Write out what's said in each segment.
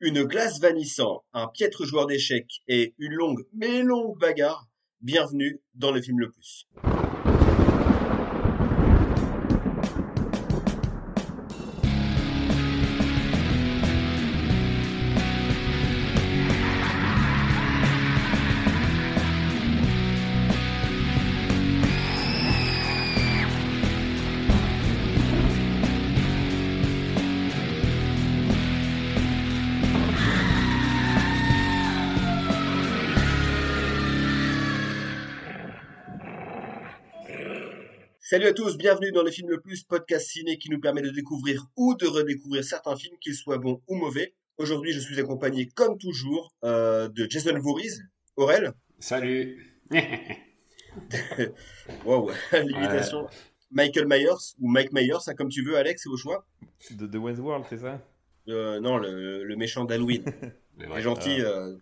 Une glace vanissant, un piètre joueur d'échecs et une longue mais longue bagarre. Bienvenue dans le film le plus. Salut à tous, bienvenue dans le film le plus podcast ciné qui nous permet de découvrir ou de redécouvrir certains films, qu'ils soient bons ou mauvais. Aujourd'hui, je suis accompagné, comme toujours, euh, de Jason Voorhees, Aurel. Salut. wow, l'imitation. Michael Myers ou Mike Myers, hein, comme tu veux, Alex, c'est au choix. De The World, c'est ça? Euh, Non, le, méchant d'Halloween. est gentil. Euh.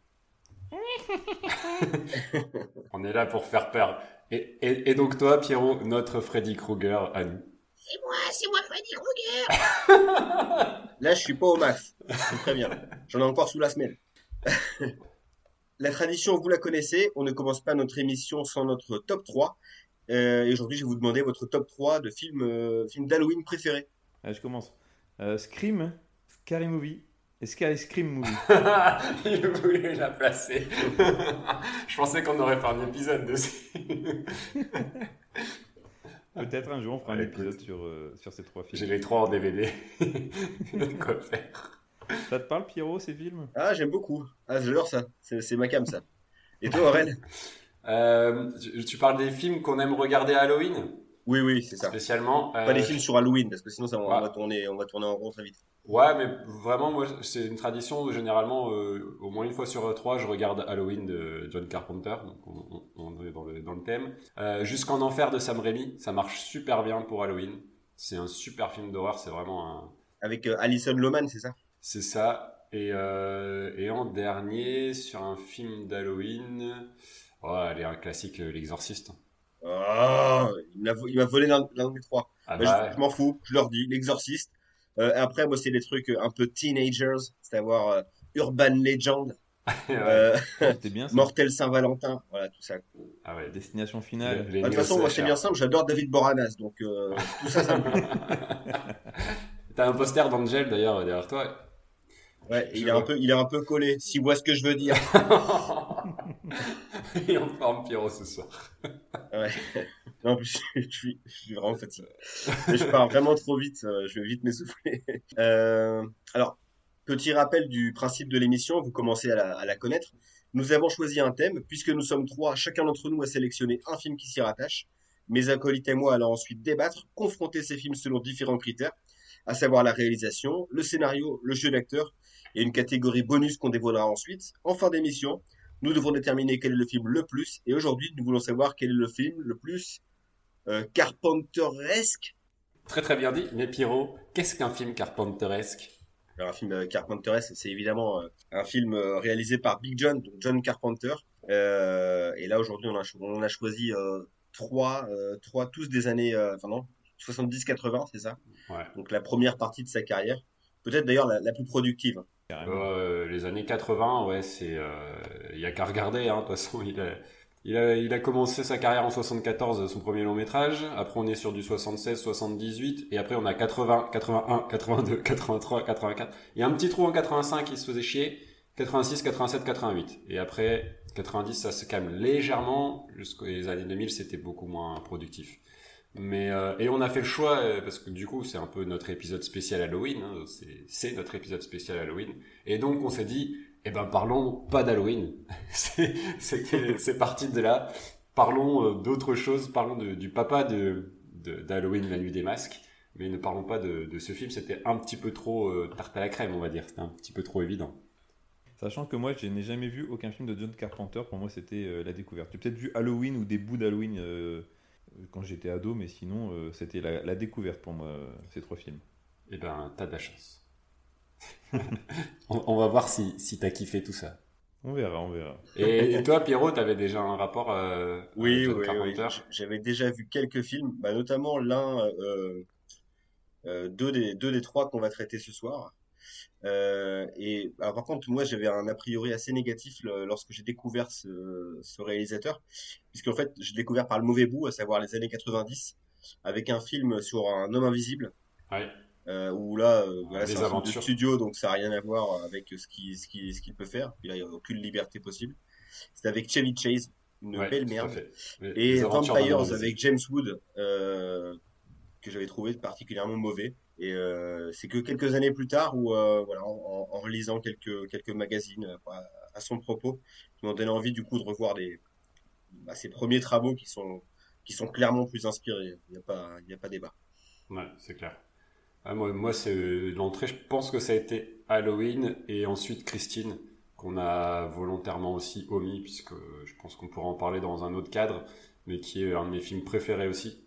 On est là pour faire peur. Et, donc toi, Pierrot, notre Freddy Krueger à nous. C'est moi, c'est moi Freddy Krueger Là, je suis pas au max. C'est très bien. J'en ai encore sous la semaine. la tradition, vous la connaissez. On ne commence pas notre émission sans notre top 3. Euh, et aujourd'hui, je vais vous demander votre top 3 de films, euh, films d'Halloween préférés. je commence. Euh, Scream, Scary Movie, Sky Scream Movie. Il voulait la placer. je pensais qu'on aurait fait un épisode dessus. Peut-être un jour on fera un épisode sur, euh, sur ces trois films. J'ai les trois en DVD. quoi faire. Ça te parle, Pierrot, ces films? Ah, j'aime beaucoup. Ah, j'adore ça. C'est ma cam, ça. Et toi, Aurel? Euh, tu, parles des films qu'on aime regarder à Halloween? Oui, oui, c'est ça. Spécialement. Pas des euh, films sur Halloween, parce que sinon, ça, on, va tourner, on va tourner en rond très vite. Ouais, mais vraiment, moi, c'est une tradition où généralement, euh, au moins une fois sur trois, je regarde Halloween de John Carpenter, donc on, est dans le, dans le thème. Euh, Jusqu'en enfer de Sam Raimi, ça marche super bien pour Halloween. C'est un super film d'horreur, c'est vraiment un... Avec euh, Alison Lohman, c'est ça? C'est ça. Et, euh, et en dernier, sur un film d'Halloween, oh, est un classique, L'Exorciste. Oh, il m'a volé l'un des trois. Ah bah, je m'en fous, je leur dis, L'Exorciste. Euh, après, moi, c'est des trucs un peu teenagers, c'est-à-dire euh, Urban Legend. euh, bien, Mortel Saint-Valentin, voilà tout ça. Ah ouais, destination finale. de toute façon, moi c'est bien simple, j'adore David Boranas, donc euh, tout ça, ça me T'as un poster d'Angel d'ailleurs derrière toi. Ouais, il est, un peu, il est un peu collé, si vous voyez ce que je veux dire. Et on forme Pierrot ce soir. ouais. Non, je, suis, je suis vraiment fatigué. je pars vraiment trop vite, euh, je vais vite m'essouffler. Euh, alors, petit rappel du principe de l'émission, vous commencez à la, à la connaître. Nous avons choisi un thème, puisque nous sommes trois, chacun d'entre nous a sélectionné un film qui s'y rattache. Mes acolytes et moi allons ensuite débattre, confronter ces films selon différents critères, à savoir la réalisation, le scénario, le jeu d'acteur et une catégorie bonus qu'on dévoilera ensuite. En fin d'émission, nous devons déterminer quel est le film le plus, et aujourd'hui, nous voulons savoir quel est le film le plus euh, carpenteresque. Très très bien dit, mais Pierrot, qu'est-ce qu'un film carpenteresque? Un film euh, carpenteresque, c'est évidemment euh, un film réalisé par Big John, donc John Carpenter. et là aujourd'hui, on a, on a choisi trois, trois tous des années, enfin non, 70-80, c'est ça? Ouais. Donc la première partie de sa carrière, peut-être d'ailleurs la, la, plus productive. Euh, les années 80, ouais, c'est, il y a qu'à regarder. Hein, de toute façon, il a, il a, il a commencé sa carrière en 74, son premier long métrage. Après, on est sur du 76, 78. Et après, on a 80, 81, 82, 83, 84. Il y a un petit trou en 85 qui se faisait chier. 86, 87, 88. Et après, 90, ça se calme légèrement. Jusqu'aux années 2000, c'était beaucoup moins productif. Mais euh, et on a fait le choix euh, parce que du coup c'est un peu notre épisode spécial Halloween, hein, c'est notre épisode spécial Halloween. Et donc on s'est dit eh ben parlons pas d'Halloween. c'est parti de là. Parlons euh, d'autre chose. Parlons du papa d'Halloween, la nuit des masques. Mais ne parlons pas de, de ce film. C'était un petit peu trop euh, tarte à la crème, on va dire. C'était un petit peu trop évident. Sachant que moi, je n'ai jamais vu aucun film de John Carpenter. Pour moi, c'était euh, la découverte. J'ai peut-être vu Halloween ou des bouts d'Halloween quand j'étais ado, mais sinon, c'était la, la, découverte pour moi, ces trois films. Eh ben, t'as de la chance. on, va voir si, si t'as kiffé tout ça. On verra, on verra. Et, toi, Pierrot, t'avais déjà un rapport euh, oui, oui, oui, J'avais déjà vu quelques films, bah, notamment l'un, euh, euh, deux, des, deux des trois qu'on va traiter ce soir. Euh, et alors, par contre, moi, j'avais un a priori assez négatif le- lorsque j'ai découvert ce, ce réalisateur, puisqu'en fait, j'ai découvert par le mauvais bout, à savoir les années 90, avec un film sur un homme invisible. Ouais. Euh, où là, euh, voilà, Des c'est un film de aventures. studio, donc ça n'a rien à voir avec ce qu'il ce qu'il ce qu'il peut faire. Il n'y a aucune liberté possible. C'est avec Chevy Chase, une Ouais, belle merde. Et les Vampires avec James Wood, euh, que j'avais trouvé particulièrement mauvais. Et euh, c'est que quelques années plus tard, où euh, voilà, en, en relisant quelques quelques magazines euh, à, son propos, qui m'ont donné envie du coup de revoir bah, ses premiers travaux qui sont qui sont clairement plus inspirés. Il n'y a pas a pas débat. C'est clair. Ah, moi, moi c'est l'entrée, je pense que ça a été Halloween et ensuite Christine, qu'on a volontairement aussi omis, puisque je pense qu'on pourra en parler dans un autre cadre, mais qui est un de mes films préférés aussi.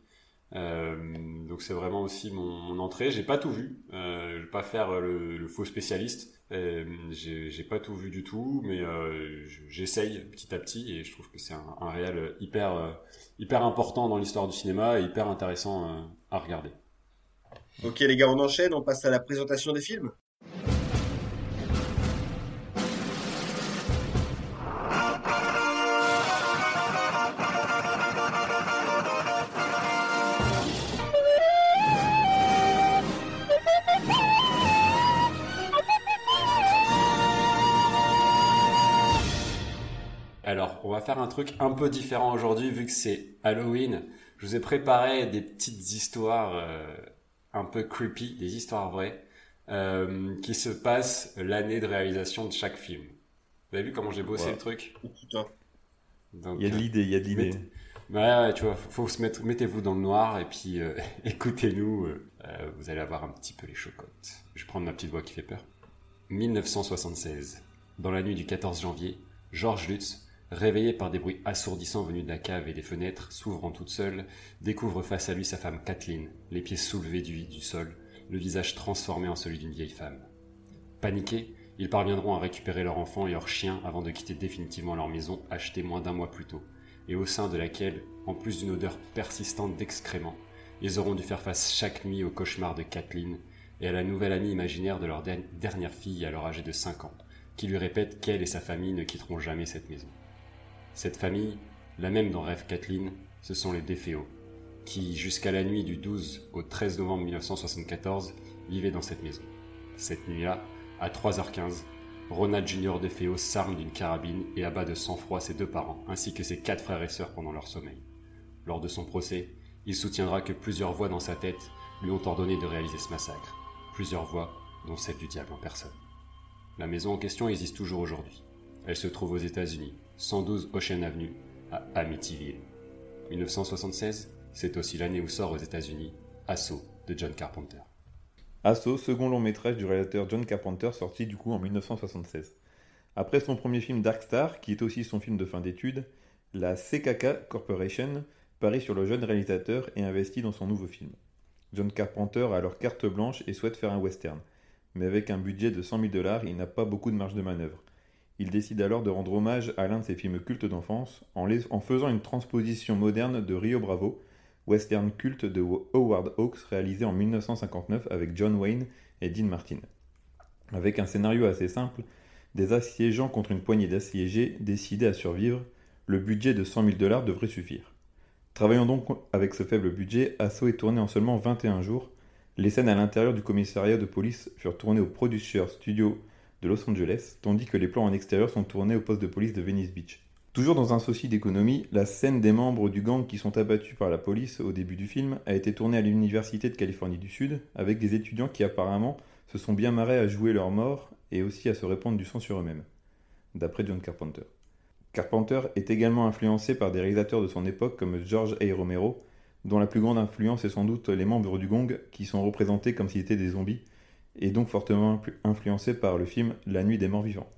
Euh, donc c'est vraiment aussi mon, entrée. J'ai pas tout vu, euh, je vais pas faire le, faux spécialiste. Euh, j'ai pas tout vu du tout, mais euh, je- j'essaye petit à petit et je trouve que c'est un, un réel hyper hyper important dans l'histoire du cinéma et hyper intéressant à regarder. Ok les gars, on enchaîne, on passe à la présentation des films. Faire un truc un peu différent aujourd'hui vu que c'est Halloween. Je vous ai préparé des petites histoires euh, un peu creepy, des histoires vraies, euh, qui se passent l'année de réalisation de chaque film. Vous avez vu comment j'ai bossé Ouais. le truc. Donc, Il y a de l'idée, il y a de l'idée. Ouais, ouais, tu vois, faut, faut se mettre, mettez-vous dans le noir et puis euh, écoutez-nous. euh, euh, vous allez avoir un petit peu les chocottes. Je vais prendre ma petite voix qui fait peur. 1976. Dans la nuit du 14 janvier, George Lutz, réveillé par des bruits assourdissants venus de la cave et des fenêtres s'ouvrant toutes seules, découvre face à lui sa femme Kathleen, les pieds soulevés du, du sol, le visage transformé en celui d'une vieille femme. Paniqués, ils parviendront à récupérer leur enfant et leur chien avant de quitter définitivement leur maison achetée moins d'un mois plus tôt et au sein de laquelle, en plus d'une odeur persistante d'excréments, ils auront dû faire face chaque nuit au cauchemar de Kathleen et à la nouvelle amie imaginaire de leur der- dernière fille alors âgée de 5 ans, qui lui répète qu'elle et sa famille ne quitteront jamais cette maison. Cette famille, la même dont rêve Kathleen, ce sont les Defeo, qui, jusqu'à la nuit du 12 au 13 novembre 1974, vivaient dans cette maison. Cette nuit-là, à 3h15, Ronald Jr. DeFeo s'arme d'une carabine et abat de sang-froid ses deux parents, ainsi que ses quatre frères et sœurs pendant leur sommeil. Lors de son procès, il soutiendra que plusieurs voix dans sa tête lui ont ordonné de réaliser ce massacre. Plusieurs voix, dont celle du diable en personne. La maison en question existe toujours aujourd'hui. Elle se trouve aux États-Unis, 112 Ocean Avenue, à Amityville. 1976, c'est aussi l'année où sort aux États-Unis Assaut de John Carpenter. Asso, second long métrage du réalisateur John Carpenter, sorti du coup en 1976. Après son premier film Dark Star, qui est aussi son film de fin d'études, la CKK Corporation parie sur le jeune réalisateur et investit dans son nouveau film. John Carpenter a alors carte blanche et souhaite faire un western. Mais avec un budget de 100 000 dollars, il n'a pas beaucoup de marge de manœuvre. Il décide alors de rendre hommage à l'un de ses films cultes d'enfance en, faisant une transposition moderne de Rio Bravo, western culte de Howard Hawks réalisé en 1959 avec John Wayne et Dean Martin. Avec un scénario assez simple, des assiégeants contre une poignée d'assiégés décidés à survivre, le budget de 100 000 dollars devrait suffire. Travaillant donc avec ce faible budget, Assaut est tourné en seulement 21 jours. Les scènes à l'intérieur du commissariat de police furent tournées au Producer Studio de Los Angeles, tandis que les plans en extérieur sont tournés au poste de police de Venice Beach. Toujours dans un souci d'économie, la scène des membres du gang qui sont abattus par la police au début du film a été tournée à l'Université de Californie du Sud, avec des étudiants qui apparemment se sont bien marrés à jouer leur mort et aussi à se répandre du sang sur eux-mêmes, d'après John Carpenter. Carpenter est également influencé par des réalisateurs de son époque comme George A. Romero, dont la plus grande influence est sans doute les membres du gang qui sont représentés comme s'ils étaient des zombies, et donc fortement influ- influencés par le film La Nuit des Morts Vivants.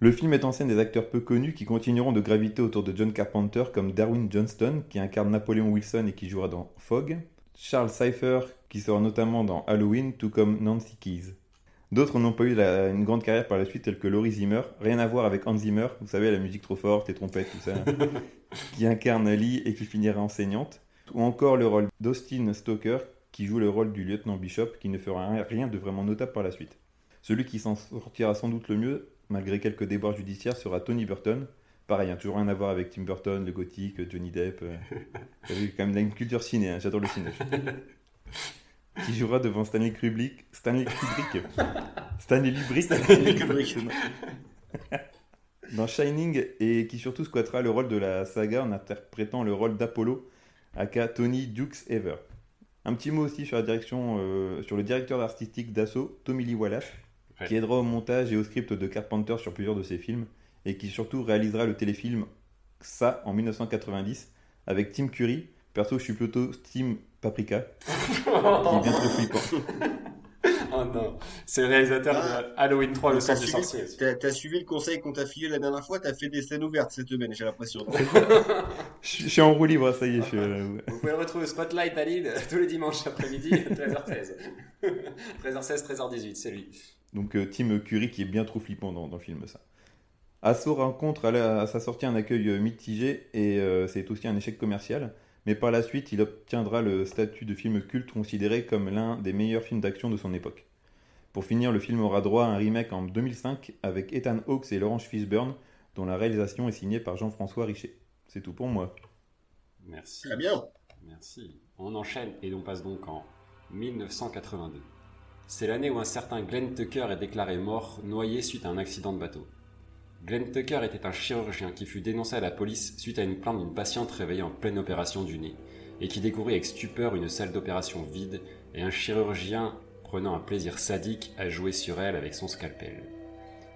Le film met en scène des acteurs peu connus qui continueront de graviter autour de John Carpenter comme Darwin Johnston qui incarne Napoléon Wilson et qui jouera dans Fog, Charles Cypher qui sera notamment dans Halloween tout comme Nancy Keys. D'autres n'ont pas eu la- une grande carrière par la suite tels que Laurie Zimmer, rien à voir avec Hans Zimmer, vous savez la musique trop forte, les trompettes, tout ça, qui incarne Lee et qui finira enseignante, ou encore le rôle d'Austin Stoker qui joue le rôle du lieutenant Bishop qui ne fera rien de vraiment notable par la suite. Celui qui s'en sortira sans doute le mieux, malgré quelques déboires judiciaires, sera Tony Burton. Pareil, hein, toujours rien à voir avec Tim Burton, le gothique, Johnny Depp. Euh. Vu, quand même, il a une culture ciné, hein, j'adore le ciné. qui jouera devant Stanley Kubrick. Stanley Kubrick. Stanley Kubrick. Stanley Kubrick. dans Shining et qui surtout squattera le rôle de la saga en interprétant le rôle d'Apollo, aka Tony Dukes Ever. Un petit mot aussi sur la direction, euh, sur le directeur artistique d'Assaut, Tommy Lee Wallace, Ouais. qui aidera au montage et au script de Carpenter sur plusieurs de ses films et qui surtout réalisera le téléfilm Ça en 1990 avec Tim Curry. Perso, je suis plutôt Team Paprika, qui est bien trop flippant. Oh non, c'est le réalisateur Ah. de Halloween 3, le T'as sang du suivi, sorcier. t'as- suivi le conseil qu'on t'a filé la dernière fois, t'as fait des scènes ouvertes cette semaine, j'ai l'impression. Je je suis en roue libre, ça y est. je suis, euh, Vous pouvez retrouver Spotlight à Lille tous les dimanches après-midi, 13h16. 13h16, 13h18, c'est lui. Donc euh, Tim Curry qui est bien trop flippant dans, dans le film ça. Asso rencontre à, la- à sa sortie un accueil euh, mitigé et euh, c'est aussi un échec commercial. Mais par la suite, il obtiendra le statut de film culte considéré comme l'un des meilleurs films d'action de son époque. Pour finir, le film aura droit à un remake en 2005 avec Ethan Hawke et Laurence Fishburne, dont la réalisation est signée par Jean-François Richer. C'est tout pour moi. Merci. Très bien. Merci. On enchaîne et on passe donc en 1982. C'est l'année où un certain Glenn Tucker est déclaré mort, noyé suite à un accident de bateau. Glenn Tucker était un chirurgien qui fut dénoncé à la police suite à une plainte d'une patiente réveillée en pleine opération du nez et qui découvrit avec stupeur une salle d'opération vide et un chirurgien prenant un plaisir sadique à jouer sur elle avec son scalpel.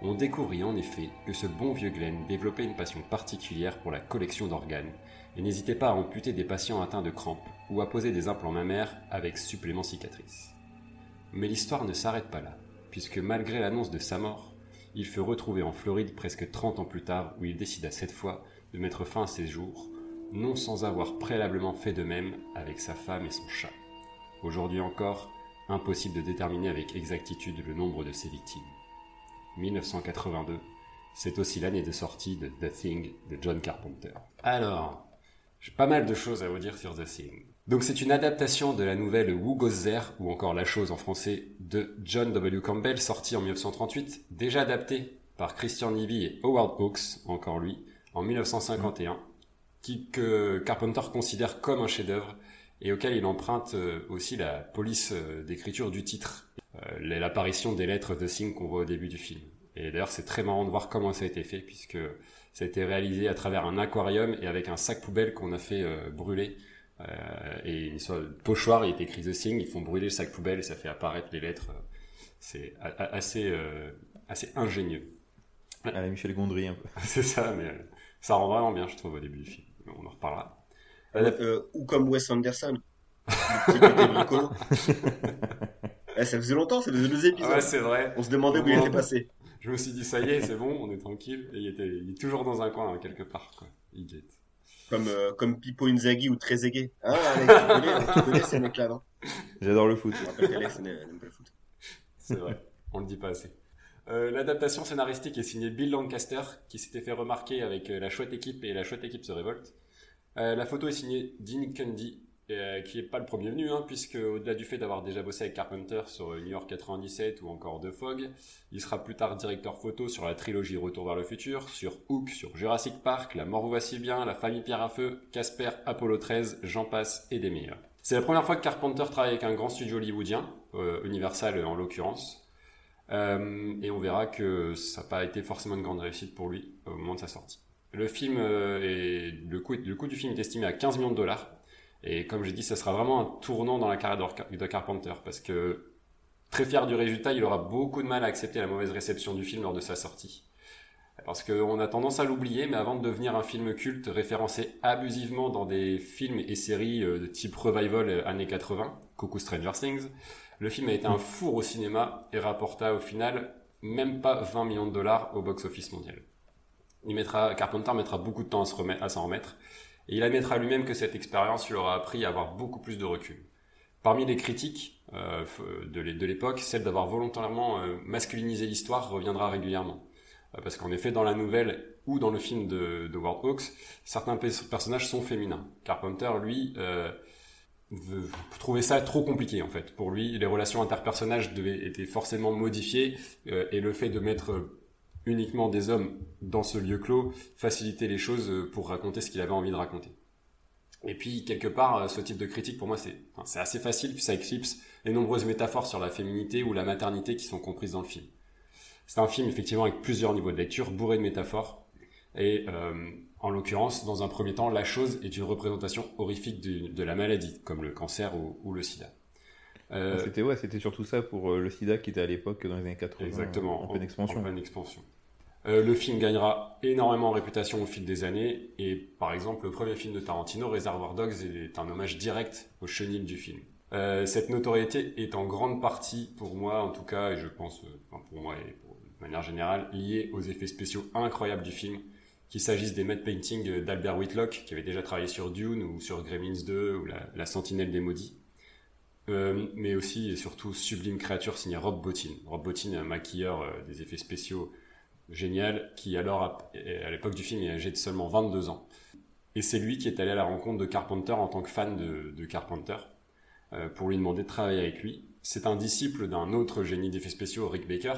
On découvrit en effet que ce bon vieux Glenn développait une passion particulière pour la collection d'organes et n'hésitez pas à amputer des patients atteints de crampes ou à poser des implants mammaires avec supplément cicatrice. Mais l'histoire ne s'arrête pas là, puisque malgré l'annonce de sa mort, il fut retrouvé en Floride presque 30 ans plus tard où il décida cette fois de mettre fin à ses jours, non sans avoir préalablement fait de même avec sa femme et son chat. Aujourd'hui encore, impossible de déterminer avec exactitude le nombre de ses victimes. 1982, c'est aussi l'année de sortie de The Thing de John Carpenter. Alors, j'ai pas mal de choses à vous dire sur The Thing. Donc c'est une adaptation de la nouvelle Who Goes There, ou encore La Chose en français, de John W. Campbell, sortie en 1938, déjà adaptée par Christian Levy et Howard Hawks, encore lui, en 1951, qui, que Carpenter considère comme un chef-d'œuvre et auquel il emprunte euh, aussi la police euh, d'écriture du titre, euh, l'apparition des lettres de Thing qu'on voit au début du film. Et d'ailleurs, c'est très marrant de voir comment ça a été fait, puisque ça a été réalisé à travers un aquarium et avec un sac poubelle qu'on a fait euh, brûler. Euh, et une sorte de pochoir, il est écrit The Thing, ils font brûler le sac poubelle et ça fait apparaître les lettres. C'est assez, euh, assez ingénieux. À la Michel Gondry un peu. C'est ça, mais ça rend vraiment bien, je trouve, au début du film. On en reparlera. Euh, ou comme Wes Anderson. Le petit côté bricolo. Eh, ça faisait longtemps, ça faisait deux épisodes. Ah ouais, c'est vrai. On se demandait où il était passé. Je me suis dit, ça y est, c'est bon, on est tranquille. Et il, était, il est toujours dans un coin, hein, quelque part, quoi. Il guette. Comme, euh, comme Pippo Inzaghi ou Trezeguet. Ah, Alex, tu connais, c'est un. J'adore le foot. Je me rappelle qu'Alex n'aime n'aime pas le foot. C'est vrai, on le dit pas assez. Euh, L'adaptation scénaristique est signée Bill Lancaster, qui s'était fait remarquer avec euh, La Chouette Équipe et La Chouette Équipe se révolte. Euh, la photo est signée Dean Cundy, euh, qui est pas le premier venu, hein, puisque au-delà du fait d'avoir déjà bossé avec Carpenter sur euh, New York 97 ou encore The Fog, il sera plus tard directeur photo sur la trilogie Retour vers le futur, sur Hook, sur Jurassic Park, La mort vous voici bien, La famille Pierre à feu, Casper, Apollo 13, j'en passe et des meilleurs. C'est la première fois que Carpenter travaille avec un grand studio hollywoodien, Universal en l'occurrence. Et on verra que ça n'a pas été forcément une grande réussite pour lui au moment de sa sortie. Le film euh, est, le coût, du film est estimé à 15 millions de dollars. Et comme j'ai dit, ça sera vraiment un tournant dans la carrière de, de Carpenter parce que très fier du résultat, il aura beaucoup de mal à accepter la mauvaise réception du film lors de sa sortie. Parce qu'on a tendance à l'oublier, mais avant de devenir un film culte référencé abusivement dans des films et séries euh, de type revival euh, années 80, Coucou Stranger Things, le film a été un four au cinéma et rapporta au final même pas 20 millions de dollars au box-office mondial. Il mettra, Carpenter mettra beaucoup de temps à se remettre, s'en remettre, et il admettra lui-même que cette expérience lui aura appris à avoir beaucoup plus de recul. Parmi les critiques euh, de l'é- de l'époque, celle d'avoir volontairement euh, masculinisé l'histoire reviendra régulièrement. Euh, Parce qu'en effet, dans la nouvelle ou dans le film de, de Ward Hawks, certains pe- personnages sont féminins. Carpenter, lui, euh, ça trop compliqué en fait. Pour lui, les relations interpersonnelles devaient étaient forcément modifiées euh, et le fait de mettre uniquement des hommes dans ce lieu clos facilitait les choses euh, pour raconter ce qu'il avait envie de raconter. Et puis quelque part, euh, ce type de critique pour moi c'est assez facile puis ça éclipse les nombreuses métaphores sur la féminité ou la maternité qui sont comprises dans le film. C'est un film effectivement avec plusieurs niveaux de lecture, bourré de métaphores et euh, en l'occurrence, dans un premier temps, la chose est une représentation horrifique de la maladie, comme le cancer ou le sida. Euh, C'était ouais, c'était surtout ça pour euh, le sida qui était à l'époque dans les années 80. Exactement, En pleine expansion. en pleine expansion. Euh, le film gagnera énormément en réputation au fil des années, et par exemple, le premier film de Tarantino, Reservoir Dogs, est un hommage direct au chenil du film. Euh, cette notoriété est en grande partie, pour moi en tout cas, et je pense, pour moi et pour- de manière générale, liée aux effets spéciaux incroyables du film, qu'il s'agisse des matte paintings d'Albert Whitlock, qui avait déjà travaillé sur Dune ou sur Gremlins 2 ou la, la Sentinelle des Maudits. Euh, mais aussi et surtout Sublime Créature signé Rob Bottin. Rob Bottin est un maquilleur euh, des effets spéciaux génial qui alors à, l'époque du film est âgé de seulement 22 ans. Et c'est lui qui est allé à la rencontre de Carpenter en tant que fan de, Carpenter euh, pour lui demander de travailler avec lui. C'est un disciple d'un autre génie d'effets spéciaux, Rick Baker,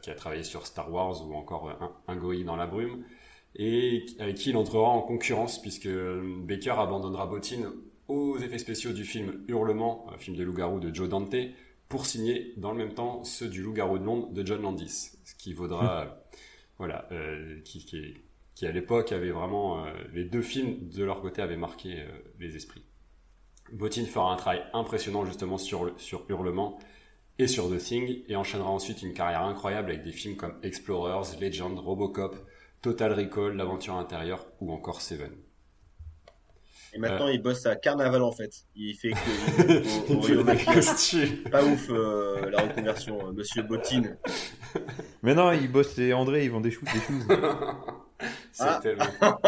qui a travaillé sur Star Wars ou encore Un, un dans la brume, et avec qui il entrera en concurrence puisque Baker abandonnera Bottin aux effets spéciaux du film Hurlement, un film de loup-garou de Joe Dante, pour signer dans le même temps ceux du loup-garou de Londres de John Landis, ce qui vaudra, euh, voilà, euh, qui, qui, est- qui à l'époque avait vraiment euh, les deux films de leur côté avaient marqué euh, les esprits. Bottin fera un travail impressionnant justement sur, le- sur Hurlement et sur The Thing et enchaînera ensuite une carrière incroyable avec des films comme Explorers, Legend, Robocop, Total Recall, L'aventure intérieure ou encore Seven. Et maintenant, il bosse à Carnaval en fait. Il fait que au, au costumes. Pas ouf euh, la reconversion, euh, Monsieur Bottine. Mais non, ils bossent chez André, ils vendent des choses, des choses. C'est Ah. tellement.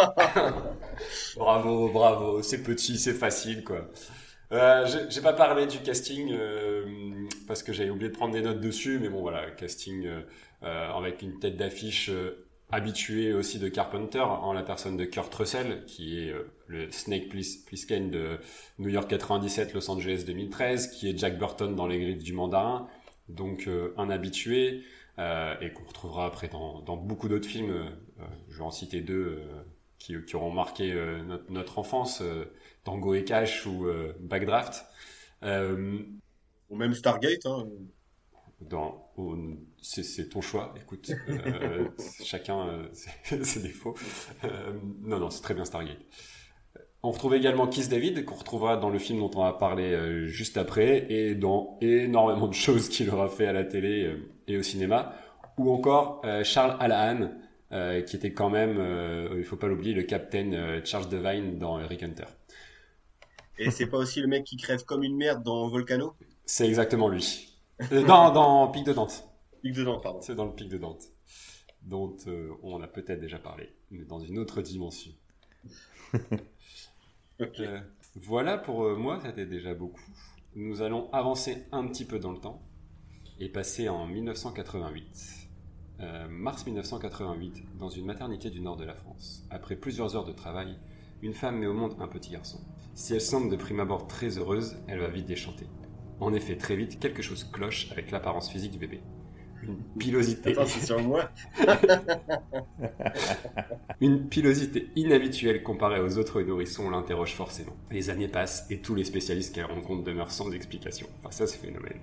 bravo, bravo, c'est petit, c'est facile, quoi. Euh, j'ai- pas parlé du casting euh, parce que j'avais oublié de prendre des notes dessus, mais bon voilà, casting avec une tête d'affiche habituée aussi de Carpenter en la personne de Kurt Russell qui est euh, le Snake Plis- Plissken de New York 97, Los Angeles 2013, qui est Jack Burton dans Les Griffes du Mandarin, donc euh, un habitué euh, et qu'on retrouvera après dans, dans beaucoup d'autres films. je vais en citer deux qui, qui auront marqué notre, notre enfance, Tango et Cash ou Backdraft. Euh, Ou même Stargate. Hein. dans, au- c'est, ton choix, écoute, euh, chacun euh, ses défauts. Euh, non, non, c'est très bien Stargate. On retrouve également Kiss David, qu'on retrouvera dans le film dont on va parler euh, juste après, et dans énormément de choses qu'il aura fait à la télé et au cinéma, ou encore Charles Allahan, qui était quand même, il faut pas l'oublier, le capitaine Charles Devine dans Rick Hunter. Et c'est pas aussi le mec qui crève comme une merde dans Volcano? C'est exactement lui. Dans, dans Pic de Dante. Pique dedans, pardon. C'est dans le pic de Dante, dont euh, on a peut-être déjà parlé, mais dans une autre dimension. Euh, voilà pour euh, moi, c'était déjà beaucoup. Nous allons avancer un petit peu dans le temps et passer en 1988. Euh, mars 1988, dans une maternité du nord de la France. Après plusieurs heures de travail, une femme met au monde un petit garçon. Si elle semble de prime abord très heureuse, elle va vite déchanter. En effet, très vite, quelque chose cloche avec l'apparence physique du bébé. Une pilosité. Attends, c'est sur moi. Une pilosité inhabituelle comparée aux autres nourrissons l'interroge forcément. Les années passent et tous les spécialistes qu'elle rencontre demeurent sans explication. Enfin, ça, c'est phénomène.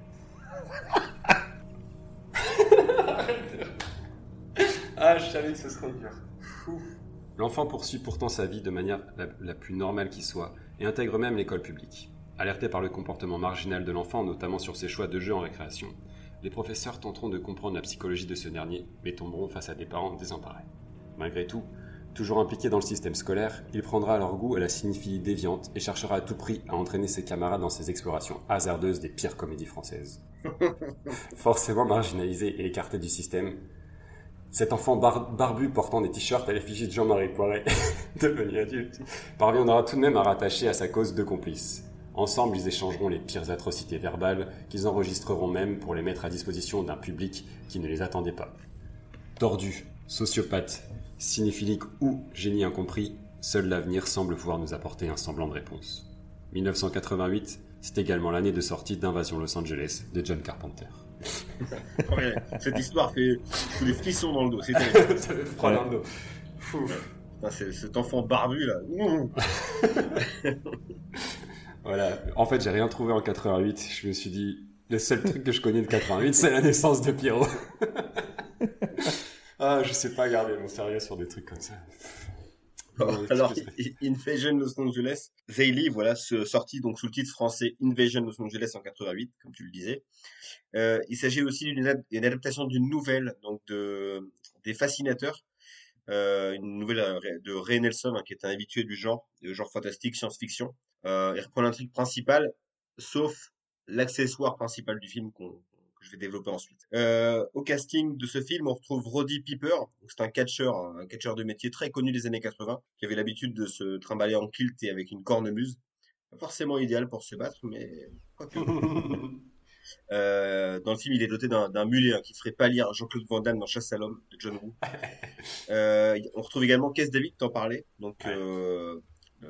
ah, je savais que ce serait dur. L'enfant poursuit pourtant sa vie de manière la, la plus normale qui soit et intègre même l'école publique. Alertés par le comportement marginal de l'enfant, notamment sur ses choix de jeux en récréation, les professeurs tenteront de comprendre la psychologie de ce dernier, mais tomberont face à des parents désemparés. Malgré tout, toujours impliqué dans le système scolaire, il prendra leur goût à la cinéphilie déviante et cherchera à tout prix à entraîner ses camarades dans ses explorations hasardeuses des pires comédies françaises. Forcément marginalisé et écarté du système, cet enfant bar- barbu portant des t-shirts à l'effigie de Jean-Marie Poiret, devenu adulte, parviendra tout de même à rattacher à sa cause deux complices. Ensemble, ils échangeront les pires atrocités verbales qu'ils enregistreront même pour les mettre à disposition d'un public qui ne les attendait pas. Tordu, sociopathe, cinéphilique ou génie incompris, seul l'avenir semble pouvoir nous apporter un semblant de réponse. 1988, c'est également l'année de sortie d'Invasion Los Angeles de John Carpenter. Cette histoire fait tous les frissons dans le dos. C'est terrible. Ça fait froid dans le dos. Fou. Putain, c'est- cet enfant barbu là. Voilà. En fait, j'ai rien trouvé en 88. Je me suis dit, le seul truc que je connais de 88, c'est la naissance de Pierrot. ah, je sais pas garder mon sérieux sur des trucs comme ça. Bon, Ouais, alors, que Invasion Los Angeles, Live, voilà, sorti donc sous le titre français Invasion Los Angeles en 88, comme tu le disais. Euh, il s'agit aussi d'une ad- une adaptation d'une nouvelle, donc de des Fascinateurs, euh, une nouvelle euh, de Ray Nelson, hein, qui est un habitué du genre, du genre fantastique, science-fiction. Euh, il reprend l'intrigue principale, sauf l'accessoire principal du film qu'on je vais développer ensuite. Euh, au casting de ce film, on retrouve Roddy Piper, c'est un catcheur, un catcheur de métier très connu des années 80, qui avait l'habitude de se trimballer en kilt et avec une cornemuse. Pas forcément idéal pour se battre, mais quoique. Euh, dans le film, il est doté d'un mulet hein, qui ferait pâlir Jean-Claude Van Damme dans Chasse à l'homme de John Woo. Euh, on retrouve également Keith David, t'en parlais, donc Ouais. euh,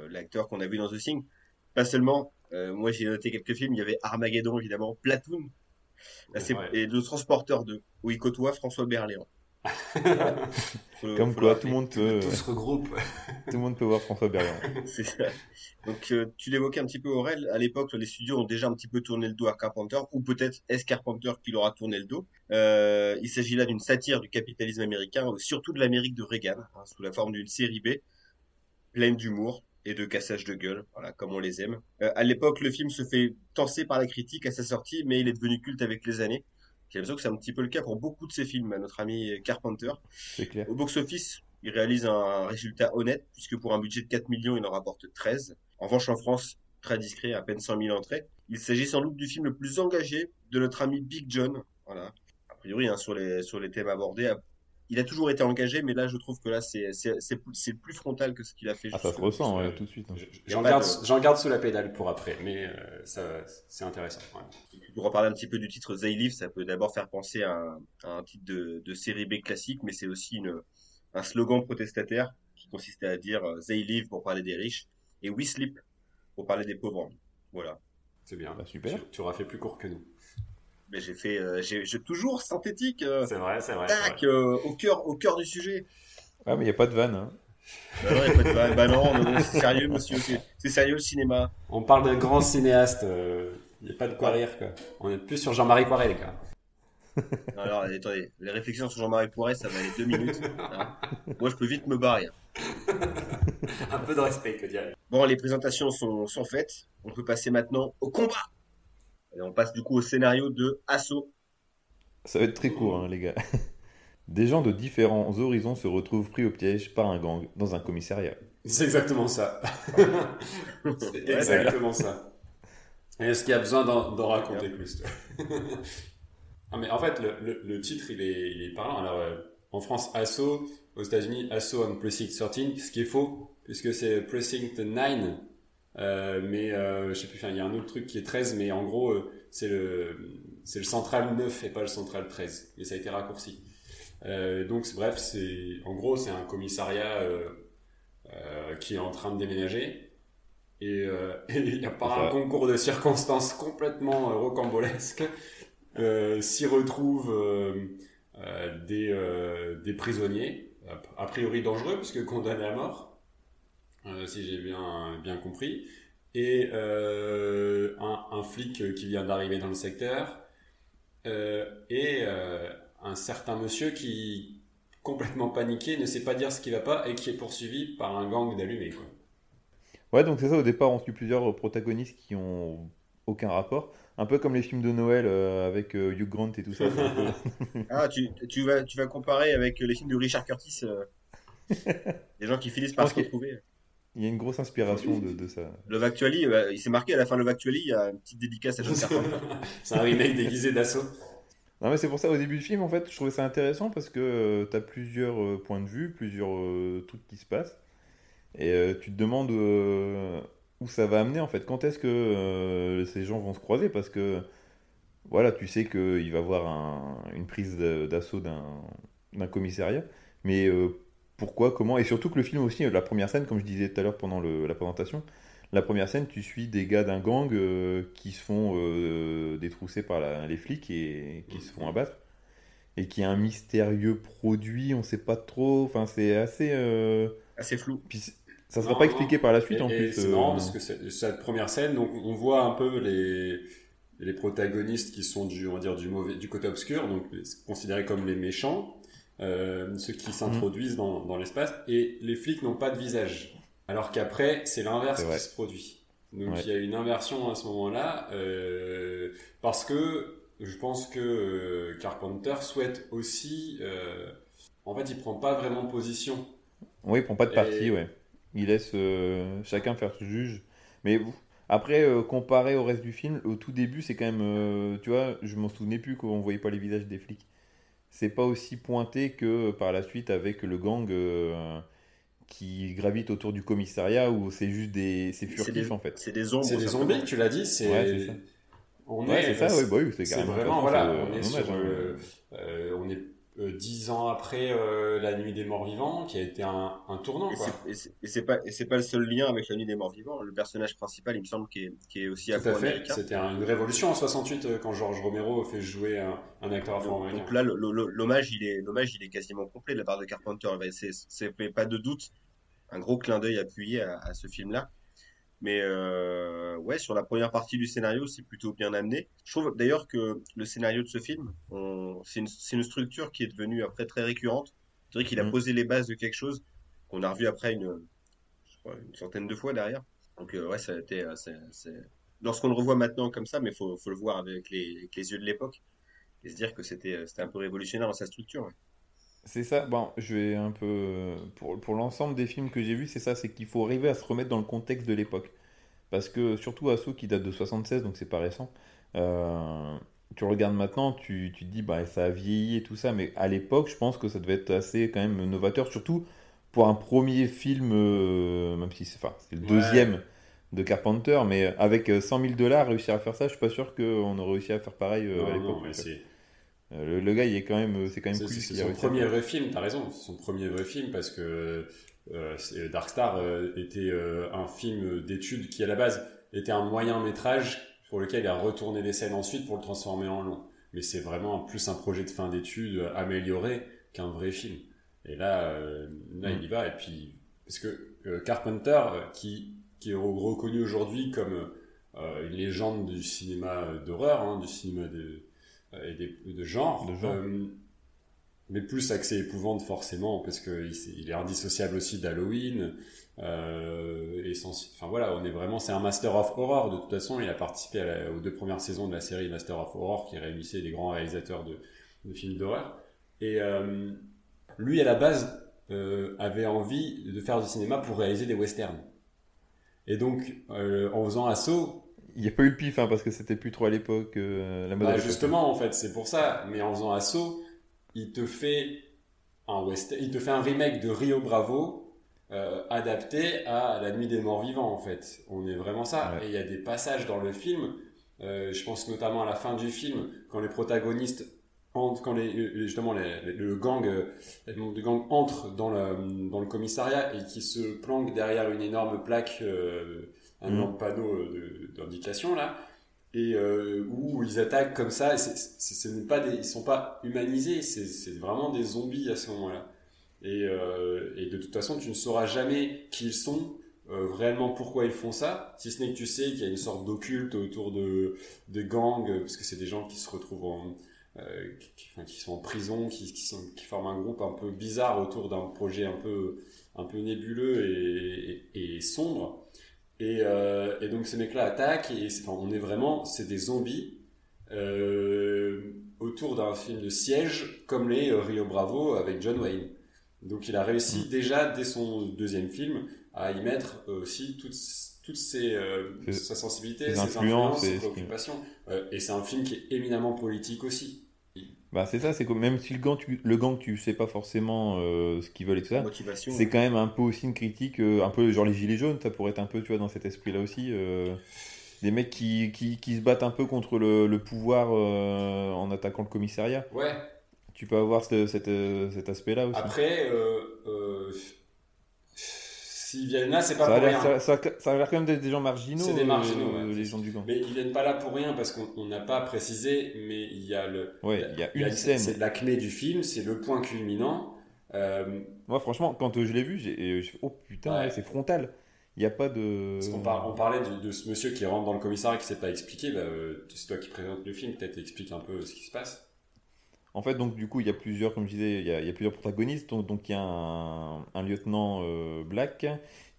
l'acteur qu'on a vu dans The Thing. Pas seulement, moi j'ai noté quelques films, il y avait Armageddon évidemment, Platoon, Là, c'est- Ouais. et Le Transporteur 2, où il côtoie François Berléand. Faut- Comme faut quoi, tout le monde peut, Tout se regroupe. tout le monde peut voir François Berléand. C'est ça. Donc, euh, tu l'évoquais un petit peu, Aurel. À l'époque, les studios ont déjà un petit peu tourné le dos à Carpenter, ou peut-être est-ce Carpenter qui leur a tourné le dos? Euh, il s'agit là d'une satire du capitalisme américain, ou surtout de l'Amérique de Reagan, hein, sous la forme d'une série B, pleine d'humour et de cassage de gueule, voilà, comme on les aime. Euh, à l'époque, le film se fait tenser par la critique à sa sortie, mais il est devenu culte avec les années. J'ai l'impression que c'est un petit peu le cas pour beaucoup de ces films, notre ami Carpenter. Clair. Au box-office, il réalise un résultat honnête, puisque pour un budget de 4 millions, il en rapporte 13. En revanche, en France, très discret, à peine 100 000 entrées. Il s'agit sans doute du film le plus engagé de notre ami Big John. Voilà. A priori, hein, sur, les, sur les thèmes abordés. Il a toujours été engagé, mais là, je trouve que là, c'est c'est- c'est plus frontal que ce qu'il a fait. Ah, ça se ressent, ouais, tout de suite. hein. J'en garde, de- j'en garde sous la pédale pour après, mais euh, ça, c'est intéressant. ouais. Pour reparler un petit peu du titre They Live, ça peut d'abord faire penser à un, à un titre de, de série B classique, mais c'est aussi une, un slogan protestataire qui consistait à dire euh, They Live pour parler des riches et We Sleep pour parler des pauvres. Voilà. C'est bien. Bah, super. Tu, tu auras fait plus court que nous. Mais j'ai fait, euh, j'ai j'ai toujours synthétique, euh, C'est vrai, c'est vrai. c'est tac, vrai. euh, au cœur, au cœur du sujet. Ah, mais il n'y a pas de vanne. Hein. Bah, ouais, pas de vanne. Bah non, non, non, c'est sérieux, monsieur, c'est c'est sérieux le cinéma. On parle d'un grand cinéaste. Il n'y a pas de quoi rire, quoi. On est plus sur Jean-Marie Poiret, les gars. Alors, attendez, les réflexions sur Jean-Marie Poiret, ça va aller deux minutes. hein. Moi, je peux vite me barrer. Un peu de respect, que dirais Bon, les présentations sont, sont faites. On peut passer maintenant au combat. Et on passe du coup au scénario de Assaut. Ça va être très court, hein, les gars. Des gens de différents horizons se retrouvent pris au piège par un gang dans un commissariat. C'est exactement ça. c'est exactement ça. Est-ce qu'il y a besoin d'en d'en raconter plus Ah, mais En fait, le, le- le titre, il est, il est parlant. Alors, euh, en France, Assaut, aux États-Unis, Assaut on Precinct 13, ce qui est faux, puisque c'est Precinct 9. Euh, mais euh, je sais plus, il y a un autre truc qui est 13, mais en gros, euh, c'est le, c'est le central 9 et pas le central 13. Et ça a été raccourci. Donc, bref, c'est, en gros, c'est un commissariat qui est en train de déménager. Et, et il y a par un concours de circonstances complètement rocambolesque, s'y retrouvent des, des prisonniers, a priori dangereux puisque condamnés à mort, si j'ai bien, bien compris, et euh, un, un flic qui vient d'arriver dans le secteur, euh, et euh, un certain monsieur qui, complètement paniqué, ne sait pas dire ce qui va pas et qui est poursuivi par un gang d'allumés. Ouais, donc c'est ça, au départ, on suit plusieurs protagonistes qui ont aucun rapport. Un peu comme les films de Noël euh, avec euh, Hugh Grant et tout ça. Ah, tu, tu, vas, tu vas comparer avec les films de Richard Curtis. euh, des gens qui finissent par se retrouver. Il y a une grosse inspiration de, de ça. Love Actually, euh, il s'est marqué à la fin de Love Actually, il y a une petite dédicace à John Carpenter. C'est un remake déguisé d'assaut. Non, mais c'est pour ça, au début du film, en fait, je trouvais ça intéressant parce que tu as plusieurs euh, points de vue, plusieurs euh, trucs qui se passent. Et euh, tu te demandes euh, où ça va amener, en fait. Quand est-ce que euh, ces gens vont se croiser? Parce que, voilà, tu sais qu'il va y avoir un- une prise d'assaut d'un d'un commissariat. Mais euh, pourquoi, comment Et surtout que le film aussi, la première scène, comme je disais tout à l'heure pendant le- la présentation, La première scène, tu suis des gars d'un gang euh, qui se font euh, détrousser par la- les flics et qui se font abattre. Et qui a un mystérieux produit, on sait pas trop. Enfin, c'est assez. euh, Assez flou. Puis ça sera Non, pas non. expliqué par la suite Et- en et plus. C'est euh, marrant parce que c'est- cette première scène, donc on voit un peu les les protagonistes qui sont du on va dire du mauvais du côté obscur, donc considérés comme les méchants, euh, ceux qui s'introduisent dans, dans l'espace, et les flics n'ont pas de visage. Alors qu'après, c'est l'inverse qui se produit. Donc Ouais. il y a une inversion à ce moment-là, euh, parce que je pense que euh, Carpenter souhaite aussi, en fait, il prend pas vraiment position. Oui, il prend pas de parti, Et- ouais. Il laisse chacun faire ce juge. Mais vous- après, euh, comparé au reste du film, au tout début, c'est quand même. euh, tu vois, je m'en souvenais plus qu'on voyait pas les visages des flics. C'est pas aussi pointé que euh, par la suite avec le gang euh, qui gravite autour du commissariat où c'est juste des. C'est furtif des, en fait. c'est des ombres. C'est des zombies, tu l'as dit, c'est. Ouais, c'est ça. On Ouais, est, c'est ça, ouais, bah oui, c'est vraiment, voilà, c'est, on euh, est sur, hein. euh, euh, on est euh, dix ans après euh, La Nuit des Morts Vivants, qui a été un, un tournant, Et quoi. c'est- et pas, et c'est pas le seul lien avec la nuit des morts vivants. Le personnage principal, il me semble, qui est, qui est aussi Tout à fait. afro-américain. C'était un- une révolution en 68 euh, quand George Romero fait jouer un, un acteur afro-américain. donc là, l'hommage, il est, l'hommage, il est quasiment complet de la part de Carpenter. C'est, pas de doute, un gros clin d'œil appuyé à, à ce film-là. Mais euh, ouais, sur la première partie du scénario, c'est plutôt bien amené. Je trouve d'ailleurs que le scénario de ce film, c'est une, structure qui est devenue après très récurrente. Je dirais qu'il a Mm. posé les bases de quelque chose qu'on a revu après une, je crois, une centaine de fois derrière. Donc euh, ouais, ça a été, euh, lorsqu'on le revoit maintenant comme ça, mais faut, faut le voir avec les, avec les yeux de l'époque et se dire que c'était, c'était un peu révolutionnaire dans sa structure. ouais. C'est ça, bon, je vais un peu. Pour, pour l'ensemble des films que j'ai vus, c'est ça, c'est qu'il faut arriver à se remettre dans le contexte de l'époque. Parce que, surtout Asso qui date de 76, donc c'est pas récent, euh, tu regardes maintenant, tu, tu te dis, bah, ça a vieilli et tout ça, mais à l'époque, je pense que ça devait être assez quand même novateur, surtout pour un premier film, euh, même si c'est enfin, le Ouais. deuxième de Carpenter, mais avec euh, 100 000 dollars, réussir à faire ça, je suis pas sûr qu'on aurait réussi à faire pareil euh, Non, à l'époque. Euh, le, le gars, il est quand même, c'est quand même cool. c'est son premier vrai film, t'as raison, c'est son premier vrai film parce que euh, Dark Star euh, était euh, un film d'études qui à la base était un moyen métrage pour lequel il a retourné les scènes ensuite pour le transformer en long. Mais c'est vraiment plus un projet de fin d'études euh, amélioré qu'un vrai film. Et là, euh, là Mm. il y va. Et puis, parce que euh, Carpenter, euh, qui, qui est reconnu aujourd'hui comme euh, une légende du cinéma d'horreur, hein, du cinéma de, euh, et des- de genre, De genre. euh, mais plus accès épouvante forcément parce que il, il est indissociable aussi d'Halloween euh, et sans- enfin voilà on est vraiment c'est un master of horror de toute façon. Il a participé à la- aux deux premières saisons de la série Master of Horror qui réunissait des grands réalisateurs de, de films d'horreur. Et euh, lui à la base euh, avait envie de faire du cinéma pour réaliser des westerns. Et donc euh, en faisant assaut Il n'y a pas eu le pif, hein, parce que c'était plus trop à l'époque euh, la mode. bah, justement, en fait, c'est pour ça. Mais en faisant assaut, il te fait un western, il te fait un remake de Rio Bravo euh, adapté à La Nuit des Morts Vivants. En fait, on est vraiment ça. Ouais. Et il y a des passages dans le film. euh, je pense notamment à la fin du film quand les protagonistes entrent- quand les, justement les- les- le gang, euh, du gang entrent dans le, dans le commissariat et qui se planquent derrière une énorme plaque, euh, un énorme panneau euh, d'indication là et euh, où ils attaquent comme ça. et Ce n'est pas des, ils sont pas humanisés, c'est vraiment des zombies à ce moment-là. Et, euh, et de toute façon, tu ne sauras jamais qui ils sont, euh, réellement pourquoi ils font ça, si ce n'est que tu sais qu'il y a une sorte d'occulte autour de, de gangs, parce que c'est des gens qui se retrouvent en, qui, qui- enfin, qui sont en prison, qui, qui, sont, qui forment un groupe un peu bizarre autour d'un projet un peu, un peu nébuleux et, et, et sombre. Et, euh, et donc ces mecs-là attaquent et enfin, on est vraiment, c'est des zombies euh, autour d'un film de siège comme les euh, Rio Bravo avec John Wayne. Donc il a réussi déjà dès son deuxième film à y mettre aussi toutes, toutes ses, sa sensibilité, ses influences ses préoccupations. Et c'est un film qui est éminemment politique aussi. Bah, c'est ça, c'est que même si le gang, tu, le gang, tu sais pas forcément euh, ce qu'ils veulent et tout ça, c'est quand même un peu aussi une critique, euh, un peu genre les gilets jaunes, ça pourrait être un peu, tu vois, dans cet esprit-là aussi. euh, des mecs qui, qui, qui se battent un peu contre le, le pouvoir en attaquant le commissariat. Ouais, Tu peux avoir ce- cet, euh, cet aspect-là aussi. Après, S'ils viennent là, c'est pas Ça pour rien. ça, ça- ça a l'air quand même d'être des gens marginaux. C'est des marginaux, euh, ouais. les gens du gang. Mais ils viennent pas là pour rien parce qu'on on n'a pas précisé, mais il y a le. Ouais, il y a une scène. C'est l'acmé du film, c'est le point culminant. Euh, Moi, franchement, quand euh, je l'ai vu, j'ai, oh putain, Ouais. c'est frontal. Il n'y a pas de. Parce par- on parlait de, de ce monsieur qui rentre dans le commissariat qui s'est pas expliqué. Bah, euh, c'est toi qui présente le film, peut-être explique un peu ce qui se passe. En fait, donc du coup, il y a plusieurs, comme je disais, il y a, il y a plusieurs protagonistes. Donc, donc, il y a un, un lieutenant euh, Black,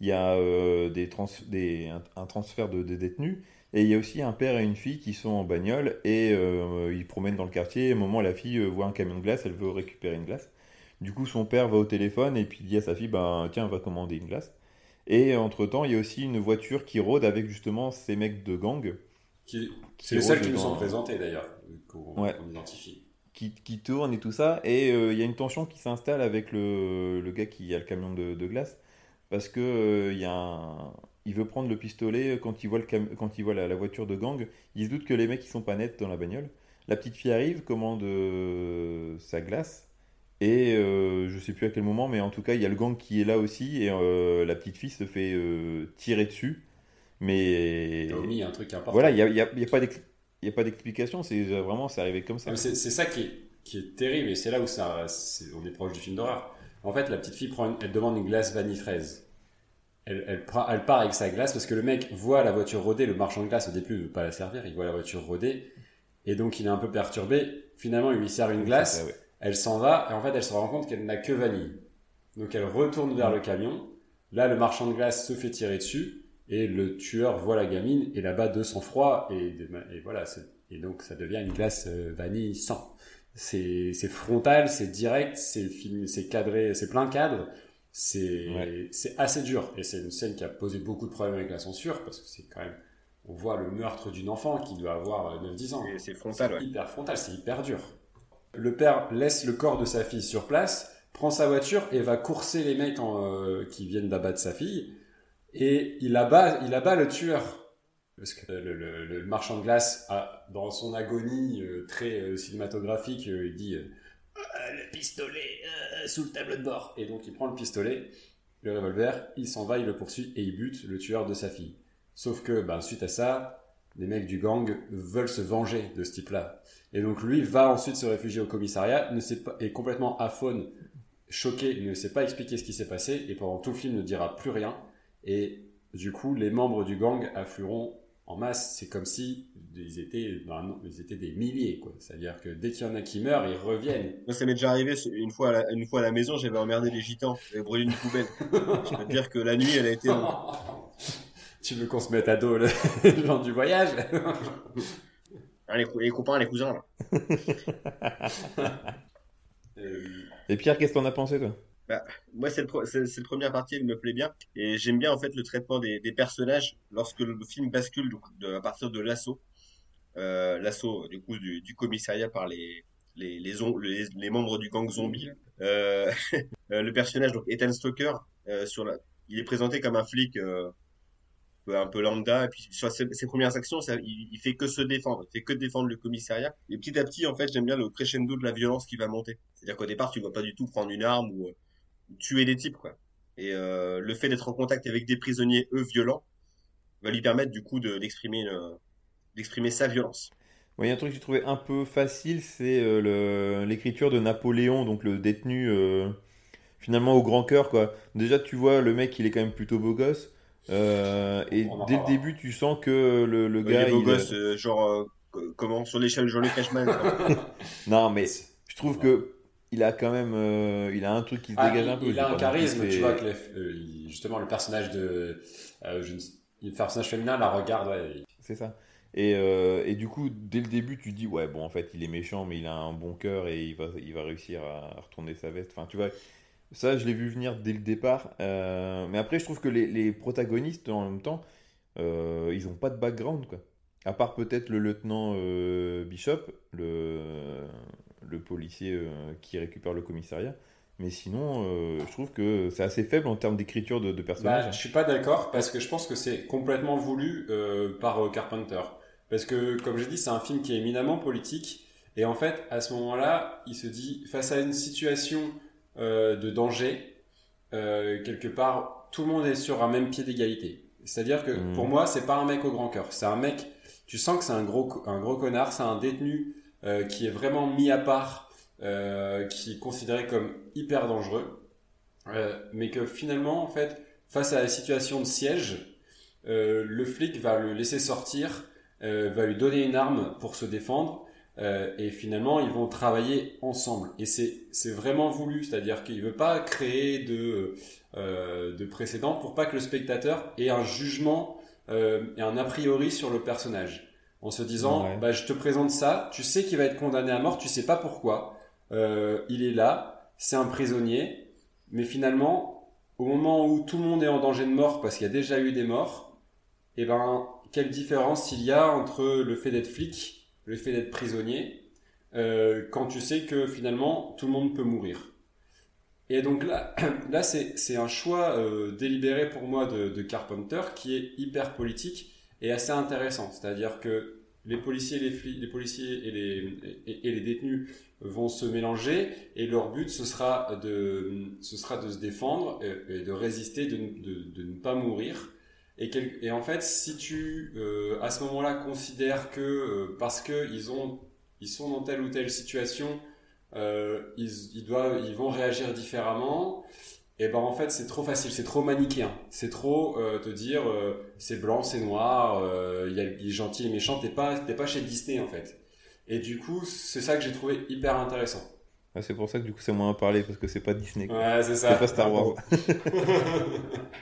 il y a euh, des trans, des, un, un transfert de, de détenus, et il y a aussi un père et une fille qui sont en bagnole et euh, ils promènent dans le quartier. Un moment, la fille voit un camion de glace, elle veut récupérer une glace. Du coup, son père va au téléphone et puis dit à sa fille, ben tiens, va commander une glace. Et entre-temps, il y a aussi une voiture qui rôde avec justement ces mecs de gang Qui- Qui C'est les seuls rôdent qui nous sont présentés d'ailleurs, qu'on Ouais. identifie. Qui, qui tourne et tout ça. Et euh, il y a une tension qui s'installe avec le, le gars qui a le camion de, de glace. Parce que euh, il y a un- il veut prendre le pistolet quand il voit, le cam- quand il voit la, la voiture de gang. Il se doute que les mecs ils sont pas nets dans la bagnole. La petite fille arrive, commande euh, sa glace. Et euh, je sais plus à quel moment, mais en tout cas, il y a le gang qui est là aussi. Et euh, la petite fille se fait euh, tirer dessus. Mais T'as omis un truc important. voilà, il n'y a, il y a- il y a pas d'ex- il y a pas d'explication. C'est vraiment, c'est arrivé comme ça. Ah, C'est ça qui est, qui est terrible et c'est là où ça, on est proche du film d'horreur. En fait, la petite fille prend une- elle demande une glace vanille fraise. Elle, elle, part avec sa glace parce que le mec voit la voiture rôder, le marchand de glace au début ne veut pas la servir, il voit la voiture rôder et donc il est un peu perturbé. Finalement, il lui sert une glace, ouais. elle s'en va et en fait, elle se rend compte qu'elle n'a que vanille. Donc elle retourne vers le camion. Là, le marchand de glace se fait tirer dessus et le tueur voit la gamine et là-bas de sang-froid et, et voilà. Et donc ça devient une glace euh, vanille sang. C'est frontal, c'est direct, c'est c'est cadré, c'est plein cadre. C'est Ouais. assez dur et c'est une scène qui a posé beaucoup de problèmes avec la censure parce que c'est quand même on voit le meurtre d'une enfant qui doit avoir euh, 9-10 ans. Et C'est frontal, ouais. Hyper frontal, c'est hyper dur. Le père laisse le corps de sa fille sur place, prend sa voiture et va courser les mecs en, euh, qui viennent d'abattre sa fille. Et il abat, il abat le tueur. Parce que le, marchand de glace, dans son agonie euh, très euh, cinématographique, euh, il dit Le pistolet sous le tableau de bord. Et donc il prend le pistolet, le revolver, il s'en va, il le poursuit et il bute le tueur de sa fille. Sauf que, ben, suite à ça, les mecs du gang veulent se venger de ce type-là. Et donc lui va ensuite se réfugier au commissariat, ne sait pas, est complètement aphone, choqué, ne sait pas expliquer ce qui s'est passé, et pendant tout le film ne dira plus rien. Et du coup, les membres du gang afflueront en masse. C'est comme si ils étaient, ben, ils étaient des milliers, quoi. C'est-à-dire que dès qu'il y en a qui meurent, ils reviennent. Moi, ça m'est déjà arrivé une fois, à la, une fois à la maison, j'avais emmerdé les gitans, j'avais brûlé une poubelle. Je peux te dire que la nuit, elle a été tu veux qu'on se mette à dos le- du voyage? Ah, les, copains, les cousins, là. Et Pierre, qu'est-ce que t'en as pensé, toi? Moi, cette, pro- cette, cette première partie, elle me plaît bien. Et j'aime bien, en fait, le traitement des, des personnages lorsque le film bascule donc, de- à partir de l'assaut. Euh, l'assaut, du coup, du, du commissariat par les, les, les, les, membres du gang zombie. Euh, euh, le personnage, donc Ethan Stoker, euh, sur la, il est présenté comme un flic euh, un peu lambda. Et puis, sur ses, premières actions, il, il fait que se défendre. Il fait que défendre le commissariat. Et petit à petit, en fait, j'aime bien le crescendo de la violence qui va monter. C'est-à-dire qu'au départ, tu ne vois pas du tout prendre une arme ou tuer des types quoi. Et euh, le fait d'être en contact avec des prisonniers eux violents va lui permettre du coup de- d'exprimer une- d'exprimer sa violence. Il a un truc que j'ai trouvé un peu facile, c'est euh, le- l'écriture de Napoléon, donc le détenu euh, finalement au grand cœur. Quoi. Déjà, tu vois, le mec, il est quand même plutôt beau gosse. euh, et dès le début, tu sens que le, le il gars. est beau il- gosse, euh, genre euh, co- comment? Sur l'échelle de Jean-Luc Cashman. Non, mais je trouve que il a quand même. euh, il a un truc qui se Ah, dégage il, un peu. il a un charisme, tu vois que euh, justement le personnage de euh, je ne sais- le personnage féminin la regarde ouais, C'est ça. Et, euh, et du coup, dès le début, tu dis, ouais, bon, en fait, il est méchant, mais il a un bon cœur et il va, il va réussir à retourner sa veste. Enfin, tu vois, ça, je l'ai vu venir dès le départ. Mais après, je trouve que les, les protagonistes, en même temps, ils n'ont pas de background, quoi. À part peut-être le lieutenant Bishop, le, le policier euh, qui récupère le commissariat. Mais sinon, euh, je trouve que c'est assez faible en termes d'écriture de, de Bah, personnages. je suis pas d'accord parce que je pense que c'est complètement voulu euh, par euh, Carpenter. Parce que, comme j'ai dit, c'est un film qui est éminemment politique. Et en fait, à ce moment-là, il se dit, face à une situation de danger, quelque part, tout le monde est sur un même pied d'égalité. C'est-à-dire que Mhm. pour moi, c'est pas un mec au grand cœur. C'est un mec, tu sens que c'est un gros, un gros connard, c'est un détenu euh, qui est vraiment mis à part, euh, qui est considéré comme hyper dangereux, Euh, mais que finalement, en fait, face à la situation de siège, le flic va le laisser sortir, va lui donner une arme pour se défendre, et finalement, ils vont travailler ensemble. Et c'est vraiment voulu, c'est-à-dire qu'il veut pas créer de de précédent pour pas que le spectateur ait un jugement et un a priori sur le personnage, en se disant, Ouais. bah, je te présente ça, tu sais qu'il va être condamné à mort, tu sais pas pourquoi, euh, il est là, c'est un prisonnier, mais finalement, au moment où tout le monde est en danger de mort parce qu'il y a déjà eu des morts, et ben, quelle différence il y a entre le fait d'être flic, le fait d'être prisonnier, euh, quand tu sais que finalement tout le monde peut mourir. Et donc là, là c'est c'est un choix euh, délibéré pour moi de, de Carpenter qui est hyper politique et assez intéressant. C'est-à-dire que les policiers, les, policiers et les, et, les détenus vont se mélanger et leur but ce sera de, ce sera de se défendre et, de résister, de, de, ne pas mourir. Et, et en fait, si tu euh, à ce moment-là considères que euh, parce que ils ont ils sont dans telle ou telle situation, euh, ils, ils doivent ils vont réagir différemment. Et ben en fait c'est trop facile, c'est trop manichéen, c'est trop euh, te dire euh, c'est blanc, c'est noir, euh, il est gentil et méchant, t'es pas t'es pas chez Disney en fait. Et du coup c'est ça que j'ai trouvé hyper intéressant. Ah, c'est pour ça que du coup c'est moins à parler parce que c'est pas Disney. quoi. Ouais c'est ça. C'est pas Star Wars.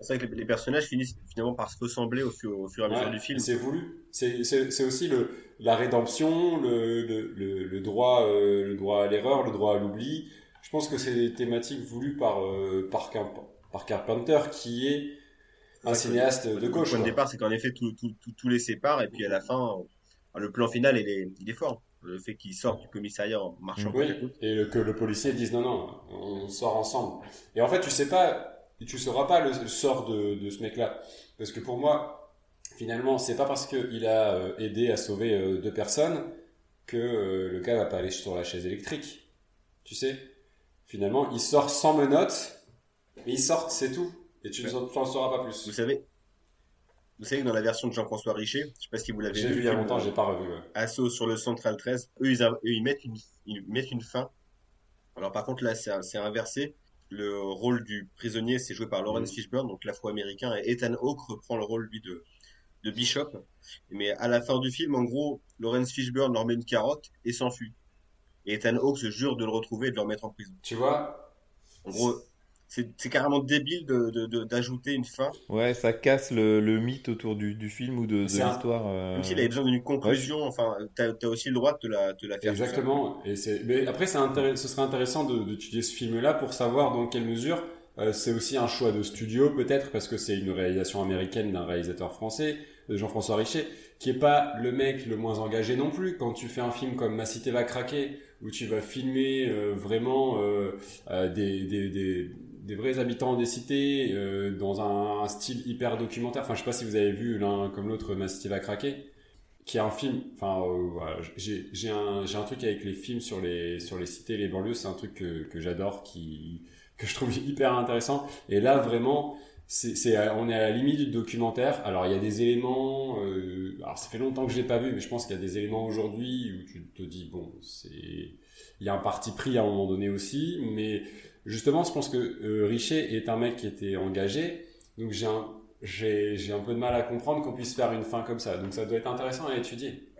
C'est vrai que les- les personnages finissent finalement par se ressembler au fur, au fur et à mesure Ouais, du film. C'est voulu. C'est c'est- c'est aussi le, la rédemption, le, le, le, le droit, euh, le droit à l'erreur, le droit à l'oubli. Je pense que c'est des thématiques voulues par, euh, par, Carp- par Carpenter, qui est un cinéaste le- de Le gauche. point de départ, c'est qu'en effet, tout, tout, tout, tout les sépare, et puis à la fin, euh, le plan final, il est, il est fort. Le fait qu'il sorte du commissariat en marchant Oui, et le- que le policier dise non, non, on sort ensemble. Et en fait, tu sais pas, tu sauras pas le, le sort de, de ce mec-là. Parce que pour moi, finalement, c'est pas parce qu'il a euh, aidé à sauver deux personnes que le gars va pas aller sur la chaise électrique. Tu sais? Finalement, il sort sans menottes, mais il sort, c'est tout. Et tu Ouais. n'en sauras pas plus. Vous savez, vous savez que dans la version de Jean-François Richer, je sais pas si vous l'avez J'ai vu il y a longtemps, j'ai pas revu. ouais. Assaut sur le Central 13, eux, ils, a- eux, ils mettent une, ils mettent une fin. Alors par contre, là, c'est inversé. Le rôle du prisonnier, c'est joué par Lawrence Mhm. Fishburne, donc l'afro-américain, et Ethan Hawke reprend le rôle, lui, de, de Bishop. Mais à la fin du film, en gros, Lawrence Fishburne leur met une carotte et s'enfuit. Et Ethan Hawke se jure de le retrouver et de le remettre en prison. Tu vois En gros, c'est carrément débile de- de- de- d'ajouter une fin, Ouais, ça casse le, le mythe autour du, du film ou de, de l'histoire. euh, même s'il avait besoin d'une conclusion. Enfin, t'as as aussi le droit de te la, te la faire. Exactement. Et c'est, mais après, ce serait intéressant de- d'étudier ce film-là pour savoir dans quelle mesure euh, c'est aussi un choix de studio, peut-être, parce que c'est une réalisation américaine d'un réalisateur français, de Jean-François Richer, qui est pas le mec le moins engagé non plus. Quand tu fais un film comme Ma cité va craquer, où tu vas filmer euh, vraiment euh, euh, des, des, des, vrais habitants des cités dans un, style hyper documentaire. Enfin, je sais pas si vous avez vu l'un comme l'autre Ma cité va craquer qui est un film. Enfin, voilà, j'ai un un truc avec les films sur les sur les cités, les banlieues. C'est un truc que que j'adore, que je trouve hyper intéressant. Et là, vraiment, on est à la limite du documentaire. Alors, il y a des éléments. euh, alors, ça fait longtemps que je l'ai pas vu, mais je pense qu'il y a des éléments aujourd'hui où tu te dis bon, c'est il y a un parti pris à un moment donné aussi, mais justement, je pense que euh, Richer est un mec qui était engagé. Donc j'ai un, j'ai un peu de mal à comprendre qu'on puisse faire une fin comme ça. Donc ça doit être intéressant à étudier.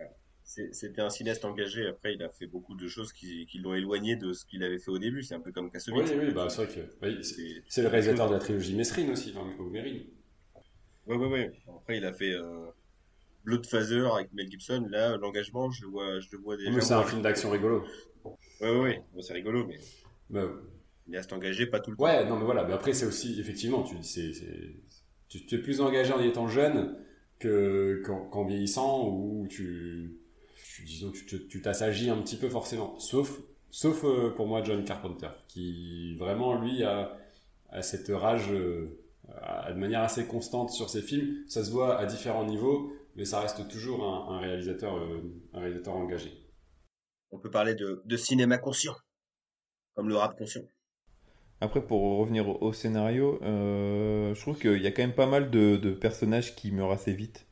C'était un cinéaste engagé. Après, il a fait beaucoup de choses qui, qui l'ont éloigné de ce qu'il avait fait au début. C'est un peu comme Oui, Kassovitz. oui, bah c'est vrai que oui, c'est, le réalisateur de la trilogie Mesrine aussi, dans, au Mérine. Ouais, ouais, ouais. Après, il a fait euh, Bloodfather avec Mel Gibson. Là, l'engagement, je le vois, je le vois déjà. Mais c'est un film d'action rigolo. Ouais, ouais, ouais. Bon, c'est rigolo, mais Bah, il reste engagé pas tout le temps. ouais, non mais voilà. Mais après c'est aussi effectivement, tu c'est, c'est, tu, tu es plus engagé en étant jeune que qu'en, vieillissant où tu, tu disons tu, t'assagis un petit peu forcément. Sauf sauf euh, pour moi John Carpenter qui vraiment lui a, a cette rage euh, à- de manière assez constante sur ses films. Ça se voit à différents niveaux, mais ça reste toujours un, un réalisateur euh, un réalisateur engagé. On peut parler de, de cinéma conscient, comme le rap conscient. Après, pour revenir au, au scénario, euh, je trouve qu'il y a quand même pas mal de, de personnages qui meurent assez vite.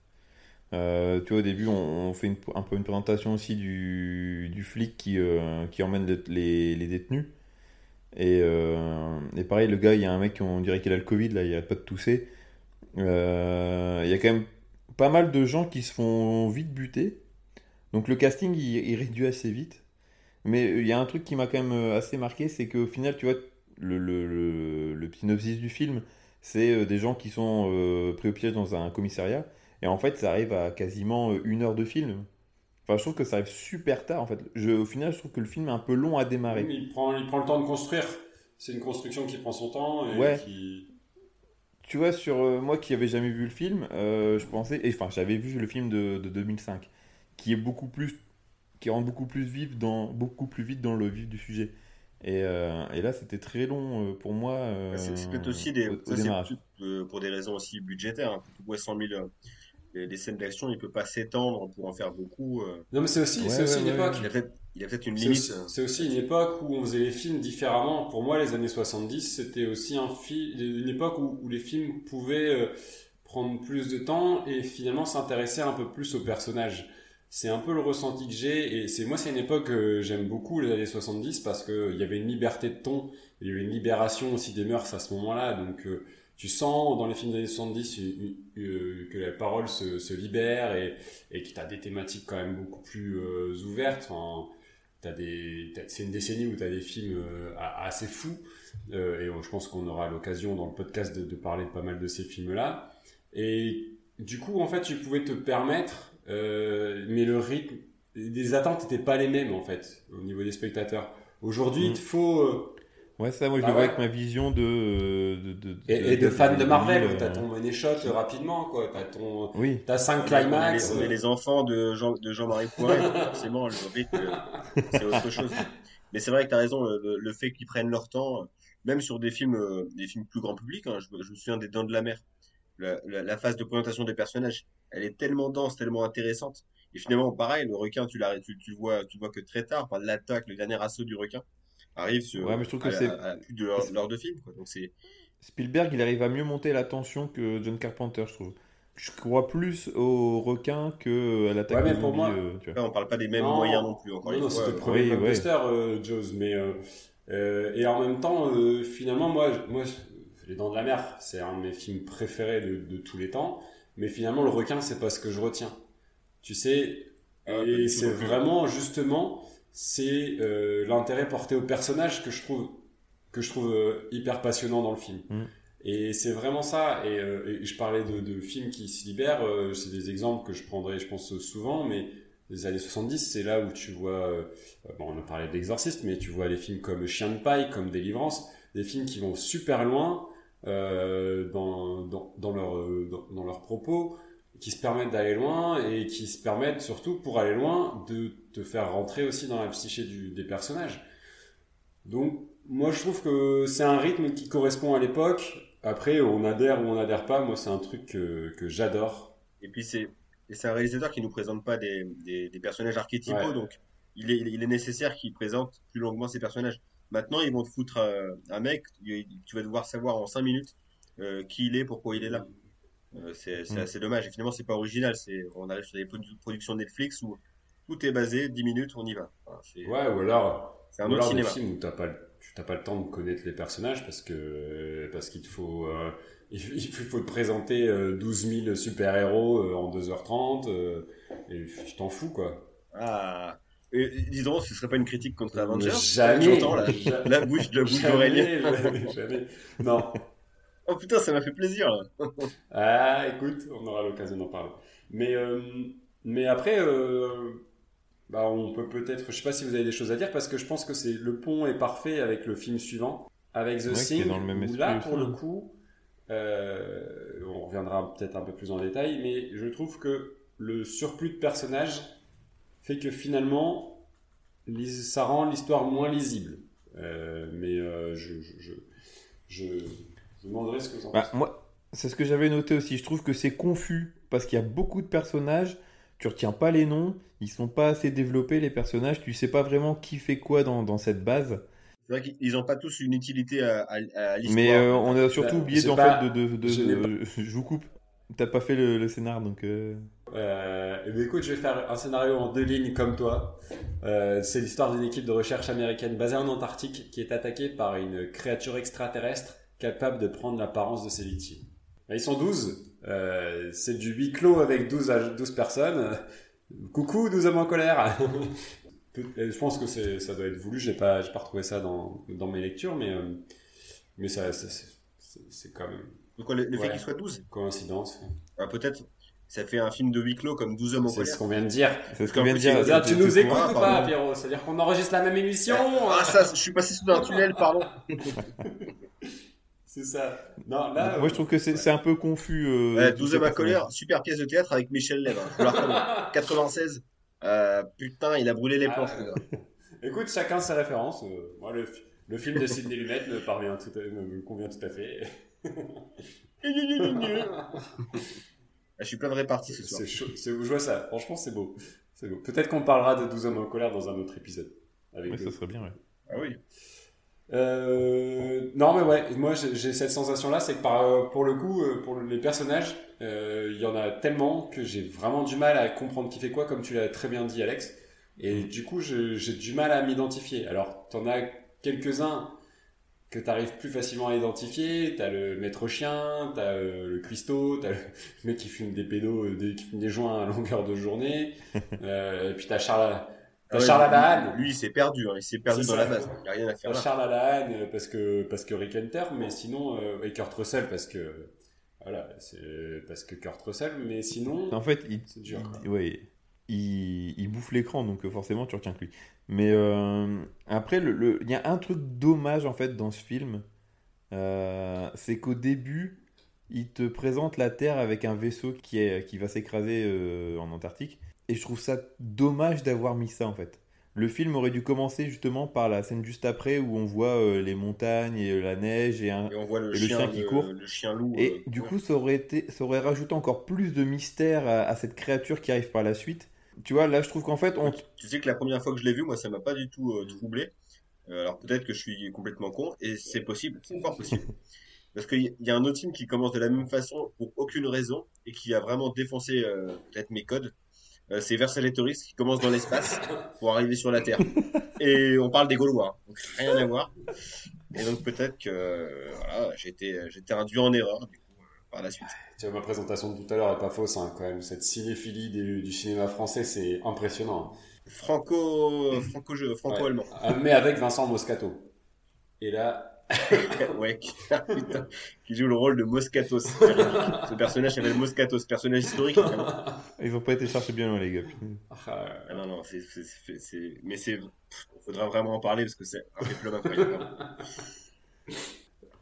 Euh, tu vois, au début, on, fait une- un peu une présentation aussi du, flic qui, euh, emmène les, détenus. Et, euh, et pareil, le gars, il y a un mec, on dirait qu'il a le Covid, là, il arrête pas de tousser. Il y a quand même pas mal de gens qui se font vite buter. Donc le casting, il, réduit assez vite. Mais il y a un truc qui m'a quand même assez marqué, c'est qu'au final, tu vois, le, le, le, le synopsis du film, c'est des gens qui sont pris au piège dans un commissariat. Et en fait, ça arrive à quasiment euh, une heure de film. Enfin, je trouve que ça arrive super tard, en fait. Je, au final, je trouve que le film est un peu long à démarrer. Il prend, il prend le temps de construire. C'est une construction qui prend son temps et Ouais. qui. Tu vois, sur euh, moi qui avais jamais vu le film, euh, je pensais, enfin, j'avais vu le film de, de 2005, qui est beaucoup plus, qui rentre beaucoup plus vif dans, beaucoup plus vite dans le vif du sujet. Et, euh, et là, c'était très long euh, pour moi. euh, C'est peut-être aussi des, au, ça, au peut-être, euh, pour des raisons aussi budgétaires. Hein. Quand tu vois 100 000, euh, les, les scènes d'action, il peut pas s'étendre pour en faire beaucoup. euh. Non, mais c'est aussi, Ouais, c'est aussi ouais, une ouais, époque. Il a peut-être, il a peut-être une C'est limite. aussi, euh. c'est aussi une époque où on faisait les films différemment. Pour moi, les années 70, c'était aussi un fi- une époque où, où les films pouvaient euh, prendre plus de temps et finalement s'intéresser un peu plus aux personnages. C'est un peu le ressenti que j'ai et c'est moi c'est une époque que j'aime beaucoup les années 70 parce que il y avait une liberté de ton, il y avait une libération aussi des mœurs à ce moment-là donc euh, tu sens dans les films des années 70 une- une- euh, que la parole se, se libère et, et que tu as des thématiques quand même beaucoup plus euh, ouvertes. Enfin, c'est une décennie où tu as des films euh, assez fous, euh, et euh, je pense qu'on aura l'occasion dans le podcast de, de parler de pas mal de ces films-là. Et du coup, en fait, tu pouvais te permettre, euh, mais le rythme, les attentes n'étaient pas les mêmes, en fait, au niveau des spectateurs. Aujourd'hui, Mm. il te faut... Ouais, ça, moi, je Ah le vois ouais. avec ma vision de. de, de- et, et de fans de de- Marvel, euh, t'as ton money shot rapidement, quoi. T'as ton... Oui, T'as cinq On est- climax. On est, les, on est euh, les enfants de Jean, de Jean-Marie Poiret, forcément, le euh, c'est autre chose. Mais c'est vrai que tu as raison, le, le fait qu'ils prennent leur temps, même sur des films, des films plus grand public, hein, je, je me souviens des Dents de la Mer, la, la- la phase de présentation des personnages, elle est tellement dense, tellement intéressante. Et finalement, pareil, le requin, tu, tu, tu le vois, tu le vois que très tard, enfin, l'attaque, le dernier assaut du requin arrive sur, Ouais, mais je trouve que à, c'est- à- à plus de l'heure l'heure de film. Quoi. Donc c'est Spielberg, il arrive à mieux monter la tension que John Carpenter, je trouve. Je crois plus au requin que à l'attaque Ouais, mais pour zombies, moi- euh, tu vois. là, on parle pas des mêmes Non. moyens non plus. Encore Non, une non, fois, c'était le premier oui, ouais. euh, Jaws. Mais, euh, euh, et en même temps, euh, finalement, moi, moi, Les Dents de la Mer, c'est un de mes films préférés de, de tous les temps. Mais finalement, le requin, c'est pas ce que je retiens. Tu sais, Ah, et c'est vraiment, justement, c'est euh, l'intérêt porté au personnage que je trouve, que je trouve euh, hyper passionnant dans le film. Mm. Et c'est vraiment ça. Et, euh, et je parlais de, de films qui se libèrent. c'est des exemples que je prendrai, je pense, souvent. Mais les années 70, c'est là où tu vois. bon, on a parlé de l'Exorciste, mais tu vois les films comme Chien de paille, comme Délivrance, des films qui vont super loin dans, dans, dans, leur, dans, dans leurs propos, qui se permettent d'aller loin et qui se permettent surtout, pour aller loin, de te faire rentrer aussi dans la psyché du, des personnages. Donc, moi, je trouve que c'est un rythme qui correspond à l'époque. Après, on adhère ou on n'adhère pas. Moi, c'est un truc que, que j'adore. Et puis c'est un réalisateur qui nous présente pas des, des, des personnages archétypaux, Ouais. donc il est, il est nécessaire qu'il présente plus longuement ses personnages. Maintenant, ils vont te foutre euh, un mec, tu vas devoir savoir en 5 minutes euh, qui il est, pourquoi il est là. Euh, c'est c'est Mm. assez dommage. Et finalement, c'est pas original. C'est on arrive sur des produ- productions Netflix où tout est basé 10 minutes, on y va. Enfin, Ouais, ou alors, c'est un Ou autre alors des cinéma. films où t'as pas, tu t'as pas le temps de connaître les personnages parce que parce qu'il te faut euh, il faut te présenter euh, 12 000 super héros en 2h30 euh, et tu t'en fous quoi. Ah, et, dis donc, ce serait pas une critique contre Avengers? Jamais. J'entends la, bouche de la bouche d'Aurélien. Jamais, jamais. Non. Oh putain, ça m'a fait plaisir. Là. Ah, écoute, on aura l'occasion d'en parler. Mais, euh, mais après, euh, bah, on peut peut-être, je sais pas si vous avez des choses à dire, parce que je pense que c'est le pont est parfait avec le film suivant, avec The Ouais, qui est Thing, dans le même où esprit là, pour le hein. coup, euh, on reviendra peut-être un peu plus en détail, mais je trouve que le surplus de personnages fait que finalement, ça rend l'histoire moins lisible. Euh, mais euh, je, je, je, je, je me demanderai ce que vous en Bah, pensez. moi, c'est ce que j'avais noté aussi. Je trouve que c'est confus parce qu'il y a beaucoup de personnages. Tu retiens pas les noms. Ils sont pas assez développés, les personnages. Tu sais pas vraiment qui fait quoi dans, dans cette base. C'est vrai qu'ils n'ont pas tous une utilité à, à, à l'histoire. Mais euh, on a surtout Bah, oublié pas- fait de. de, de- je n'ai de- je vous coupe. T'as pas fait le, le scénar donc. euh, Euh, eh bien, écoute, je vais faire un scénario en deux lignes comme toi. Euh, c'est l'histoire d'une équipe de recherche américaine basée en Antarctique qui est attaquée par une créature extraterrestre capable de prendre l'apparence de ses victimes. Là, Ils sont 12. Euh, c'est du huis clos avec 12, à- 12 personnes. Coucou, 12 hommes en colère. Je pense que c'est, ça doit être voulu. J'ai pas, j'ai pas retrouvé ça dans, dans mes lectures, mais, euh, mais ça, ça- c'est, c'est- c'est quand même Donc, le, le fait Ouais. qu'ils soient 12, coïncidence. ah, peut-être, ça fait un film de huis clos comme 12 hommes en C'est colère. ce qu'on vient de dire. C'est ce qu'on vient de dire. Dire, tu c'était- nous écoutes Ah, ou pas. Pierrot? C'est-à-dire qu'on enregistre la même émission Ah, ça, je suis passé sous un tunnel, pardon. C'est ça. Non, là. Moi je trouve que c'est un peu confus. euh, Ouais, tous 12 ces hommes à personnages. colère, super pièce de théâtre avec Michel Lèvre. Faut la reconnaître. 96. Euh, putain, il a brûlé les Ah, planches, gars. Écoute, chacun ses références. Euh, moi, le, fi- le film de Sidney Lumet me, parvient tout à- me, me convient tout à fait. Ah, Je suis plein de réparties ce soir. C'est Je vois ça. Franchement, c'est beau. C'est beau. Peut-être qu'on parlera de 12 hommes en colère dans un autre épisode. Avec Ouais, ça serait bien, ouais. Ah oui. Euh, non mais ouais, moi j'ai cette sensation-là, c'est que par, euh, pour le coup, euh, pour les personnages, euh, il y en a tellement que j'ai vraiment du mal à comprendre qui fait quoi, comme tu l'as très bien dit Alex. Et du coup, j'ai du mal à m'identifier. Alors, t'en as quelques-uns que t'arrives plus facilement à identifier. T'as le maître chien, t'as euh, le cuistot, t'as le mec qui fume des pédos, des, qui fume des joints à longueur de journée. Et puis t'as Charles, Ah ouais, Charles lui- Alahan. Lui, il s'est perdu. hein. Il s'est perdu dans ça. la base. Il n'y a rien à faire là. Charles Alahan euh, parce que parce que Rick Hunter, mais sinon euh, et Kurt Russell parce que voilà, c'est parce que Kurt Russell, mais sinon En fait, il, c'est dur. il- ouais, il, il bouffe l'écran, donc euh, forcément tu retiens que lui. Mais euh, après, le- le- il y a un truc dommage en fait dans ce film, euh, c'est qu'au début, il te présente la Terre avec un vaisseau qui, est, qui va s'écraser euh, en Antarctique. Et je trouve ça dommage d'avoir mis ça en fait. Le film aurait dû commencer justement par la scène juste après où on voit euh, les montagnes et la neige et un, Et on voit le, Et le chien, qui court. Le chien loup. et euh, du ouais. coup, ça aurait, été, ça aurait rajouté encore plus de mystère à, à cette créature qui arrive par la suite. Tu vois, là, je trouve qu'en fait, on... Tu sais que la première fois que je l'ai vu, moi, ça m'a pas du tout euh, troublé. Euh, alors peut-être que je suis complètement con, et c'est possible, c'est fort possible. Parce qu'il y, y a un autre film qui commence de la même façon pour aucune raison et qui a vraiment défoncé euh, peut-être mes codes. Euh, c'est Versailles qui commence dans l'espace pour arriver sur la Terre. Et on parle des Gaulois, donc rien à voir. Et donc peut-être que euh, voilà, j'ai été induit en erreur du coup, euh, par la suite. Tu vois, ma présentation de tout à l'heure est pas fausse hein, quand même. Cette cinéphilie du, du cinéma français, c'est impressionnant. Franco, franco, franco-allemand. Ah, Mais avec Vincent Moscato. Et là, ouais, qui, putain, qui joue le rôle de Moscato. Ce personnage s'appelle Moscato, ce personnage historique. ils ont pas été chercher bien loin, les gars. ah, non, non, c'est, c'est, c'est, c'est- mais c'est, pff, faudra vraiment en parler parce que c'est un péplum incroyable.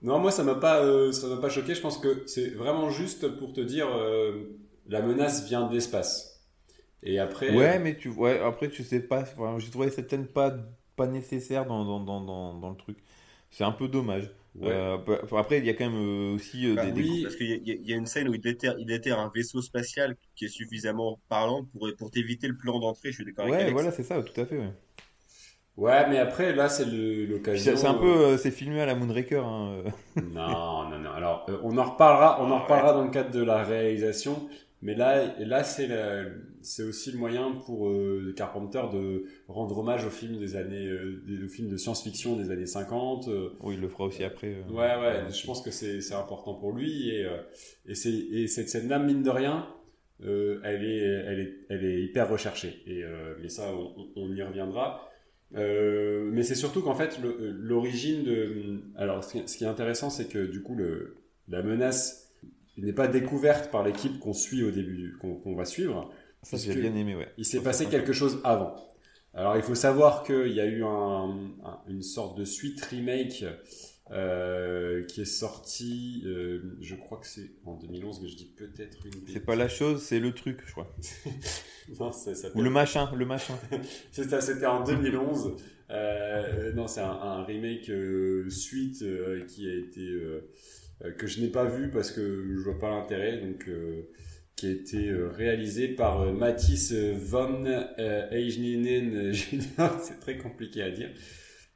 Non, moi ça m'a pas, euh, ça m'a pas choqué. Je pense que c'est vraiment juste pour te dire euh, la menace vient de l'espace. Et après, Ouais, mais tu ouais, après, tu sais pas. enfin, J'ai trouvé cette scène pas, pas nécessaire dans, dans, dans, dans, dans le truc. C'est un peu dommage. Ouais. Euh, après, il y a quand même euh, aussi euh, Bah des, des- oui. Parce qu'il y, y a- une scène où il déterre, il déterre un vaisseau spatial qui est suffisamment parlant pour, pour t'éviter le plan d'entrée. Je suis d'accord avec Ouais, Alex. voilà, c'est ça, tout à fait. Ouais. ouais, mais après là c'est l'occasion. C'est un peu, euh, c'est filmé à la Moonraker. Hein. Non, non, non. Alors, euh, on en reparlera, on en reparlera dans le cadre de la réalisation. Mais là, là, c'est c'est aussi le moyen pour euh, Carpenter de rendre hommage aux films des années, euh, des, aux films de science-fiction des années 50. euh, Oui, il le fera aussi après. euh. Ouais, ouais, je pense que c'est c'est important pour lui et, et, c'est- et cette scène-là, mine de rien, elle, est, elle, est, elle est hyper recherchée. Et, mais ça, on, on y reviendra. Mais c'est surtout qu'en fait, le- l'origine de. Alors, ce qui, ce qui est intéressant, c'est que du coup, le, la menace n'est pas découverte par l'équipe qu'on suit au début, qu'on va suivre. Ça, j'ai bien aimé, ouais. Il s'est Ça, passé quelque chose avant. Alors, il faut savoir qu'il y a eu un, un- une sorte de suite remake euh, qui est sorti, euh, je crois que c'est en 2011, mais je dis peut-être une. C'est pas la chose, c'est le truc, je crois. Non, ça s'appelle- Ou le machin, le machin. C'est ça, c'était en 2011. Euh, non, c'est un, un remake euh, suite qui a été que je n'ai pas vu parce que je vois pas l'intérêt, donc euh, qui a été euh, réalisé par euh, Mathis von euh, Jr. C'est très compliqué à dire.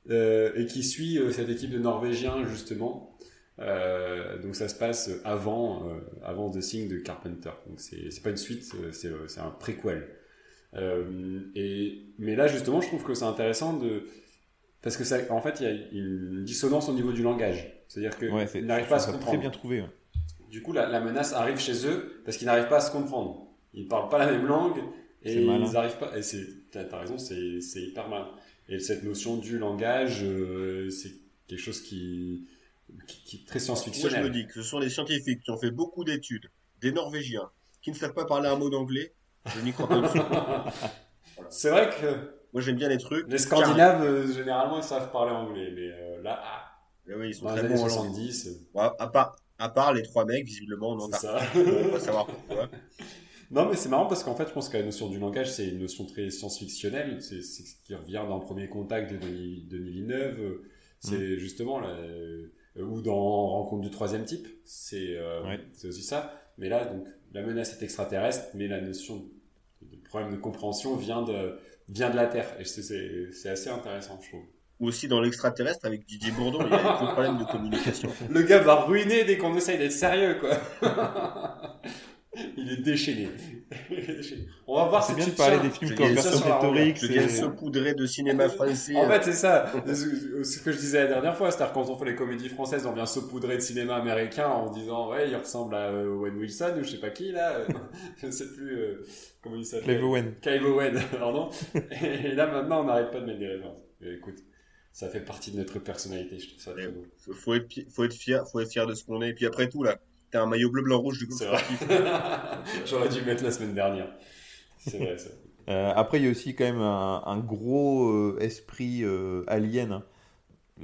euh, et qui suit euh, cette équipe de Norvégiens justement. Euh, donc ça se passe avant, euh, avant The Thing de Carpenter. Donc c'est pas une suite, c'est un préquel. Euh, et mais là justement, je trouve que c'est intéressant de parce que ça, en fait, il y a une dissonance au niveau du langage. C'est-à-dire que Ouais, c'est ils n'arrivent pas à se comprendre. très bien trouvé. ouais. Du coup, la, la menace arrive chez eux parce qu'ils n'arrivent pas à se comprendre. Ils parlent pas la même langue et ils n'arrivent pas. Et c'est, t'as, t'as raison, c'est, c'est hyper malin. Et cette notion du langage, euh, c'est quelque chose qui, qui, qui est très Moi, je me science-fictionnel. dis que ce sont des scientifiques qui ont fait beaucoup d'études, des Norvégiens, qui ne savent pas parler un mot d'anglais. Je n'y crois pas du tout. c'est vrai que Moi, j'aime bien les trucs. les Scandinaves, euh, généralement, ils savent parler anglais, mais euh, là, ah, Mais oui, ils sont dans très bons en langue. 70, euh, Ouais, à, part, à part les trois mecs, visiblement, en c'est Antarctique. ça. On va savoir pourquoi. Non, mais c'est marrant parce qu'en fait, je pense que la notion du langage, c'est une notion très science-fictionnelle. C'est ce qui revient dans le premier contact de Denis, Denis Villeneuve. C'est justement là, euh, ou dans Rencontre du troisième type. C'est euh, Ouais. c'est aussi ça. Mais là, donc, la menace est extraterrestre, mais la notion de problème de compréhension vient de vient de la Terre. Et c'est assez intéressant, je trouve. Ou aussi dans l'extraterrestre avec Didier Bourdon, il y a des problèmes de communication. Le gars va ruiner dès qu'on essaye d'être sérieux, quoi. Il est déchaîné. Il est déchaîné. On va voir C'est si bien tu de parler des films dis version rhétorique. C'est- saupoudrer de cinéma français. En fait, c'est ça. Ce que je disais la dernière fois, c'est-à-dire quand on fait les comédies françaises, on vient saupoudrer de cinéma américain en disant ouais, il ressemble à euh, Owen Wilson ou je sais pas qui là. euh, je sais plus euh, comment il s'appelle. Clive Owen. Clive Owen, pardon. Et là maintenant, on n'arrête pas de mettre des références. Et écoute, ça fait partie de notre personnalité. Je trouve ça très beau. faut être, pi- faut être fier, faut être fier de ce qu'on est. Et puis après tout, là, t'as un maillot bleu, blanc, rouge du club C'est vrai. J'aurais dû mettre la semaine dernière. C'est vrai ça. Euh, après, il y a aussi quand même un, un gros euh, esprit euh, alien. hein.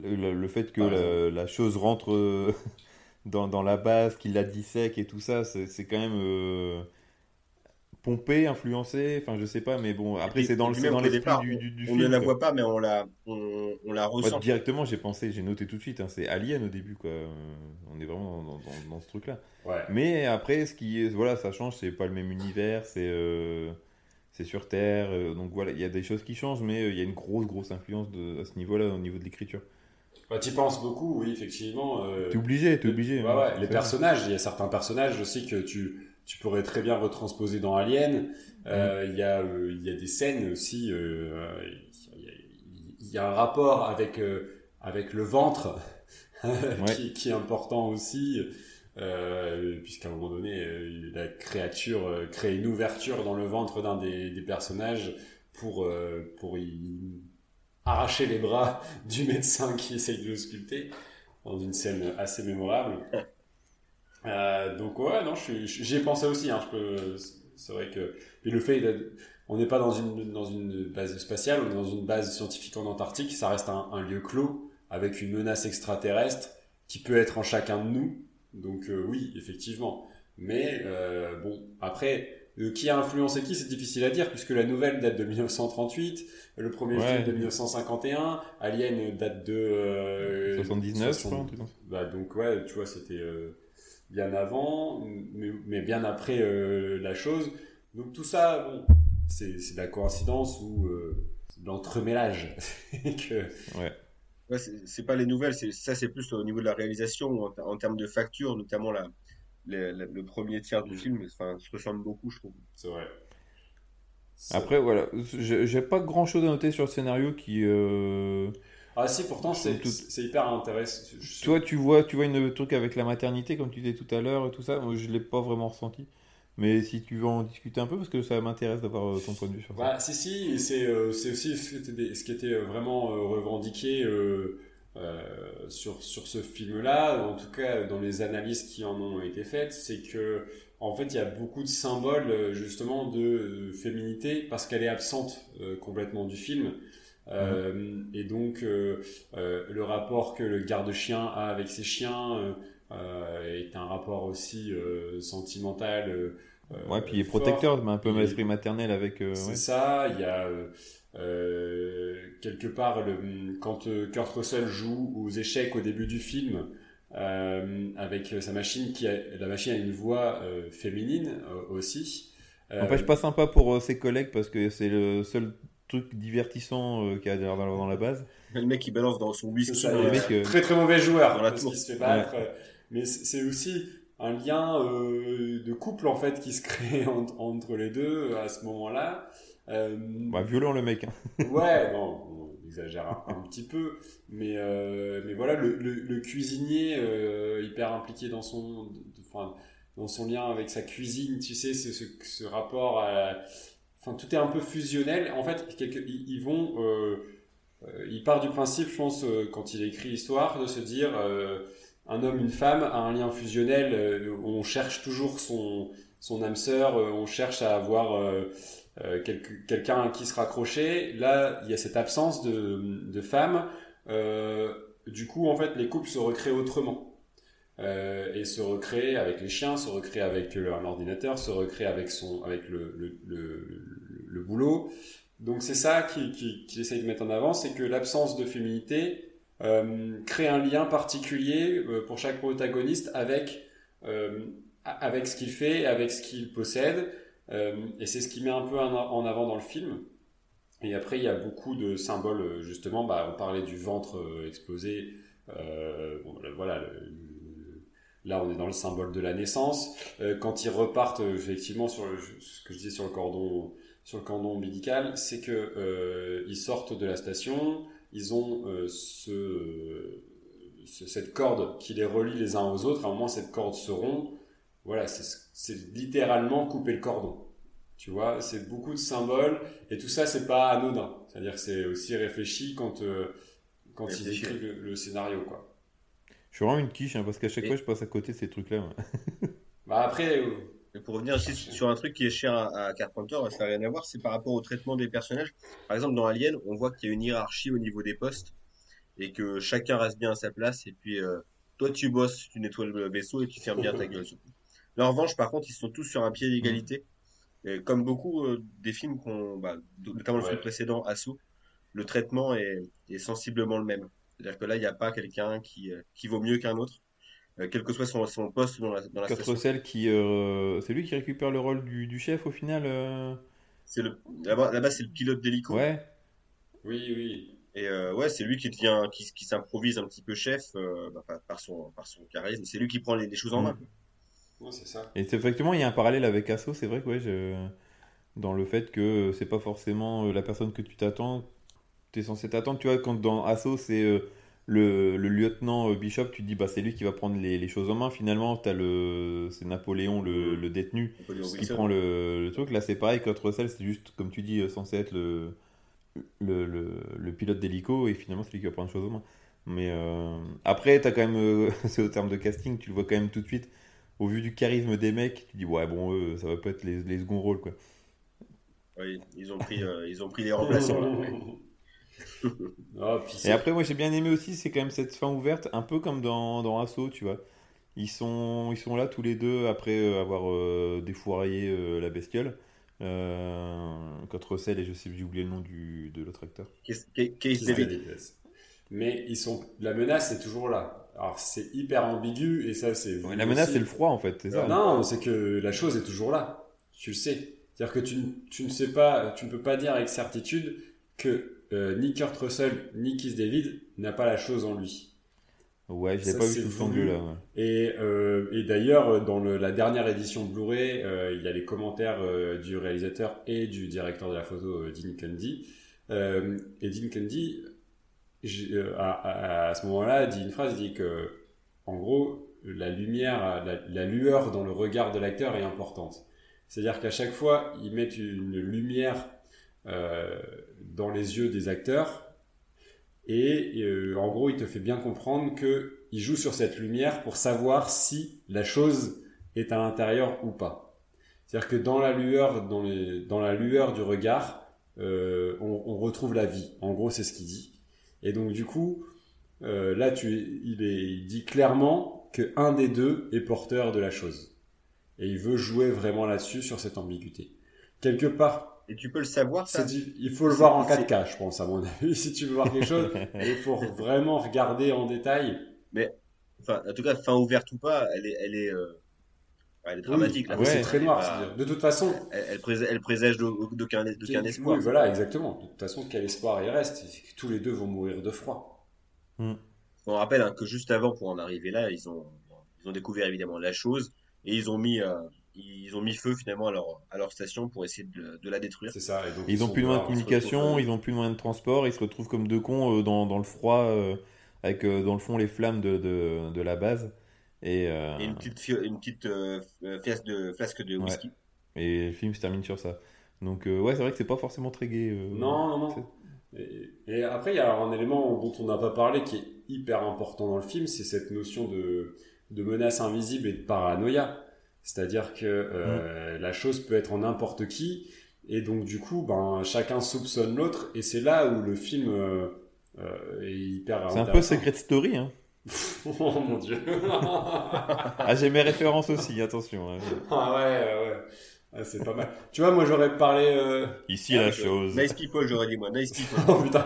Le, le- le fait que Ah, la, la chose rentre euh, dans, dans la base, qu'il la dissèque et tout ça, c'est c'est quand même pompé, influencé. Enfin, je sais pas, mais bon, après, c'est dans, le- dans l'esprit du, du, du On film. ne la voit pas, mais on la, on, on la Moi, ressent. directement, j'ai pensé, j'ai noté tout de suite. hein, c'est Alien au début, quoi. On est vraiment dans, dans- dans ce truc-là. Ouais. Mais après, ce qui, est- voilà, ça change. C'est pas le même univers. C'est, euh, c'est sur Terre. euh, donc voilà, il y a des choses qui changent, mais euh, il y a une grosse, grosse influence de, à ce niveau-là, au niveau de l'écriture. Bah, tu penses beaucoup, oui, effectivement. euh, T'es obligé, t'es obligé. Hein, ouais, les personnages, il y a certains personnages aussi que tu, tu pourrais très bien retransposer dans Alien. Euh, Il y, a, euh, il y a des scènes aussi, euh, il y, a- il y a un rapport avec, euh, avec le ventre qui, qui est important aussi, euh, puisqu'à un moment donné, euh, la créature euh, crée une ouverture dans le ventre d'un des, des personnages pour, euh, pour y arracher les bras du médecin qui essaye de le sculpter dans une scène assez mémorable. Euh, donc ouais, non, j'y ai pensé aussi. Hein, je peux, c'est vrai que mais le fait, on n'est pas dans une dans une base spatiale, on est dans une base scientifique en Antarctique. Ça reste un, un lieu clos avec une menace extraterrestre qui peut être en chacun de nous. Donc euh, oui, effectivement. Mais euh, bon, après. euh, qui a influencé qui, c'est difficile à dire, puisque la nouvelle date de 1938, le premier Ouais. film de 1951, Alien date de... euh, 79, je 60 crois, bah, donc ouais, tu vois, c'était bien avant, mais, mais bien après euh, la chose. Donc tout ça, bon, c'est c'est de la coïncidence ou euh, l'entremêlage. que, Ouais, c'est c'est pas les nouvelles, c'est ça, c'est plus au niveau de la réalisation ou en, en termes de facture, notamment la, le, premier tiers du Mm. film, enfin, se ressemble beaucoup, je trouve. c'est vrai. Après, voilà, j'ai j'ai pas grand chose à noter sur le scénario qui. euh, Ah si, pourtant c'est Tout- hyper intéressant. Je- Toi, tu vois, tu vois une truc avec la maternité, comme tu disais tout à l'heure et tout ça. Moi, je l'ai pas vraiment ressenti. Mais si tu veux en discuter un peu, parce que ça m'intéresse d'avoir euh, ton point de vue sur ça. Bah, si, si, c'est euh, aussi ce qui était, était vraiment euh, revendiqué euh, euh, sur, sur ce film-là, en tout cas dans les analyses qui en ont été faites, c'est que en fait il y a beaucoup de symboles euh, justement de euh, féminité parce qu'elle est absente euh, complètement du film. Euh, Et donc euh, euh, le rapport que le garde-chien a avec ses chiens est un rapport aussi sentimental. Ouais, puis il est fort. protecteur, mais un peu l'esprit maternel avec. C'est ouais. ça, il y a quelque part le, quand Kurt Russell joue aux échecs au début du film avec sa machine qui a, la machine a une voix féminine aussi. N'empêche pas sympa pour ses collègues parce que c'est le seul truc divertissant euh, qu'il y a derrière dans, dans la base. Le mec qui balance dans son whisky. ça, le mec, euh, très très mauvais joueur dans la tour. qu'il se fait battre. Mais c'est aussi un lien euh, de couple en fait qui se crée entre, entre les deux à ce moment-là. Euh, Bah, violent le mec. hein. Ouais, bon, on exagère un, un petit peu, mais, euh, mais voilà, le, le, le cuisinier euh, hyper impliqué dans son, de- enfin, dans son lien avec sa cuisine, tu sais, ce, ce, ce rapport à, tout est un peu fusionnel. En fait, ils, vont, euh, euh, il part du principe, je pense, euh, quand il écrit l'histoire, de se dire, un homme, une femme a un lien fusionnel. on cherche toujours son, son âme sœur, on cherche à avoir quelqu'un à qui se raccrocher. Là, il y a cette absence de, de femme. Du coup, en fait, les couples se recréent autrement. Et se recréent avec les chiens, se recréent avec le- un ordinateur, se recréent avec, son, avec le, le- boulot. Donc c'est ça qu'il qui, qui essaye de mettre en avant, c'est que l'absence de féminité euh, crée un lien particulier euh, pour chaque protagoniste avec, euh, avec ce qu'il fait, avec ce qu'il possède. Et c'est ce qui met un peu en avant dans le film. Et après, il y a beaucoup de symboles, justement. Bah, on parlait du ventre explosé. Voilà. là, on est dans le symbole de la naissance. Quand ils repartent, effectivement, sur le- ce que je disais sur le cordon, sur le cordon ombilical, c'est que euh, ils sortent de la station. Ils ont euh, ce, ce- cette corde qui les relie les uns aux autres. À un moment, cette corde se rompt. Voilà, c'est littéralement couper le cordon. Tu vois, c'est beaucoup de symboles et tout ça, c'est pas anodin. C'est-à-dire que c'est aussi réfléchi quand quand ils écrivent le, le scénario, quoi. Je suis vraiment une quiche hein, parce qu'à chaque Et- fois je passe à côté de ces trucs-là. Bah après, euh, Et pour revenir aussi sur un truc qui est cher à, à Carpenter, ça n'a rien à voir, c'est par rapport au traitement des personnages. Par exemple, dans Alien, on voit qu'il y a une hiérarchie au niveau des postes et que chacun reste bien à sa place. Et puis, euh, toi, tu bosses, tu nettoies le vaisseau et tu fermes bien ta gueule. Là, en revanche, par contre, ils sont tous sur un pied d'égalité. Et comme beaucoup euh, des films qu'on, bah, notamment le film précédent, Assaut, le traitement est, est sensiblement le même. C'est-à-dire que là, il n'y a pas quelqu'un qui, euh, qui vaut mieux qu'un autre, quel que soit son, son poste dans la, dans la station. Russell qui. euh, c'est lui qui récupère le rôle du, du chef au final euh C'est le, là-bas, c'est le pilote d'hélico. Ouais. oui, oui. Et euh, ouais, c'est lui qui devient, qui, qui s'improvise un petit peu chef euh, bah, par- par son, par son charisme. C'est lui qui prend les, les choses en main. Ouais, c'est ça. Et c'est effectivement, il y a un parallèle avec Asso, c'est vrai que ouais, je... dans le fait que c'est pas forcément euh, la personne que tu t'attends, tu es censé t'attendre. Tu vois, quand dans Asso, c'est euh, le, le lieutenant euh, Bishop, tu te dis, bah, c'est lui qui va prendre les, les choses en main. Finalement, t'as le... c'est Napoléon, le, le détenu, Napoléon qui Wilson. prend le, le truc. Là, c'est pareil, Kurt Russell, c'est juste, comme tu dis, euh, censé être le, le, le, le pilote d'hélico, et finalement, c'est lui qui va prendre les choses en main. Mais euh, après, t'as quand même, euh, c'est au terme de casting, tu le vois quand même tout de suite. Au vu du charisme des mecs, tu dis, ouais, bon, eux, ça va pas être les, les seconds rôles, quoi. Oui, ils ont pris, euh, ils ont pris les remplaçants. Là. puis Et après, moi, j'ai bien aimé aussi, c'est quand même cette fin ouverte, un peu comme dans, dans Assaut, tu vois. Ils sont, ils sont là tous les deux après euh, avoir euh, défouraillé euh, la bestiole. Euh, Kurt Russell et je sais, j'ai oublié le nom du, de l'autre acteur. Case David. Mais ils sont, la menace est toujours là. Alors c'est hyper ambigu et ça c'est. Ouais, la menace, c'est le froid, en fait, c'est ça. Non, c'est que la chose est toujours là. Tu le sais. C'est-à-dire que tu, ne- tu ne sais pas, tu ne peux pas dire avec certitude que euh, ni Kurt Russell ni Keith David n'a pas la chose en lui. Ouais, je l'ai pas vu sous ce voulu. angle-là. ouais. Et, euh, et d'ailleurs, dans le- la dernière édition Blu-ray, euh, il y a les commentaires euh, du réalisateur et du directeur de la photo, euh, Dean Cundy. Euh, et Dean euh, à, à- à ce moment-là, dit une phrase, il dit que, en gros, la lumière, la, la lueur dans le regard de l'acteur est importante. C'est-à-dire qu'à chaque fois, ils mettent une lumière euh, dans les yeux des acteurs et euh, en gros, il te fait bien comprendre que il joue sur cette lumière pour savoir si la chose est à l'intérieur ou pas. C'est-à-dire que dans la lueur, dans, la lueur du regard, euh, on, retrouve la vie. En gros, c'est ce qu'il dit. Et donc, du coup, euh, là, tu, il, est, il dit clairement que un des deux est porteur de la chose. Et il veut jouer vraiment là-dessus, sur cette ambiguïté. Quelque part, Et tu peux le savoir, ça c'est di- il faut le voir en c'est- 4K, je pense, à mon avis, si tu veux voir quelque chose. Il faut vraiment regarder en détail. Enfin, en tout cas, fin ouverte ou pas, elle est, elle est, euh, elle est dramatique. Oui, ah, c'est très noir. Bah, De toute façon, Elle, elle présage, elle présage d'au- d'aucun espoir. Oui, voilà, exactement. De toute façon, quel espoir il reste tous les deux vont mourir de froid. On rappelle hein, que juste avant, pour en arriver là, ils ont, ils ont découvert évidemment la chose et ils ont mis, euh, ils ont mis feu finalement à leur, à leur station pour essayer de, de la détruire. C'est ça. Et donc, Ils ont sont plus de moyens de communication, ils ont plus de moyens de transport, ils se retrouvent comme deux cons euh, dans, dans le froid, euh, avec euh, dans le fond les flammes de, de, de la base. Et, euh, Et une petite, fi- une petite flasque de, flasque de Ouais. whisky. et le film se termine sur ça. Donc euh, ouais, c'est vrai que c'est pas forcément très gai. euh, Non, non, non. Et, et après, il y a un élément dont on n'a pas parlé qui est hyper important dans le film, c'est cette notion de, de menace invisible et de paranoïa. C'est-à-dire que euh, la chose peut être en n'importe qui, et donc du coup, ben, chacun soupçonne l'autre, et c'est là où le film euh, euh, est hyper C'est un peu. Secret Story. Hein. oh mon dieu Ah, j'ai mes références aussi, attention. hein. Ah ouais, ouais. Ah, c'est pas mal. Tu vois, moi j'aurais parlé... euh, Ici Ah, la je- chose. Nice people, j'aurais dit moi. Nice people. Oh putain.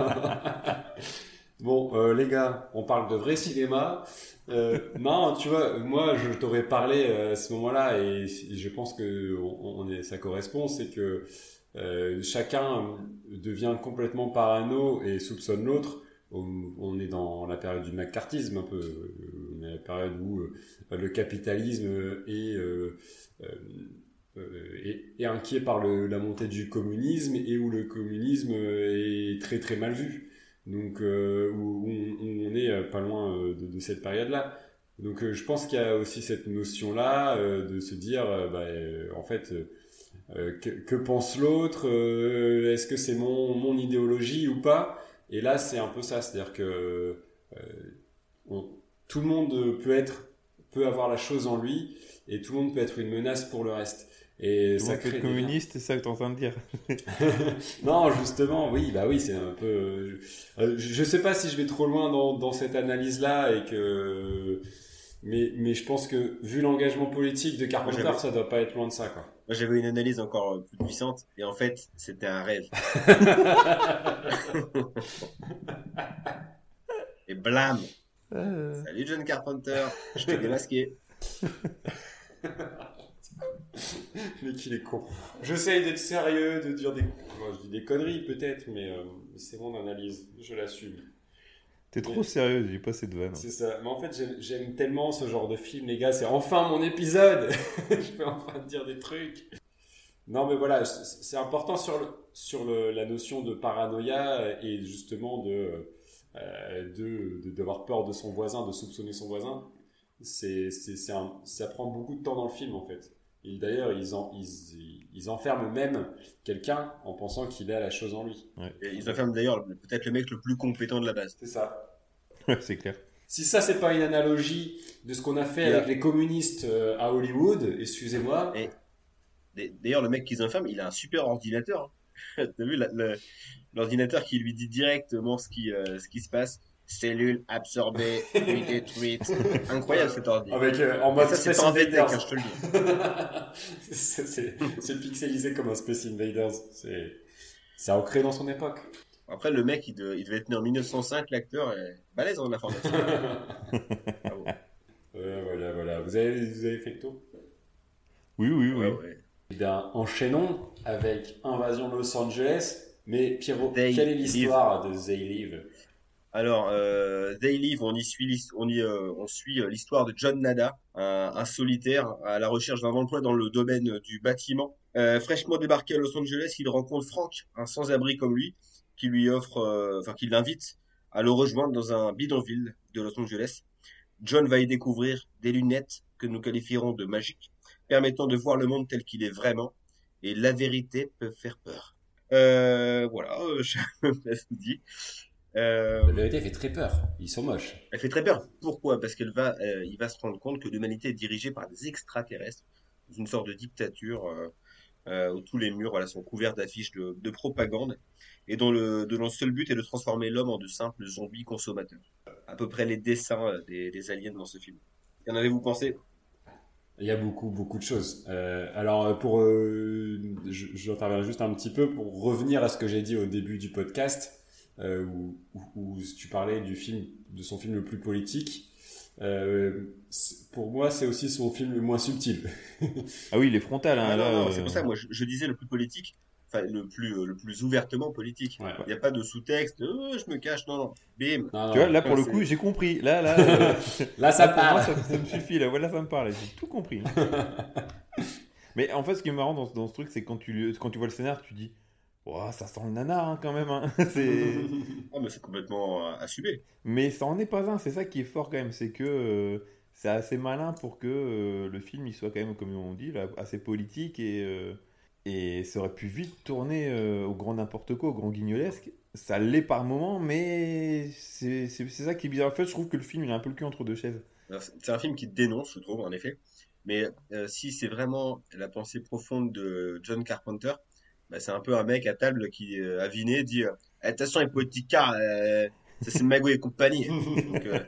bon, euh, les gars, on parle de vrai cinéma. Euh, non, tu vois, moi, je t'aurais parlé euh, à ce moment-là, et je pense que ça correspond, c'est que euh, chacun devient complètement parano et soupçonne l'autre. On, est dans la période du macartisme un peu, on est à la période où le capitalisme est inquiet par le, la montée du communisme et où le communisme est très très mal vu. Donc euh, on, est euh, pas loin euh, de, cette période-là. Donc je pense qu'il y a aussi cette notion-là de se dire, bah, en fait, que, pense l'autre Est-ce que c'est mon, mon idéologie ou pas? Et là, c'est un peu ça, c'est-à-dire que tout le monde peut être, peut avoir la chose en lui, et tout le monde peut être une menace pour le reste. Et ça crée communiste, c'est ça que t'es en train de dire. non, justement, oui, bah oui, c'est un peu. euh, je, je sais pas si je vais trop loin dans, dans cette analyse-là et que. Mais, mais je pense que vu l'engagement politique de Carpenter, ça doit pas être loin de ça, quoi. Moi, j'avais une analyse encore euh, plus puissante et en fait, c'était un rêve. et blam Euh, Salut John Carpenter, je t'ai démasqué. mais qu'il est con. J'essaye d'être sérieux, de dire des. Moi, je dis des conneries peut-être, mais euh, c'est mon analyse, je l'assume. T'es trop sérieux, j'ai pas cette vanne. C'est ça. Mais en fait, j'aime- tellement ce genre de film, les gars. C'est enfin mon épisode. je peux enfin dire des trucs. Non, mais voilà, c'est c'est important sur, le, sur le, la notion de paranoïa et justement de euh, de- de- d'avoir peur de son voisin, de soupçonner son voisin. C'est c'est- c'est un- ça prend beaucoup de temps dans le film en fait. Et d'ailleurs, ils, en, ils, ils enferment même quelqu'un en pensant qu'il a la chose en lui. Et ils enferment d'ailleurs le- peut-être le mec le plus compétent de la base. C'est ça. c'est clair. Si ça, c'est pas une analogie de ce qu'on a fait Yeah. avec les communistes euh, à Hollywood, excusez-moi. Et- D'ailleurs, le mec qu'ils enferment, il a un super ordinateur. hein. T'as vu l'ordinateur qui lui dit directement ce qui, euh, ce qui se passe Cellules absorbées, puis détruites. Incroyable cet ordi. Avec, euh, en mode ça, c'est Space pas Invaders. hein, je te le dis. c'est pixelisé comme un Space Invaders. C'est c'est ancré dans son époque. Après, le mec, il, de- il devait être né en 1905, l'acteur est balèze en informatique. Bravo. Euh, voilà, voilà. Vous avez, vous avez fait le tour? Oui, oui, oui. Ouais, ouais. Bien, enchaînons avec Invasion de Los Angeles. Mais Pierrot, They quelle est l'histoire de They Live? Alors, euh, They Live, on y suit, euh, euh, l'histoire de John Nada, un, solitaire à la recherche d'un emploi dans le domaine du bâtiment. Euh, fraîchement débarqué à Los Angeles, il rencontre Frank, un sans-abri comme lui, qui lui offre, euh, enfin, qui l'invite à le rejoindre dans un bidonville de Los Angeles. John va y découvrir des lunettes que nous qualifierons de magiques, permettant de voir le monde tel qu'il est vraiment, et la vérité peut faire peur. Euh, voilà, euh, je me vous. Euh, fait très peur. Ils sont moches. elle fait très peur. Pourquoi? Parce qu'elle va, euh, il va se rendre compte que l'humanité est dirigée par des extraterrestres, une sorte de dictature euh, euh, où tous les murs voilà, sont couverts d'affiches de, de propagande et dont le, dont le seul but est de transformer l'homme en de simples zombies consommateurs. À peu près les dessins des, des aliens dans ce film. Qu'en avez-vous pensé? Il y a beaucoup, beaucoup de choses. Euh, alors, pour, euh, j'interviens juste un petit peu pour revenir à ce que j'ai dit au début du podcast, euh, où, où- où tu parlais du film, de son film le plus politique. euh, pour moi, c'est aussi son film le moins subtil. Ah oui, il est frontal. Hein, Ah, là, non, non, euh, c'est pour ça, moi, je, je disais le plus politique, enfin, le plus, euh, le plus ouvertement politique. Ouais. Il n'y a pas de sous-texte, euh, je me cache, non, non, bim. Non, Tu vois, là pour le coup, j'ai compris. Là, là, euh, Là, ça là, pour moi, parle. ça, ça me suffit. Là, voilà, ça me parle. J'ai tout compris. Mais en fait, ce qui est marrant dans, ce- dans ce truc, c'est quand tu, quand tu vois le scénar, tu dis, Ouah, ça sent le nanar hein, quand même. hein. C'est- Ah, mais c'est complètement euh, assumé. Mais ça en est pas un. C'est ça qui est fort quand même, c'est que euh, c'est assez malin pour que euh, le film il soit quand même, comme on dit, là, assez politique et et ça aurait pu vite tourner au grand n'importe quoi, au grand guignolesque. Ça l'est par moment, mais c'est c'est- c'est ça qui est bizarre. En fait, je trouve que le film il a un peu le cul entre deux chaises. Alors, C'est un film qui dénonce, je trouve, en effet. Mais si c'est vraiment la pensée profonde de John Carpenter, bah, c'est un peu un mec à table qui, euh, aviné, dit euh, Eh, Attention, les politicards, euh, ça c'est Mago et compagnie. Donc, euh,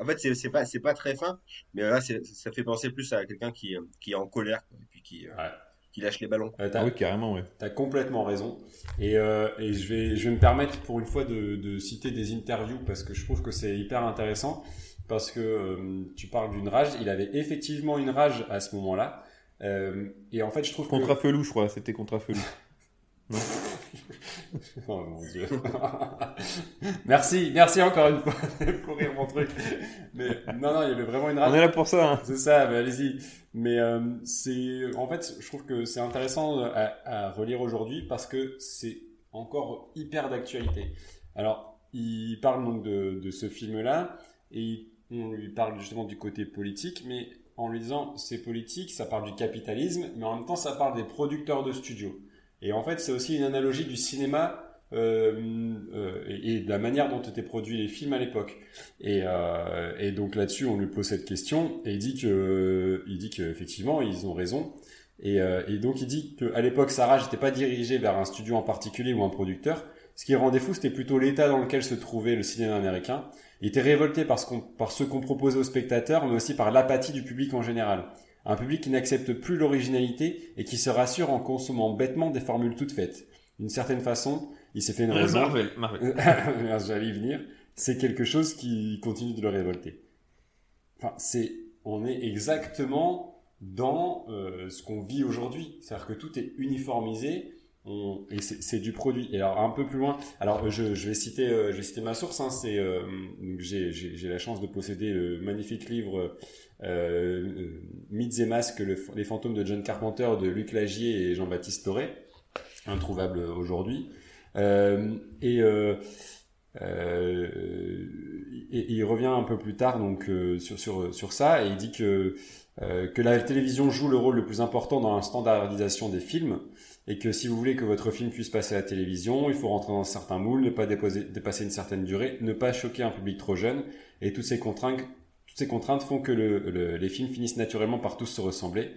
en fait, c'est c'est pas, c'est pas très fin, mais là, c'est- ça fait penser plus à quelqu'un qui, qui est en colère quoi, et puis qui, euh, Ouais. qui lâche les ballons. Euh, t'as- Ah oui, carrément, ouais. T'as complètement raison. Et, euh, et je, vais, je vais me permettre pour une fois de, de citer des interviews parce que je trouve que c'est hyper intéressant. Parce que euh, tu parles d'une rage. Il avait effectivement une rage à ce moment-là. Euh, et en fait, je trouve que... Contre Afelou, je crois. C'était contre Afelou. Oh mon dieu. merci, merci encore une fois pour rire mon truc. Mais non, non, il y avait vraiment une rage. On est là pour ça. hein. C'est ça, mais allez-y. Mais euh, c'est, en fait, je trouve que c'est intéressant à, à relire aujourd'hui parce que c'est encore hyper d'actualité. Alors, il parle donc de, de ce film-là et on lui parle justement du côté politique, mais en lui disant c'est politique, ça parle du capitalisme, mais en même temps ça parle des producteurs de studios. Et en fait, c'est aussi une analogie du cinéma euh, euh, et, de la manière dont étaient produits les films à l'époque. Et, euh, et donc là-dessus, on lui pose cette question et il dit que, il dit qu'effectivement, ils ont raison. Et, euh, et donc il dit qu'à l'époque, Sarah n'était pas dirigée vers un studio en particulier ou un producteur. Ce qui rendait fou, c'était plutôt l'état dans lequel se trouvait le cinéma américain. Il était révolté par ce qu'on, par ce qu'on proposait aux spectateurs, mais aussi par l'apathie du public en général. Un public qui n'accepte plus l'originalité et qui se rassure en consommant bêtement des formules toutes faites. D'une certaine façon, il s'est fait une raison. Marvel, Marvel. J'allais y venir. C'est quelque chose qui continue de le révolter. Enfin, c'est, on est exactement dans euh, ce qu'on vit aujourd'hui. C'est-à-dire que tout est uniformisé. Et c'est du produit. Et alors un peu plus loin, alors je, je vais citer, euh, je vais citer ma source. Hein, c'est, euh, j'ai, la chance de posséder le magnifique livre euh, euh, Mythes et masques, le- les fantômes de John Carpenter de Luc Lagier et Jean-Baptiste Toré, introuvable aujourd'hui. Euh, et, euh, euh, il revient un peu plus tard donc euh, sur, ça et il dit euh, que la télévision joue le rôle le plus important dans la standardisation des films et que si vous voulez que votre film puisse passer à la télévision, il faut rentrer dans certains moules, ne pas dépasser une certaine durée, ne pas choquer un public trop jeune et toutes ces contraintes, font que le- le- les films finissent naturellement par tous se ressembler.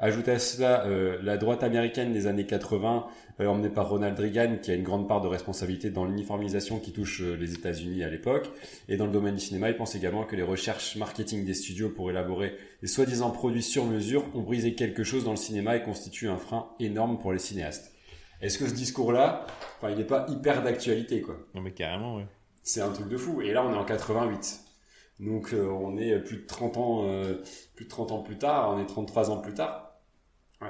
Ajoutez à cela euh, la droite américaine des années 80, euh, emmenée par Ronald Reagan, qui a une grande part de responsabilité dans l'uniformisation qui touche euh, les États-Unis à l'époque. Et dans le domaine du cinéma, il pense également que les recherches marketing des studios pour élaborer les soi-disant produits sur mesure ont brisé quelque chose dans le cinéma et constituent un frein énorme pour les cinéastes. Est-ce que ce discours-là, enfin, il n'est pas hyper d'actualité, quoi? Non, mais carrément, ouais. c'est un truc de fou. Et là, on est en 88. Donc, euh, on est plus de 30 ans, euh, plus de 30 ans plus tard, on est 33 ans plus tard.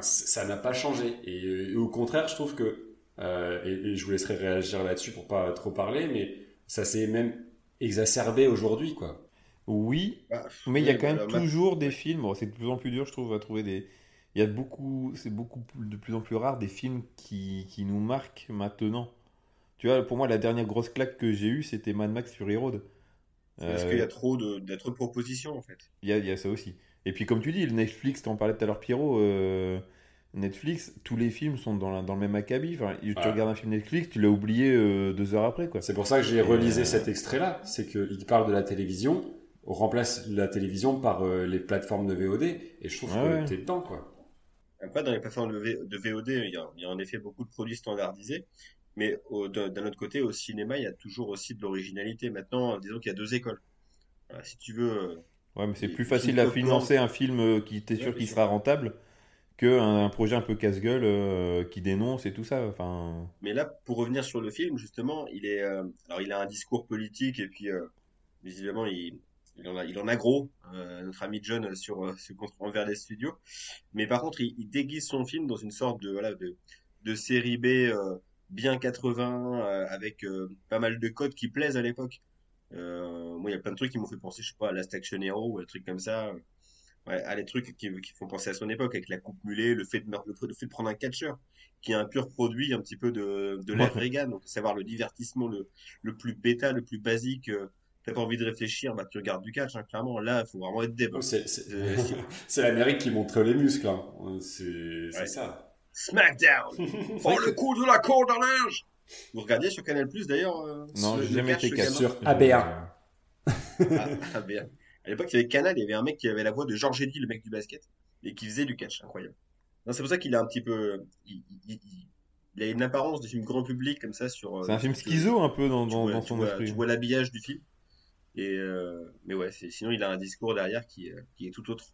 Ça n'a pas changé. Et, euh, et au contraire, je trouve que, euh, et, et je vous laisserai réagir là-dessus pour pas trop parler, mais ça s'est même exacerbé aujourd'hui, quoi. Oui, Bah, mais il y a quand même alors, ma- toujours des films. bon, c'est de plus en plus dur, je trouve, à trouver des. Il y a beaucoup, c'est beaucoup de plus en plus rare des films qui, qui nous marquent maintenant. Tu vois, pour moi, la dernière grosse claque que j'ai eue, c'était Mad Max Fury Road. Parce Euh, qu'il y a trop de, propositions, en fait. Il y a, il y a ça aussi. Et puis, comme tu dis, le Netflix, t'en parlais tout à l'heure, Pierrot, euh, Netflix, tous les films sont dans, la- dans le même acabit. Enfin, tu Ouais. regardes un film Netflix, tu l'as oublié euh, deux heures après, quoi. C'est pour ça que j'ai relisé euh, cet extrait-là. C'est qu'il parle de la télévision, on remplace la télévision par euh, les plateformes de VOD, et je trouve Ouais, que ouais. t'es dedans, quoi. Après, dans les plateformes de, V- de VOD, il y, a, il y a en effet beaucoup de produits standardisés. Mais d'un d'un autre côté, au cinéma, il y a toujours aussi de l'originalité. Maintenant, disons qu'il y a deux écoles. Voilà, si tu veux. Ouais, mais c'est plus facile à financer un film euh, qui t'es sûr qu'il sera rentable qu'un un projet un peu casse-gueule euh, qui dénonce et tout ça. Enfin, Mais là, pour revenir sur le film, justement, il est, euh, alors il a un discours politique et puis euh, visiblement il, il en a, il en a gros, notre ami John sur ce contre envers les studios. Mais par contre, il, il déguise son film dans une sorte de voilà de, de série B bien 80 euh, avec pas mal de codes qui plaisent à l'époque. Euh, moi, il y a plein de trucs qui m'ont fait penser, je sais pas, à Last Action Hero ou des trucs comme ça. Ouais, à les trucs qui, qui font penser à son époque, avec la coupe mulet, le fait de, le fait- le fait de prendre un catcheur, qui est un pur produit un petit peu de, de l'ère. Reagan, donc savoir le divertissement le, le plus bêta, le plus basique. euh, T'as pas envie de réfléchir, bah tu regardes du catch, hein, clairement. Là, il faut vraiment être c'est, c'est... Euh, c'est l'Amérique qui montre les muscles. hein. C'est, c'est Ouais. ça. Smackdown Oh, le coup de la corde à linge Vous regardez sur Canal Plus d'ailleurs euh, Non, j'ai jamais été catch. Sur J'ai- ABR. Ah, ah. À l'époque, il y avait Canal, il y avait un mec qui avait la voix de Georges Eddy, le mec du basket, et qui faisait du catch, incroyable. Non, c'est pour ça qu'il a un petit peu, il, il- il- il a une apparence de film grand public comme ça sur. euh, C'est un film schizo un peu dans, dans, vois, dans tu son vois- esprit. Tu vois l'habillage du film. Et euh, mais ouais, sinon il a un discours derrière qui, est- qui est tout autre.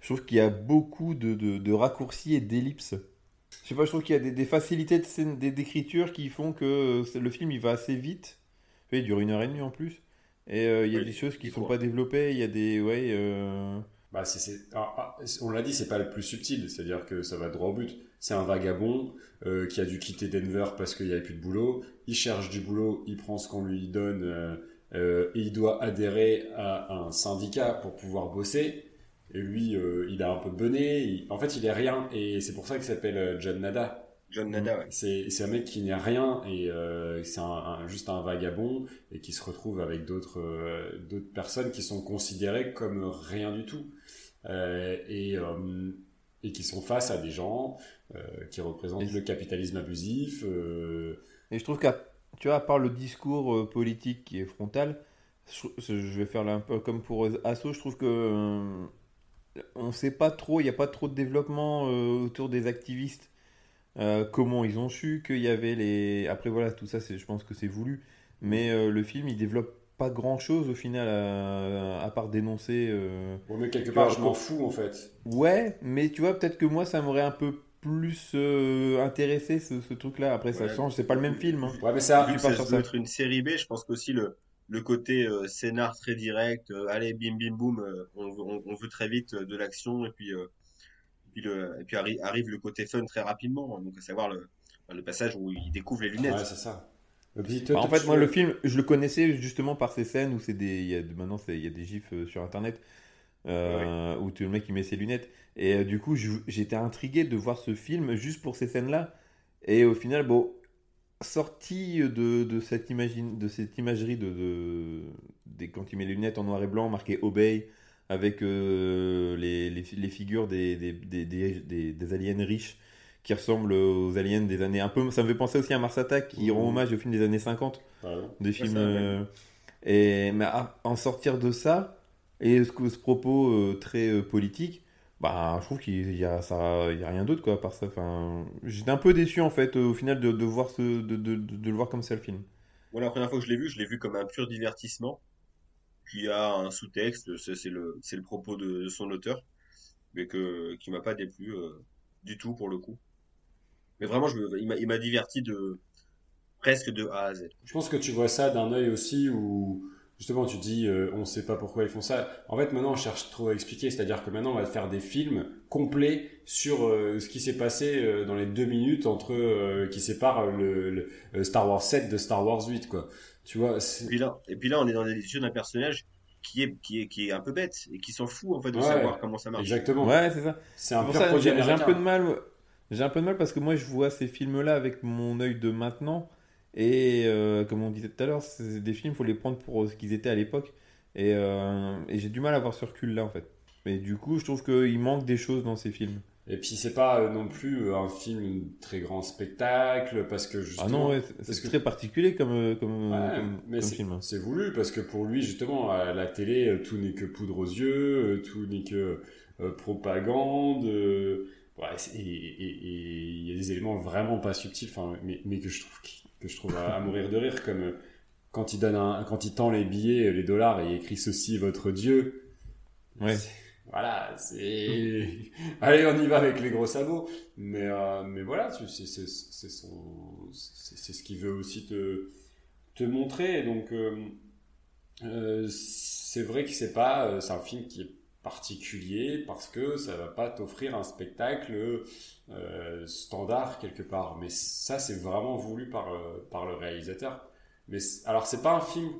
Je trouve qu'il y a beaucoup de, de, de raccourcis et d'ellipses. Je sais pas, je trouve qu'il y a des, des facilités de d'écriture qui font que euh, le film il va assez vite. Il dure une heure et demie en plus. Et euh, il y a Oui, des choses qui il sont pas développées. Il y a des. Ouais. euh, Bah, c'est, c'est- ah, ah, on l'a dit, c'est pas le plus subtil, c'est-à-dire que ça va droit au but. C'est un vagabond euh, qui a dû quitter Denver parce qu'il n'y avait plus de boulot. Il cherche du boulot, il prend ce qu'on lui donne et il doit adhérer à un syndicat pour pouvoir bosser. Et lui, euh, il a un peu de bonnet. il- En fait, il est rien et c'est pour ça qu'il s'appelle euh, John Nada. John Nada, ouais. C'est, un mec qui n'est rien et euh, c'est un, un- juste un vagabond et qui se retrouve avec d'autres euh, d'autres personnes qui sont considérées comme rien du tout euh, et, euh, et qui sont face à des gens euh, qui représentent Et- le capitalisme abusif. euh, Et je trouve qu'à tu vois, à part le discours euh, politique qui est frontal, je, je vais faire là un peu comme pour Asso, je trouve que on sait pas trop, il n'y a pas trop de développement euh, autour des activistes. Euh, comment ils ont su qu'il y avait les. Après voilà, tout ça, c'est, je pense que c'est voulu. Mais euh, le film, il développe pas grand chose au final, à, à part dénoncer. bon, mais quelque part, vois, je m'en fous en fait. Ouais, mais tu vois, peut-être que moi, ça m'aurait un peu plus euh, intéressé ce, ce truc-là. Après, ça change, c'est pas le même film. hein. Ouais, mais ça, Vu que doit ça. être une série B, je pense qu'aussi le, le côté euh, scénar très direct, euh, allez, bim bim boum, euh, on, veut- on, on veut très vite euh, de l'action, et puis, euh, puis, le, et puis arri- arrive le côté fun très rapidement, donc à savoir le, le passage où il découvre les lunettes. ouais, c'est ça. Bah, en fait, moi, le film, je le connaissais justement par ces scènes où c'est des. Il y a, maintenant, il y a des gifs sur internet euh, où tu- le mec il met ses lunettes. Et euh, du coup, j'étais intrigué de voir ce film juste pour ces scènes-là. Et au final, bon, sorti de, de, cette, imagine, de cette imagerie de, quand il met les lunettes en noir et blanc, marqué Obey, avec euh, les, les, les figures des, des, des, des, des- des aliens riches qui ressemblent aux aliens des années un peu. Ça me fait penser aussi à Mars Attack qui rend hommage aux films des années 50 Pardon. des films. euh, et mais à- en sortir de ça et ce, ce propos euh, très euh, politique, bah je trouve qu'il y a ça, il y a rien d'autre quoi à part ça. Enfin, j'étais un peu déçu en fait au final de, de voir ce, de, de, de, de le voir comme ça le film. Moi, la première fois que je l'ai vu, je l'ai vu comme un pur divertissement qui a un sous-texte, c'est le, c'est le propos de, de son auteur, mais que, qui m'a pas déplu euh, du tout pour le coup. Mais vraiment, je, me- il m'a- il m'a diverti de presque de A à Z. Je pense que tu vois ça d'un œil aussi où justement tu dis euh, on sait pas pourquoi ils font ça. En fait maintenant on cherche trop à expliquer, c'est-à-dire que maintenant on va faire des films complets sur euh, ce qui s'est passé euh, dans les deux minutes entre euh, qui séparent le, le- Star Wars 7 de Star Wars 8 quoi. Tu vois, Et puis là, et puis là, on est dans l'édition d'un personnage qui est, qui est, qui est un peu bête et qui s'en fout en fait de Ouais, savoir comment ça marche. exactement. Ouais, c'est ça. C'est un Pour pur ça, produit j'ai un peu de mal. J'ai un peu de mal parce que moi je vois ces films-là avec mon œil de maintenant et euh, comme on disait tout à l'heure, c'est des films, faut les prendre pour ce qu'ils étaient à l'époque et, euh, et j'ai du mal à avoir ce recul-là en fait. Mais du coup, je trouve qu'il manque des choses dans ces films. Et puis c'est pas euh, non plus euh, un film très grand spectacle parce que justement Ah non, ouais, c'est- que- très particulier comme, euh, comme, Ouais, comme, mais comme c'est- film. C'est voulu parce que pour lui, justement, à la télé, euh, tout n'est que poudre aux yeux, euh, tout n'est que euh, propagande. euh, ouais, et il y a des éléments vraiment pas subtils, mais que je trouve qui- que je trouve à, à mourir de rire, comme euh, quand il donne un, quand il tend les billets, euh, les dollars et il écrit ceci votre Dieu. Ouais. Voilà, c'est. Allez, on y va avec les gros sabots. Mais, euh, mais voilà, c'est ce qu'il veut aussi te, te montrer. Donc, euh, Euh, c'est vrai que c'est pas, c'est un film qui est particulier parce que ça va pas t'offrir un spectacle euh, standard quelque part. Mais ça, c'est vraiment voulu par, euh, par le réalisateur. Mais alors, c'est pas un film.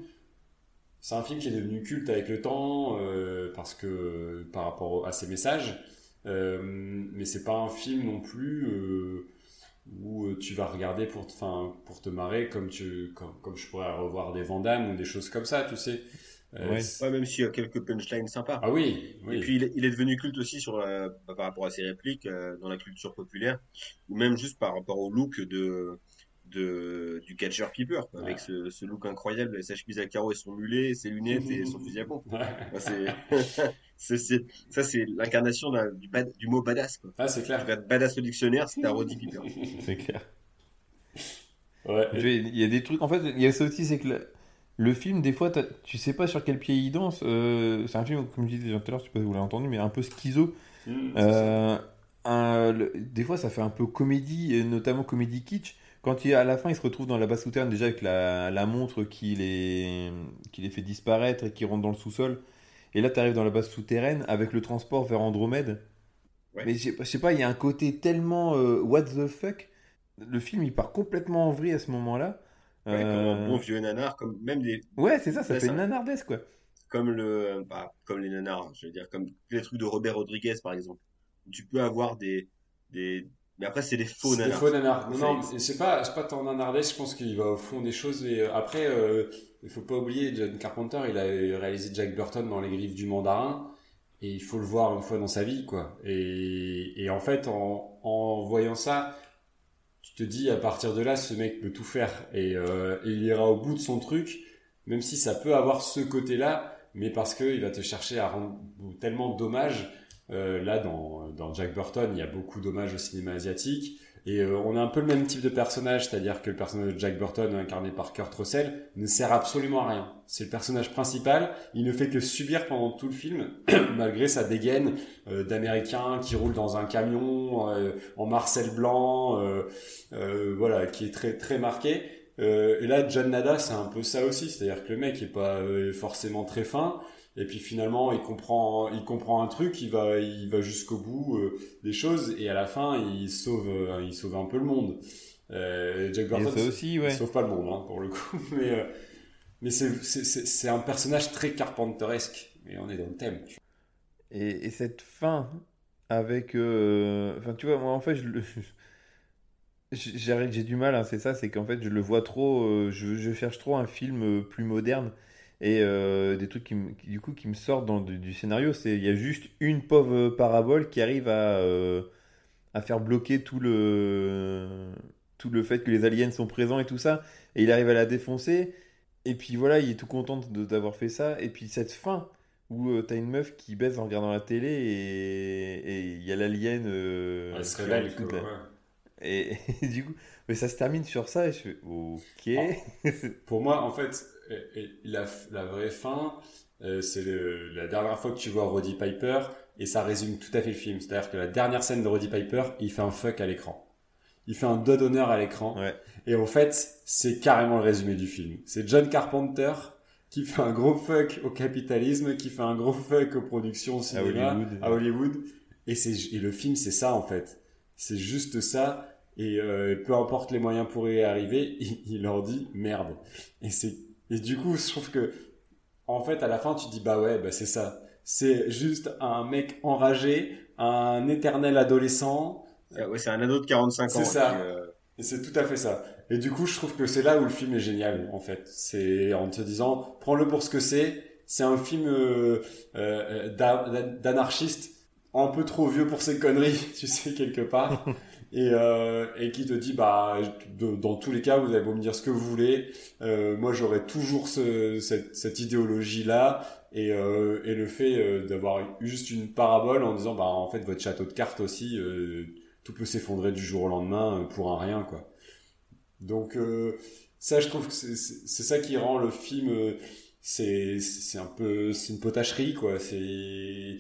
C'est un film qui est devenu culte avec le temps euh, parce que par rapport à ses messages. Mais c'est pas un film non plus où tu vas regarder pour te, pour te marrer comme tu comme, comme je pourrais revoir des Van Damme ou des choses comme ça, tu sais. Euh, Ouais. Ouais, même s'il y a quelques punchlines sympas. Ah oui, oui. Et puis il est, il est devenu culte aussi sur euh, par rapport à ses répliques euh, dans la culture populaire, ou même juste par rapport au look de, de du catcher Piper, avec ce, ce look incroyable, sa chemise à carreaux et son mulet, ses lunettes et son fusil à pompe. Ouais. Enfin, c'est, c'est, c'est- ça c'est l'incarnation d'un- du, bad- du mot badass. Quoi. Ah, c'est Tu clair. badass au dictionnaire, c'est un Roddy Piper. C'est clair. Ouais. Il y a des trucs. En fait, il y a ça aussi, c'est que le, le film, des fois, tu sais pas sur quel pied il danse. Euh, c'est un film, comme je disais tout à l'heure, je sais pas si vous l'avez entendu, mais un peu schizo. Mmh, ça. Euh, un- le- des fois, ça fait un peu comédie, et notamment comédie kitsch. Quand il, à la fin, il se retrouve dans la basse souterraine, déjà avec la, la montre qui les, qui les fait disparaître et qui rentre dans le sous-sol. Et là, tu arrives dans la base souterraine avec le transport vers Andromède. Ouais. Mais je sais pas, il y a un côté tellement euh, what the fuck. Le film, il part complètement en vrille à ce moment-là. Ouais, comme Euh, un bon vieux nanar, comme même des, Ouais, c'est ça, ça fait une nanardesque, quoi. comme le, bah, comme les nanars, je veux dire, comme les trucs de Robert Rodriguez par exemple. Tu peux avoir des, des, mais après c'est des faux C'est des nanars. faux nanars. Non, C'est- non, c'est pas, c'est pas tant nanardesque, je pense qu'il va au fond des choses. Et euh, après, euh, il faut pas oublier, John Carpenter, il a réalisé Jack Burton dans Les Griffes du Mandarin. Et il faut le voir une fois dans sa vie, quoi. Et, et en fait, en, en voyant ça, te dis, à partir de là, ce mec peut tout faire. Et, euh, et il ira au bout de son truc, même si ça peut avoir ce côté-là, mais parce qu'il va te chercher à rendre tellement d'hommages. Euh, là, dans, dans Jack Burton, il y a beaucoup d'hommages au cinéma asiatique. Et euh, on a un peu le même type de personnage, c'est-à-dire que le personnage de Jack Burton, incarné par Kurt Russell, ne sert absolument à rien. C'est le personnage principal, il ne fait que subir pendant tout le film, malgré sa dégaine euh, d'américain qui roule dans un camion euh, en Marcel blanc, euh, euh, voilà, qui est très très marqué. Euh, et là, John Nada, c'est un peu ça aussi, c'est-à-dire que le mec est pas forcément très fin, et puis finalement, il comprend, il comprend un truc, il va, il va jusqu'au bout euh, des choses, et à la fin, il sauve, euh, il sauve un peu le monde. Euh, Jack Burton, aussi, ouais. il sauve pas le monde, hein, pour le coup, mais euh, mais c'est un personnage très carpenteresque, et on est dans le thème. tu Et, et cette fin avec. Enfin, tu vois, moi, en fait, je le. J'ai du mal, hein, c'est ça, c'est qu'en fait, je le vois trop. je, je cherche trop un film plus moderne. Et euh, des trucs qui, du coup, qui me sortent dans, du, du scénario, c'est il y a juste une pauvre parabole qui arrive à, euh, à faire bloquer tout le, tout le fait que les aliens sont présents et tout ça. Et il arrive à la défoncer. Et puis voilà, il est tout content de- d'avoir fait ça. Et puis cette fin où euh, t'as une meuf qui baise en regardant la télé et il y a l'alien. Elle se révèle, tout ouais. Et, et du coup, mais ça se termine sur ça et je fais ok. Pour moi, en fait, la, la vraie fin, euh, c'est la dernière fois que tu vois Roddy Piper, et ça résume tout à fait le film. C'est-à-dire que la dernière scène de Roddy Piper, il fait un fuck à l'écran. Il fait un doigt d'honneur à l'écran. Ouais. Et en fait, c'est carrément le résumé du film. C'est John Carpenter qui fait un gros fuck au capitalisme, qui fait un gros fuck aux productions au cinéma, Hollywood. à Hollywood. Et le film, c'est ça, en fait. C'est juste ça. Et euh, peu importe les moyens pour y arriver, il, il leur dit merde. Et, c'est, et du coup, je trouve que, en fait, à la fin, tu dis, bah ouais, bah c'est ça. C'est juste un mec enragé, un éternel adolescent, Euh, ouais, c'est un ado de 45 ans. C'est ça. euh, et c'est tout à fait ça. Et du coup, je trouve que c'est là où le film est génial, en fait. C'est en te disant, prends-le pour ce que c'est. C'est un film euh, euh, d'a- d'a- d'anarchiste, un peu trop vieux pour ses conneries, tu sais, quelque part. et, euh, et qui te dit, bah, dans tous les cas, vous avez beau me dire ce que vous voulez. euh, moi, j'aurai toujours ce, cette, cette idéologie-là. Et, euh, et le fait euh, d'avoir juste une parabole en disant, bah, en fait, votre château de cartes aussi, euh, tout peut s'effondrer du jour au lendemain euh, pour un rien quoi. Donc ça je trouve que c'est ça qui rend le film c'est un peu c'est une potacherie quoi, c'est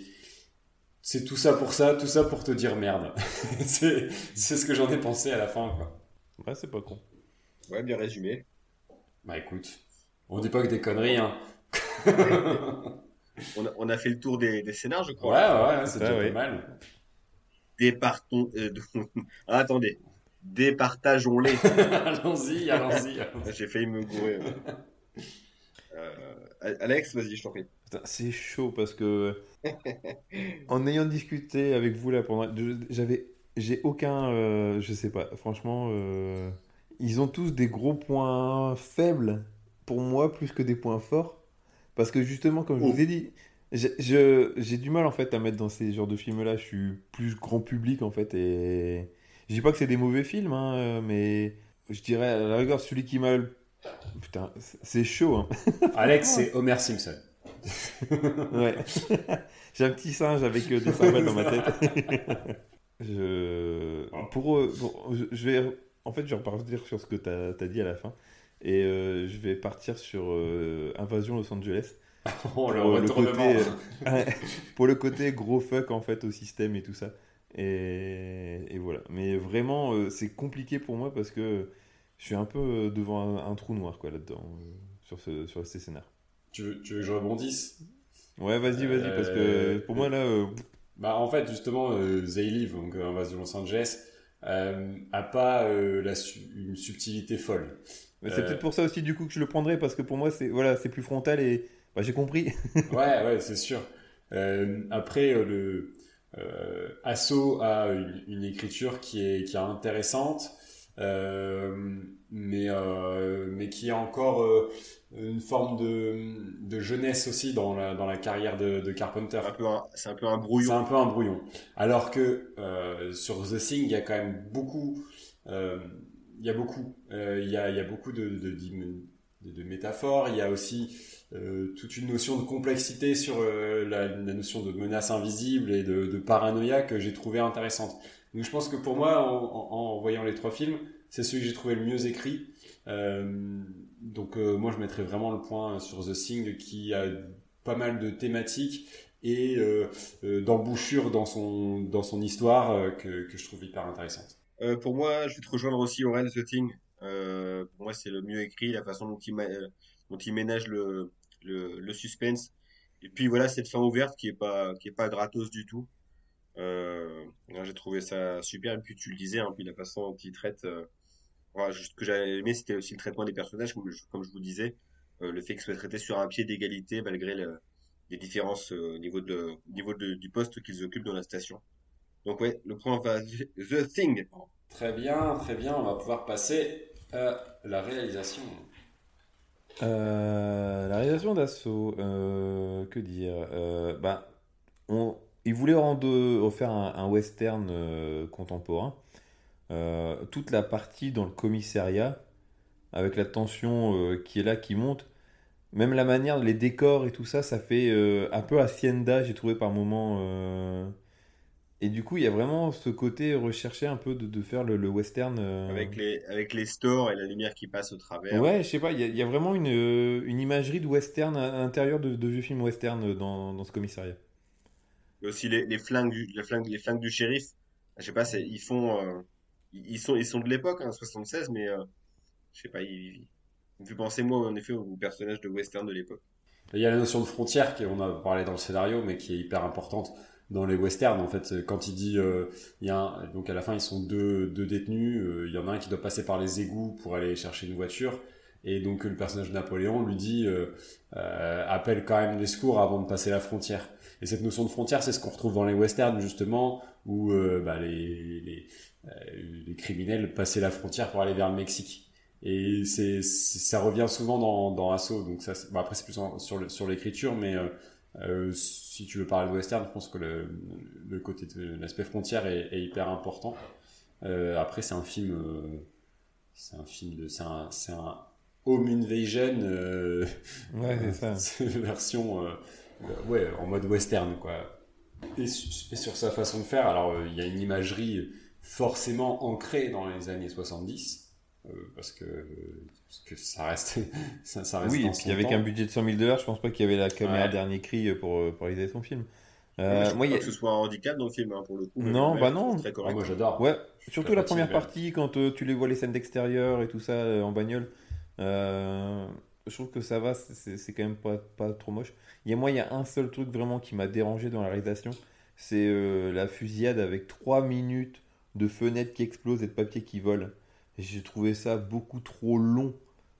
c'est tout ça pour ça, tout ça pour te dire merde. c'est c'est ce que j'en ai pensé à la fin quoi. Ouais, c'est pas con. Ouais, bien résumé. Bah écoute, on dit pas que des conneries hein. On a, on a fait le tour des, des scénars, je Ouais, crois. ouais, ouais, c'est Ça, déjà oui. pas mal. Départons. euh, ah, attendez. Départageons-les. allons-y, allons-y. allons-y. J'ai failli me gourer. Euh, Alex, vas-y, je t'en prie. Putain, C'est chaud parce que en ayant discuté avec vous là pendant, j'avais, j'ai aucun, euh, je sais pas, franchement, euh, ils ont tous des gros points faibles pour moi plus que des points forts parce que justement, comme je Oh. vous ai dit, j'ai je- j'ai du mal en fait à mettre dans ces genres de films là. Je suis plus grand public en fait et je dis pas que c'est des mauvais films, hein, mais je dirais à la rigueur celui qui m'a Putain, c'est- c'est chaud, hein. Alex, c'est Homer Simpson. Ouais. J'ai un petit singe avec euh, des cymbales dans ma tête. je... Pour, euh, je, vais... En fait, je vais repartir sur ce que tu as, dit à la fin. Et euh, je vais partir sur euh, Invasion Los Angeles. Oh, le Pour le côté, euh, pour le côté gros fuck en fait au système et tout ça. Et, et voilà. Mais vraiment, c'est compliqué pour moi parce que je suis un peu devant un, un trou noir quoi là-dedans, sur, ce, sur ces scénars. Tu veux, tu veux que je rebondisse? Ouais, vas-y, vas-y, parce que Euh, pour moi là, euh, Bah, en fait, justement, euh, They Live, donc euh, Invasion Los Angeles, euh, a pas euh, la su- une subtilité folle. C'est peut-être pour ça aussi du coup que je le prendrais parce que pour moi c'est voilà c'est plus frontal et bah, j'ai compris. Ouais, ouais, c'est sûr. Après, le Asso a une, une écriture qui est, qui est intéressante, mais, euh, mais qui a encore euh, une forme de, de jeunesse aussi dans la, dans la carrière de, de Carpenter. Un- C'est un peu un C'est brouillon. un peu un brouillon. Alors que euh, sur The Thing, il y a quand même beaucoup, euh, il y a beaucoup, euh, il y a, il y a beaucoup de, métaphores. Il y a aussi euh, toute une notion de complexité sur euh, la, la notion de menace invisible et de, de paranoïa que j'ai trouvé intéressante. Donc je pense que pour moi, en, voyant les trois films, c'est celui que j'ai trouvé le mieux écrit. Euh, donc euh, moi, je mettrais vraiment le point sur The Thing qui a pas mal de thématiques et euh, euh, d'embouchure dans son dans son histoire que, que je trouve hyper intéressante. Pour moi, je vais te rejoindre aussi, Aurel, The Thing. Pour moi, c'est le mieux écrit, la façon dont il, dont ménage le, le, suspense. Et puis voilà, cette fin ouverte qui est pas, qui pas gratos du tout. Euh, j'ai trouvé ça super. Et puis tu le disais, hein, puis la façon dont il traite. Euh, voilà, juste ce que j'avais aimé, c'était aussi le traitement des personnages, comme je, comme je vous disais. Euh, le fait qu'ils soient traités sur un pied d'égalité malgré le- les différences euh, au niveau, de, au niveau de- du poste qu'ils occupent dans la station. Donc ouais, le point va The Thing. Très bien, très bien. On va pouvoir passer à la réalisation. Euh, la réalisation d'assaut, euh, que dire? Euh, bah, on, il voulait rendre, refaire un, un western euh, contemporain. Euh, toute la partie dans le commissariat, avec la tension euh, qui est là, qui monte, même la manière, les décors et tout ça, ça fait un peu Hacienda, j'ai trouvé par moments. euh. Et du coup, il y a vraiment ce côté recherché un peu de, de faire le, le western. euh. Avec les, avec les stores et la lumière qui passe au travers. Ouais, je sais pas, il y, a- il y a vraiment une, une imagerie de western à l'intérieur de, de vieux films western dans, dans ce commissariat. Et aussi les, flingues du, les flingues, les flingues du shérif. Je sais pas, ils font, euh, ils sont, ils sont de l'époque, hein, 76, mais euh, je sais pas, ils, ils me fait penser moi en effet au personnage de western de l'époque. Il y a la notion de frontière qui on a parlé dans le scénario, mais qui est hyper importante dans les westerns. En fait, quand il dit, euh, il y a donc à la fin ils sont deux, deux détenus. euh, il y en a un qui doit passer par les égouts pour aller chercher une voiture. Et donc le personnage de Napoléon lui dit appelle quand même les secours avant de passer la frontière. Et cette notion de frontière, c'est ce qu'on retrouve dans les westerns justement, où euh, bah, les, les, euh, les criminels passaient la frontière pour aller vers le Mexique. Et c'est, ça revient souvent dans, dans Assaut. Donc ça, c'est- bon, après c'est plus en- sur, le, sur l'écriture, mais euh, si tu veux parler de western, je pense que le, le côté l'aspect frontière est, est hyper important. Après, c'est un film, c'est un film de, c'est un, c'est un home invasion. Ouais, c'est ça. version, ouais, en mode western, quoi. Et, su- et sur sa façon de faire, alors euh, il y a une imagerie forcément ancrée dans les années 70, euh, parce que parce que ça reste, ça, ça reste Oui, dans et puis avec temps. un budget de 100 000 dollars, je pense pas qu'il y avait la caméra Ouais. dernier cri pour, pour réaliser son film. Moi, Euh, je moi, il y a- que ce soit un handicap dans le film, hein, pour le coup. Non, bah non. Très Ah, moi j'adore. Ouais, surtout la première partie, quand euh, tu les vois les scènes d'extérieur et tout ça euh, en bagnole. Euh, je trouve que ça va, c'est quand même pas, pas trop moche. Il y a, moi, il y a un seul truc vraiment qui m'a dérangé dans la réalisation, c'est euh, la fusillade avec 3 minutes de fenêtres qui explosent et de papier qui volent. Et J'ai trouvé ça beaucoup trop long.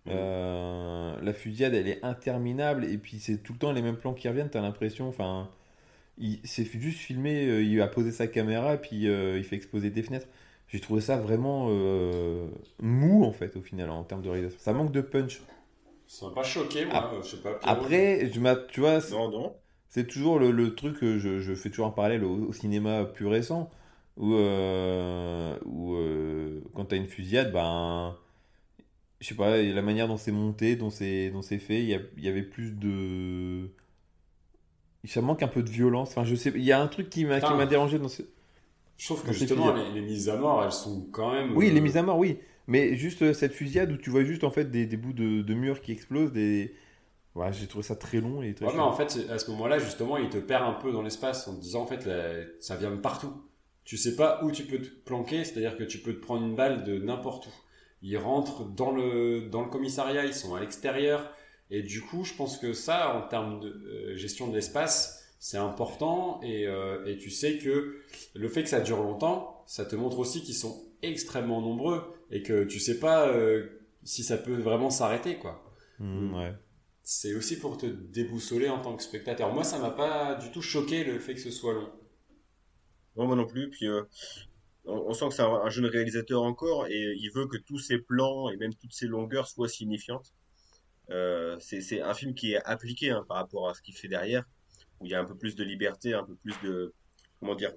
Mhm. Euh, la fusillade, elle est interminable et puis c'est tout le temps les mêmes plans qui reviennent. T'as l'impression, enfin, il c'est juste filmé, euh, il a posé sa caméra et puis il fait exploser des fenêtres. J'ai trouvé ça vraiment mou en fait au final en termes de réalisation. Ça manque de punch. Ça m'a pas choqué, moi. Ap- je sais pas. Pierrot. Après, je tu vois, c'est- Non, non. c'est toujours le, le truc que je, je fais toujours un parallèle au, au cinéma plus récent où, euh, où euh, quand t'as une fusillade, ben, je sais pas, la manière dont c'est monté, dont c'est dont c'est fait, il y, a- il y avait plus de. Ça manque un peu de violence. Enfin, je sais, il y a un truc qui m'a qui m'a dérangé dans ce. Je trouve que justement, les, les mises à mort, elles sont quand même. Oui, euh, les mises à mort, oui. Mais juste euh, cette fusillade où tu vois juste en fait des, des bouts de, de murs qui explosent, des. Ouais, j'ai trouvé ça très long et très Ouais, mais en fait, à ce moment-là, justement, il te perd un peu dans l'espace en te disant, en fait, là, ça vient de partout. Tu sais pas où tu peux te planquer, c'est-à-dire que tu peux te prendre une balle de n'importe où. Ils rentrent dans le, dans le commissariat, ils sont à l'extérieur. Et du coup, je pense que ça, en termes de euh, gestion de l'espace, c'est important. Et, euh, et tu sais que le fait que ça dure longtemps, ça te montre aussi qu'ils sont extrêmement nombreux et que tu sais pas euh, si ça peut vraiment s'arrêter, quoi Hmm, ouais. c'est aussi pour te déboussoler en tant que spectateur. Moi, ça m'a pas du tout choqué le fait que ce soit long. Non, moi non plus. Puis euh, on, on sent que c'est un, un jeune réalisateur encore et il veut que tous ses plans et même toutes ses longueurs soient signifiantes. Euh, c'est un film qui est appliqué hein, par rapport à ce qu'il fait derrière, où il y a un peu plus de liberté, un peu plus de comment dire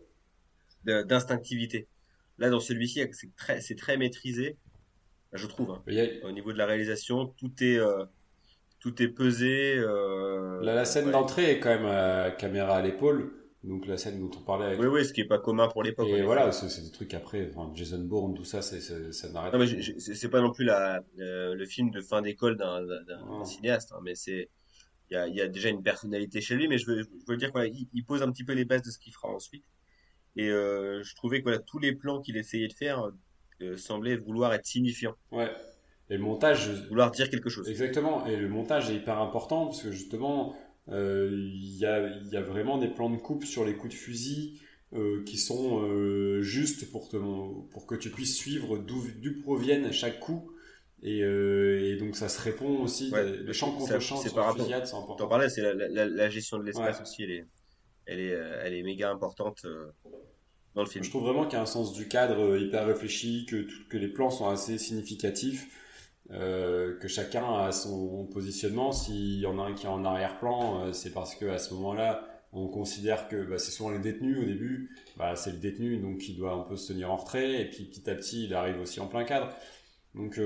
d'instinctivité. Là, dans celui-ci, c'est très, maîtrisé, je trouve. hein. A- Au niveau de la réalisation, tout est euh, tout est pesé. euh, la, la scène ouais. d'entrée est quand même à caméra à l'épaule, donc la scène dont on parlait avec. Oui, oui, ce qui est pas commun pour l'époque. Et voilà, c'est des trucs après, enfin, Jason Bourne, tout ça, c'est ça n'arrête Non, c'est pas non plus la, euh, le film de fin d'école d'un cinéaste, hein, mais c'est il y a, il y a déjà une personnalité chez lui, mais je veux, je veux dire quoi, il, il pose un petit peu les bases de ce qu'il fera ensuite. Et euh, je trouvais que voilà, tous les plans qu'il essayait de faire euh, semblaient vouloir être signifiants, Ouais. Et le montage, vouloir dire quelque chose. Exactement, et le montage est hyper important parce que justement, euh, il y, a, y a vraiment des plans de coupe sur les coups de fusil euh, qui sont euh, justes pour, te, pour que tu puisses suivre d'où proviennent chaque coup. Et, euh, et donc ça se répond aussi, Ouais, ça- contre champs c'est par rapport- T'en important. parlais, c'est la, la, la gestion de l'espace Ouais. aussi, elle est, elle est, euh, elle est méga importante euh, dans le film. Je trouve vraiment qu'il y a un sens du cadre euh, hyper réfléchi, que, les plans sont assez significatifs, que chacun a son positionnement. S'il y en a un qui est en arrière-plan, c'est parce que à ce moment-là, on considère que bah, c'est souvent les détenus au début, bah, c'est le détenu donc il doit un peu se tenir en retrait, et puis petit à petit il arrive aussi en plein cadre. Donc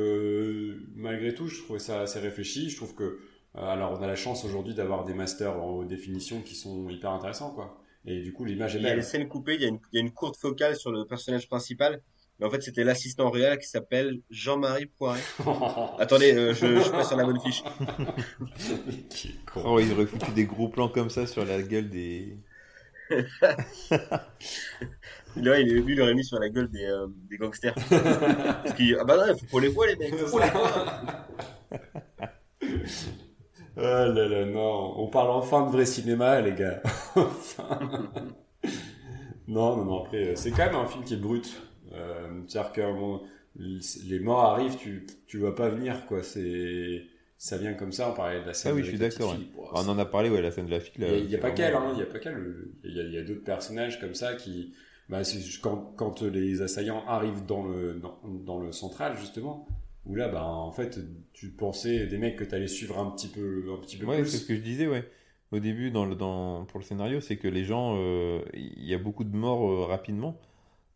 malgré tout, je trouvais ça assez réfléchi. Je trouve que alors on a la chance aujourd'hui d'avoir des masters en haute définition qui sont hyper intéressants quoi. Et du coup l'image est Il y a belle. les scènes coupées, il y a une, il y a une courte focale sur le personnage principal, mais en fait c'était l'assistant réel qui s'appelle Jean-Marie Poiret. Attendez, euh, je, je suis pas sur la bonne fiche. Oh, ils auraient foutu des gros plans comme ça sur la gueule des. Là, il, lui, il aurait mis sur la gueule des, euh, des gangsters. Parce ah bah non, faut qu'on les voit les mecs. faut les voit. Ah là là, non. On parle enfin de vrai cinéma, les gars. Non, non, non. Après, euh, c'est quand même un film qui est brut. Euh, C'est-à-dire que bon, les morts arrivent, tu, tu vois pas venir, quoi. C'est, ça vient comme ça. On parlait de la scène. Ah oui, je suis d'accord, fille. Bon, On en a parlé, ouais, la scène de la fille. il là, y a, pas qu'elle, hein, il y a pas qu'elle. Il y a, d'autres personnages comme ça qui, bah, quand, quand les assaillants arrivent dans le, dans, dans le central, justement, où là, bah, en fait, tu pensais des mecs que t'allais suivre un petit peu, un petit peu Ouais, plus. c'est ce que je disais, ouais. Au début, dans le, dans, pour le scénario, c'est que les gens, euh, il y a beaucoup de morts euh, rapidement.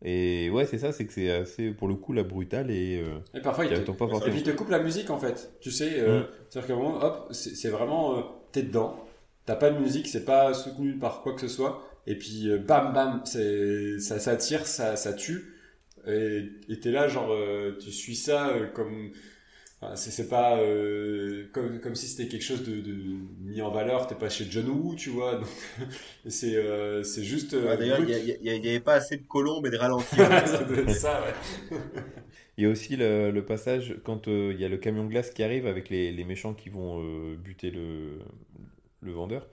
Et ouais, c'est ça, c'est que c'est assez, pour le coup, la brutale et euh, Et parfois, il te, pas Et et forcément. puis il te coupe la musique, en fait. Tu sais, Mm. c'est-à-dire qu'à un moment, hop, c'est c'est vraiment, t'es dedans. T'as pas de musique, c'est pas soutenu par quoi que ce soit. Et puis, bam, bam, c'est, ça, ça tire, ça, ça tue. Et et t'es là, genre, euh, tu suis ça euh, comme, enfin, c'est pas euh, comme, comme si c'était quelque chose de, de mis en valeur. T'es pas chez John Woo, tu vois. C'est, euh, c'est juste. euh, Ah, D'ailleurs, il brut. y, a- il y a- il y avait pas assez de colombes et de ralentis. ça doit être ça, ouais. Il y a aussi le, le passage quand euh, il y a le camion glace qui arrive avec les, les méchants qui vont euh, buter le, le vendeur.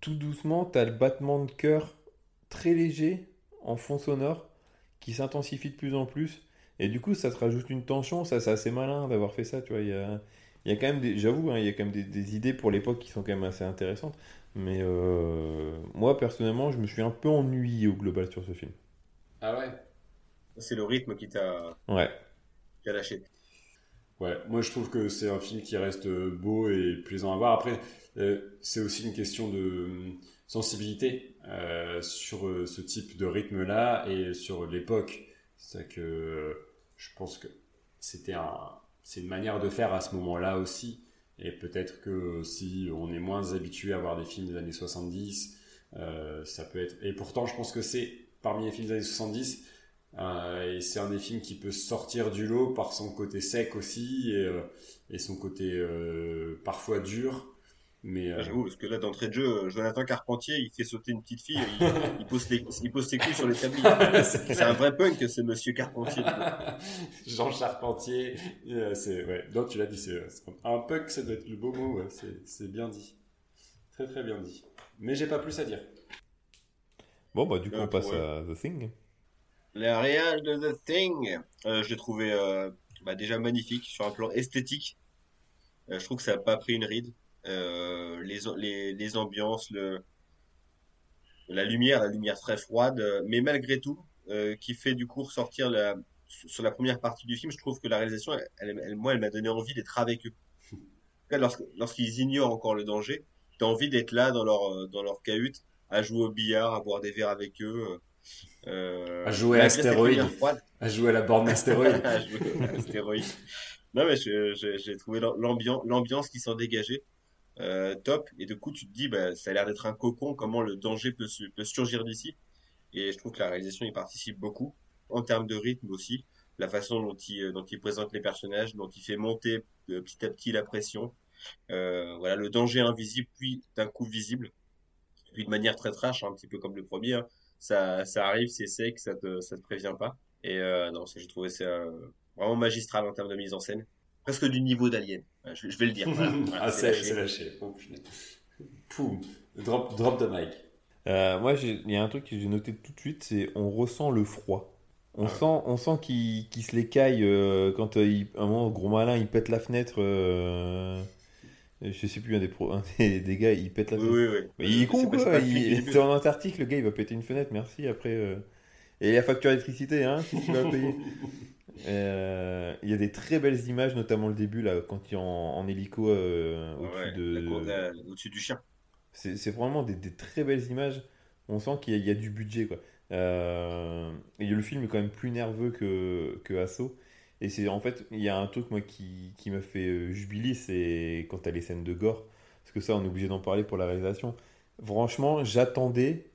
Tout doucement, tu as le battement de cœur très léger en fond sonore qui s'intensifie de plus en plus. Et du coup, ça te rajoute une tension. Ça, c'est assez malin d'avoir fait ça. Tu vois, il y a, il y a quand même des, j'avoue, hein, il y a quand même des, des idées pour l'époque qui sont quand même assez intéressantes. Mais euh, moi, personnellement, je me suis un peu ennuyé au global sur ce film. Ah ouais? C'est le rythme qui t'a Ouais. qui a lâché. Ouais, moi je trouve que c'est un film qui reste beau et plaisant à voir. Après, euh, c'est aussi une question de euh, sensibilité euh, sur euh, ce type de rythme-là et sur l'époque. C'est que euh, je pense que c'était un, c'est une manière de faire à ce moment-là aussi. Et peut-être que si on est moins habitué à voir des films des années 70, euh, ça peut être. Et pourtant, je pense que c'est parmi les films des années 70. Euh, et c'est un des films qui peut sortir du lot par son côté sec aussi et, son côté parfois dur. Mais euh, J'avoue, parce que là, d'entrée de jeu, Jonathan Carpentier, il fait sauter une petite fille, il, il pose, les, il pose ses couilles sur l'établi. c'est C'est un vrai punk, ce monsieur Carpentier. Jean Charpentier, euh, c'est ouais. Non, tu l'as dit, c'est c'est un punk, ça doit être le beau mot. Ouais. C'est c'est bien dit, très très bien dit. Mais j'ai pas plus à dire. Bon, bah, du coup, Ah, on passe ouais. à The Thing. Le réal de The Thing, euh, je l'ai trouvé euh, bah, déjà magnifique sur un plan esthétique. Euh, je trouve que ça n'a pas pris une ride. Euh, les, les, les ambiances, le, la lumière, la lumière très froide, mais malgré tout, euh, qui fait du coup ressortir la, sur la première partie du film, je trouve que la réalisation, elle, moi, elle m'a donné envie d'être avec eux. Lorsqu'ils ignorent encore le danger, t'as envie d'être là dans leur, dans leur cahute, à jouer au billard, à boire des verres avec eux. euh, À jouer à Astéroïde. À jouer à la borne astéroïde. à jouer à Astéroïde. Non, mais j'ai trouvé l'ambiance qui s'en dégageait euh, top. Et du coup, tu te dis, bah, ça a l'air d'être un cocon, comment le danger peut, peut surgir d'ici. Et je trouve que la réalisation y participe beaucoup, en termes de rythme aussi. La façon dont il, euh, dont il présente les personnages, dont il fait monter euh, petit à petit la pression. Voilà, le danger invisible, puis d'un coup visible. Puis de manière très trash, hein, un petit peu comme le premier. hein. Ça, ça arrive, c'est sec, ça te, ça te prévient pas. Et non, j'ai trouvé ça vraiment magistral en termes de mise en scène. Presque du niveau d'Alien. Je, je vais le dire. Voilà. Voilà, ah, c'est lâché. lâché. Oh. Poum. Drop, drop the mic. Euh, moi, j'ai- il y a un truc que j'ai noté tout de suite, c'est on ressent le froid. On Ah ouais. sent, on sent qu'il se les caille euh, quand euh, il, à un moment, gros malin, il pète la fenêtre. euh, je sais plus, un des, pro- un des, des gars, il pète la Oui, fenêtre. oui, oui. Mais il est con quoi, début. c'est en Antarctique, le gars il va péter une fenêtre, merci après. euh. Et la facture d'électricité, hein, qu'est-ce qu'il va payer? Euh, Il y a des très belles images, notamment le début là, quand il est en, en hélico euh, au-dessus Ouais, de. du chien. C'est vraiment des, des très belles images. On sent qu'il y, a- il y a du budget. Quoi. Euh, et le film est quand même plus nerveux que, que Asso. Et c'est en fait, il y a un truc moi qui, qui m'a fait euh, jubiler, c'est quand t'as les scènes de gore. Parce que ça, on est obligé d'en parler pour la réalisation. Franchement, j'attendais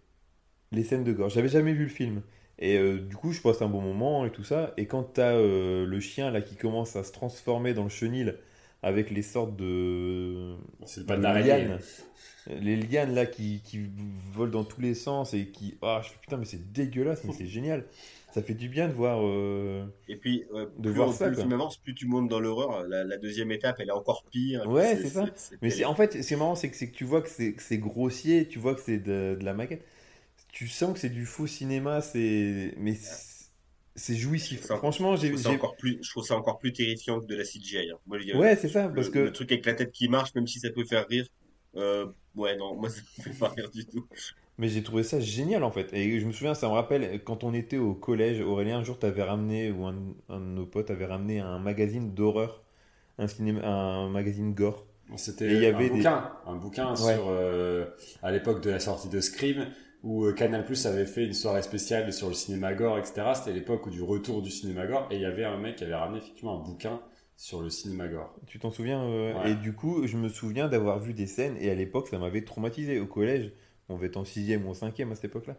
les scènes de gore. J'avais jamais vu le film. Et euh, du coup, je passe un bon moment et tout ça. Et quand t'as euh, le chien là qui commence à se transformer dans le chenil avec les sortes de, C'est de pas d'araignée. lianes. Les lianes là qui, qui volent dans tous les sens et qui. Ah, je fais putain, mais c'est dégueulasse, mais c'est génial. Ça fait du bien de voir. euh, Et puis, De plus, voir on- ça, plus film avance, plus tu montes dans l'horreur. La, la deuxième étape, elle est encore pire. Ouais, c'est ça. Mais c'est terrible. en fait, c'est marrant, c'est que, c'est que tu vois que c'est que c'est grossier, tu vois que c'est de, de la maquette. Tu sens que c'est du faux cinéma, c'est. Mais c'est- jouissif. Ça- Franchement, Je j'ai. trouve, ça j'ai- encore plus, je trouve ça encore plus terrifiant que de la CGI. hein. Moi, le- Ouais, c'est ça, le, parce que. le truc avec la tête qui marche, même si ça peut faire rire. Euh, ouais, non, moi, ça me fait pas rire du tout. Mais j'ai trouvé ça génial en fait. Et je me souviens, ça me rappelle quand on était au collège, Aurélien, un jour, t'avais ramené, ou un, un de nos potes avait ramené un magazine d'horreur, un, cinéma, un magazine gore. C'était Et il y avait un des- bouquin, un bouquin Ouais. sur euh, à l'époque de la sortie de Scream où euh, Canal Plus avait fait une soirée spéciale sur le cinéma gore, etc. C'était l'époque du retour du cinéma gore et il y avait un mec qui avait ramené effectivement un bouquin sur le cinéma gore. Tu t'en souviens euh, Ouais. Et du coup, je me souviens d'avoir vu des scènes, et à l'époque, ça m'avait traumatisé. Au collège, on devait être en 6 ou en 5 à cette époque-là.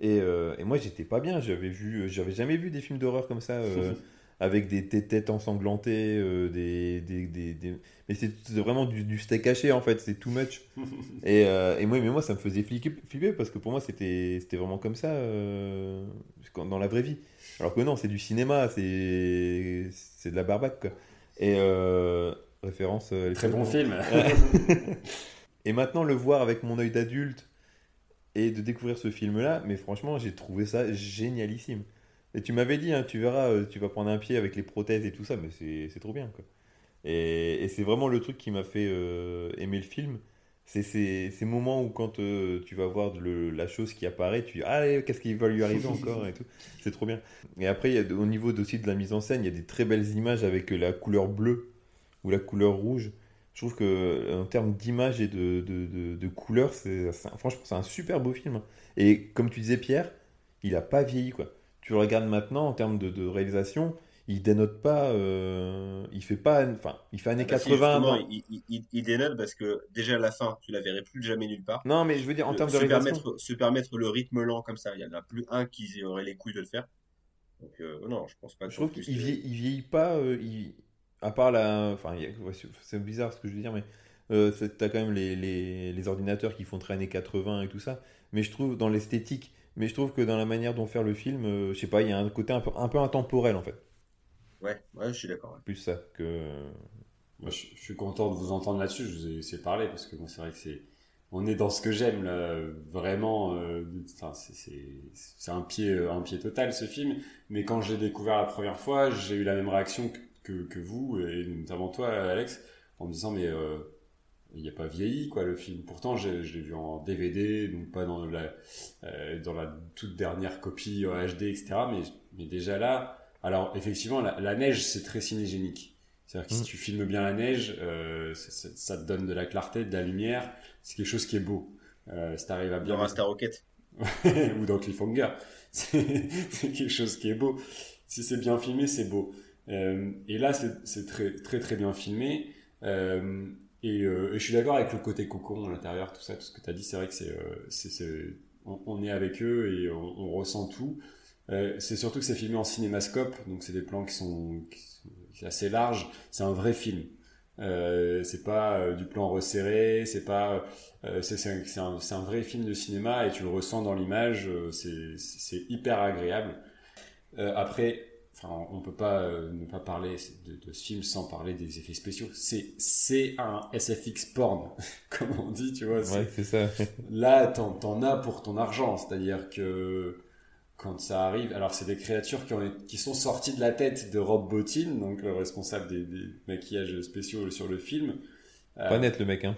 Et, euh, et moi, j'étais pas bien. J'avais vu, j'avais jamais vu des films d'horreur comme ça. euh, avec des, têtes ensanglantées, euh, des, des, des, des- mais c'est vraiment du, du steak haché en fait, c'est too much. et, euh, et moi, mais moi, ça me faisait flipper, flipper parce que pour moi, c'était vraiment comme ça euh, dans la vraie vie. Alors que non, c'est du cinéma, c'est c'est de la barbaque quoi. Et référence. Très bon film. et maintenant, le voir avec mon œil d'adulte et de découvrir ce film-là, mais franchement, j'ai trouvé ça génialissime. Et tu m'avais dit, hein, tu verras, euh, tu vas prendre un pied avec les prothèses et tout ça, mais c'est trop bien, quoi. Et, et c'est vraiment le truc qui m'a fait euh, aimer le film. C'est ces, ces moments où quand euh, tu vas voir le- la chose qui apparaît, tu dis ah qu'est-ce qui va lui arriver encore et tout. C'est trop bien. Et après, y a, au niveau aussi de la mise en scène, il y a des très belles images avec la couleur bleue ou la couleur rouge. Je trouve que en termes d'image et de, de, de, de couleur, c'est franchement c'est un super beau film. hein. Et comme tu disais Pierre, il a pas vieilli quoi. Tu le regardes maintenant en termes de, de réalisation, il dénote pas, euh, il fait pas, enfin il fait années Ah bah si, 80. justement, dans- il, il- il- il dénote parce que déjà à la fin, tu la verrais plus jamais nulle part. Non mais je veux dire en Le- termes de se réalisation. permettre, se permettre le rythme lent comme ça, il y en a plus un qui aurait les couilles de le faire. Donc euh, non, je pense pas. Je trouve qu'il vieillit, il vieillit pas, euh, il- à part la. Enfin, c'est- bizarre ce que je veux dire, mais euh, c'est- t'as quand même les, les, les ordinateurs qui font très années 80 et tout ça. Mais je trouve dans l'esthétique, mais je trouve que dans la manière dont faire le film, euh, je sais pas, il y a un côté un peu, un peu intemporel en fait. Ouais, ouais, je suis d'accord. ouais. Plus ça que. Moi, je, je suis content de vous entendre là-dessus. Je vous ai laissé parler parce que moi, c'est vrai que c'est, on est dans ce que j'aime là, vraiment. euh, Enfin, c'est, un pied, un pied total ce film. Mais quand j'ai découvert la première fois, j'ai eu la même réaction que, que, que vous et notamment toi, Alex, en me disant mais euh, il n'y a pas vieilli quoi le film. Pourtant, j'ai- je l'ai vu en DVD, donc pas dans la, euh, dans la toute dernière copie en HD, etc. Mais, mais déjà là, alors effectivement, la, la neige c'est très cinégénique. C'est-à-dire que si Mm. tu filmes bien la neige, euh, ça, ça- ça te donne de la clarté, de la lumière. C'est quelque chose qui est beau. Euh, si t'arrives à bien Dans Star Rocket. ou dans Cliffhanger. C'est quelque chose qui est beau. Si c'est bien filmé, c'est beau. Euh, et là, c'est c'est très, très très bien filmé. Euh, et, euh, et je suis d'accord avec le côté cocon à l'intérieur, tout ça, tout ce que tu as dit, c'est vrai que c'est, euh, on, est avec eux et on, ressent tout. Euh, c'est surtout que c'est filmé en cinémascope, donc c'est des plans qui sont, assez larges. C'est un vrai film. C'est pas du plan resserré, c'est pas un, c'est un, vrai film de cinéma et tu le ressens dans l'image, c'est hyper agréable. Après, enfin, on peut pas euh, ne pas parler de, de ce film sans parler des effets spéciaux. C'est c'est un SFX porn, comme on dit, tu vois. Ouais, c'est ça. Là, t'en, t'en as pour ton argent, c'est-à-dire que quand ça arrive, alors c'est des créatures qui, ont, qui sont sorties de la tête de Rob Bottin, donc le responsable des, des maquillages spéciaux sur le film. Euh, Pas net le mec, hein.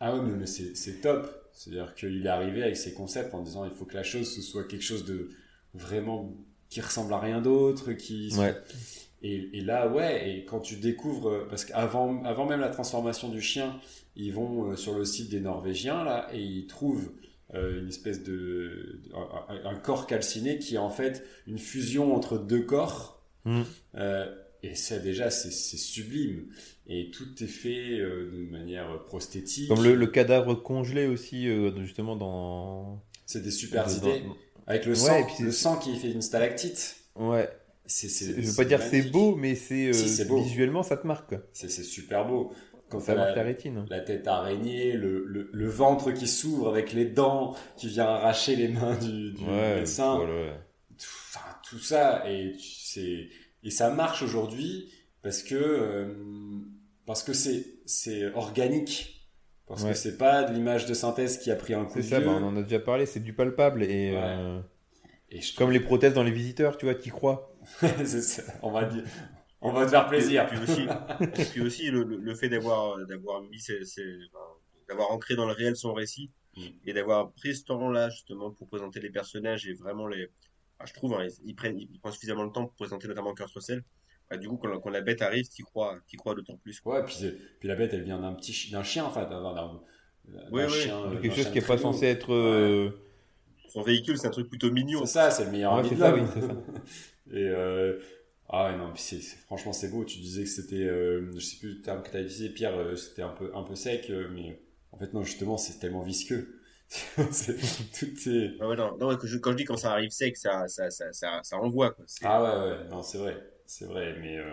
ah ouais, mais, mais c'est, c'est top. C'est-à-dire qu'il est arrivé avec ses concepts en disant il faut que la chose ce soit quelque chose de vraiment qui ressemble à rien d'autre, qui Ouais. et, et là, ouais, et quand tu découvres, euh, parce qu'avant avant même la transformation du chien, ils vont euh, sur le site des Norvégiens, là, et ils trouvent euh, une espèce de. un, corps calciné qui est en fait une fusion entre deux corps. Mm. Euh, et ça, déjà, c'est sublime. Et tout est fait euh, de manière prosthétique. Comme le, le cadavre congelé aussi, super dans. C'est des super dans- idées. Avec le Ouais, sang, et puis c'est- le sang qui fait une stalactite. Ouais. C'est, c'est, Je veux pas dire c'est beau, mais c'est euh, Si, visuellement ça te marque. C'est, super beau. Quand Ça marque la- la rétine. la tête araignée, le, le, le ventre qui s'ouvre avec les dents qui vient arracher les mains du, du Ouais, médecin. voilà. Tout, enfin, tout ça et c'est et ça marche aujourd'hui parce que euh, parce que c'est c'est organique parce Ouais. que c'est pas de l'image de synthèse qui a pris un coup C'est de ça, vieux. bah, on en a déjà parlé, c'est du palpable et Ouais. euh, et je comme les prothèses dans les visiteurs, tu vois, t'y crois. c'est ça. on va dire on va te faire plaisir Puis aussi, et puis aussi le, le- le fait d'avoir d'avoir mis d'avoir ancré dans le réel son récit Mm. et d'avoir pris ce temps-là justement pour présenter les personnages et vraiment les. je trouve hein, ils, prennent ils prennent suffisamment de temps pour présenter notamment Kurt Russell. Bah, du coup, quand, quand la bête arrive, t'y crois, t'y crois d'autant plus. quoi. ouais puis puis la bête elle vient d'un petit d'un chien enfin d'un d'un- d'un- Oui, d'un oui. chien, quelque chose chien qui est pas censé être. euh, Son véhicule, c'est un truc plutôt mignon. C'est ça, c'est le meilleur Ouais, ami c'est de ça, l'homme. oui, c'est ça. Et euh, ah ouais, non, puis c'est, c'est- franchement c'est beau. Tu disais que c'était, euh, je sais plus le terme que tu as utilisé, Pierre, euh, c'était un peu un peu sec, euh, mais en fait non, justement c'est tellement visqueux. c'est, tout est Ah ouais, non, non, que je- quand je dis quand ça arrive sec, ça, ça, ça, ça, ça envoie. Quoi. C'est- ah ouais ouais, non c'est vrai. C'est vrai, mais euh,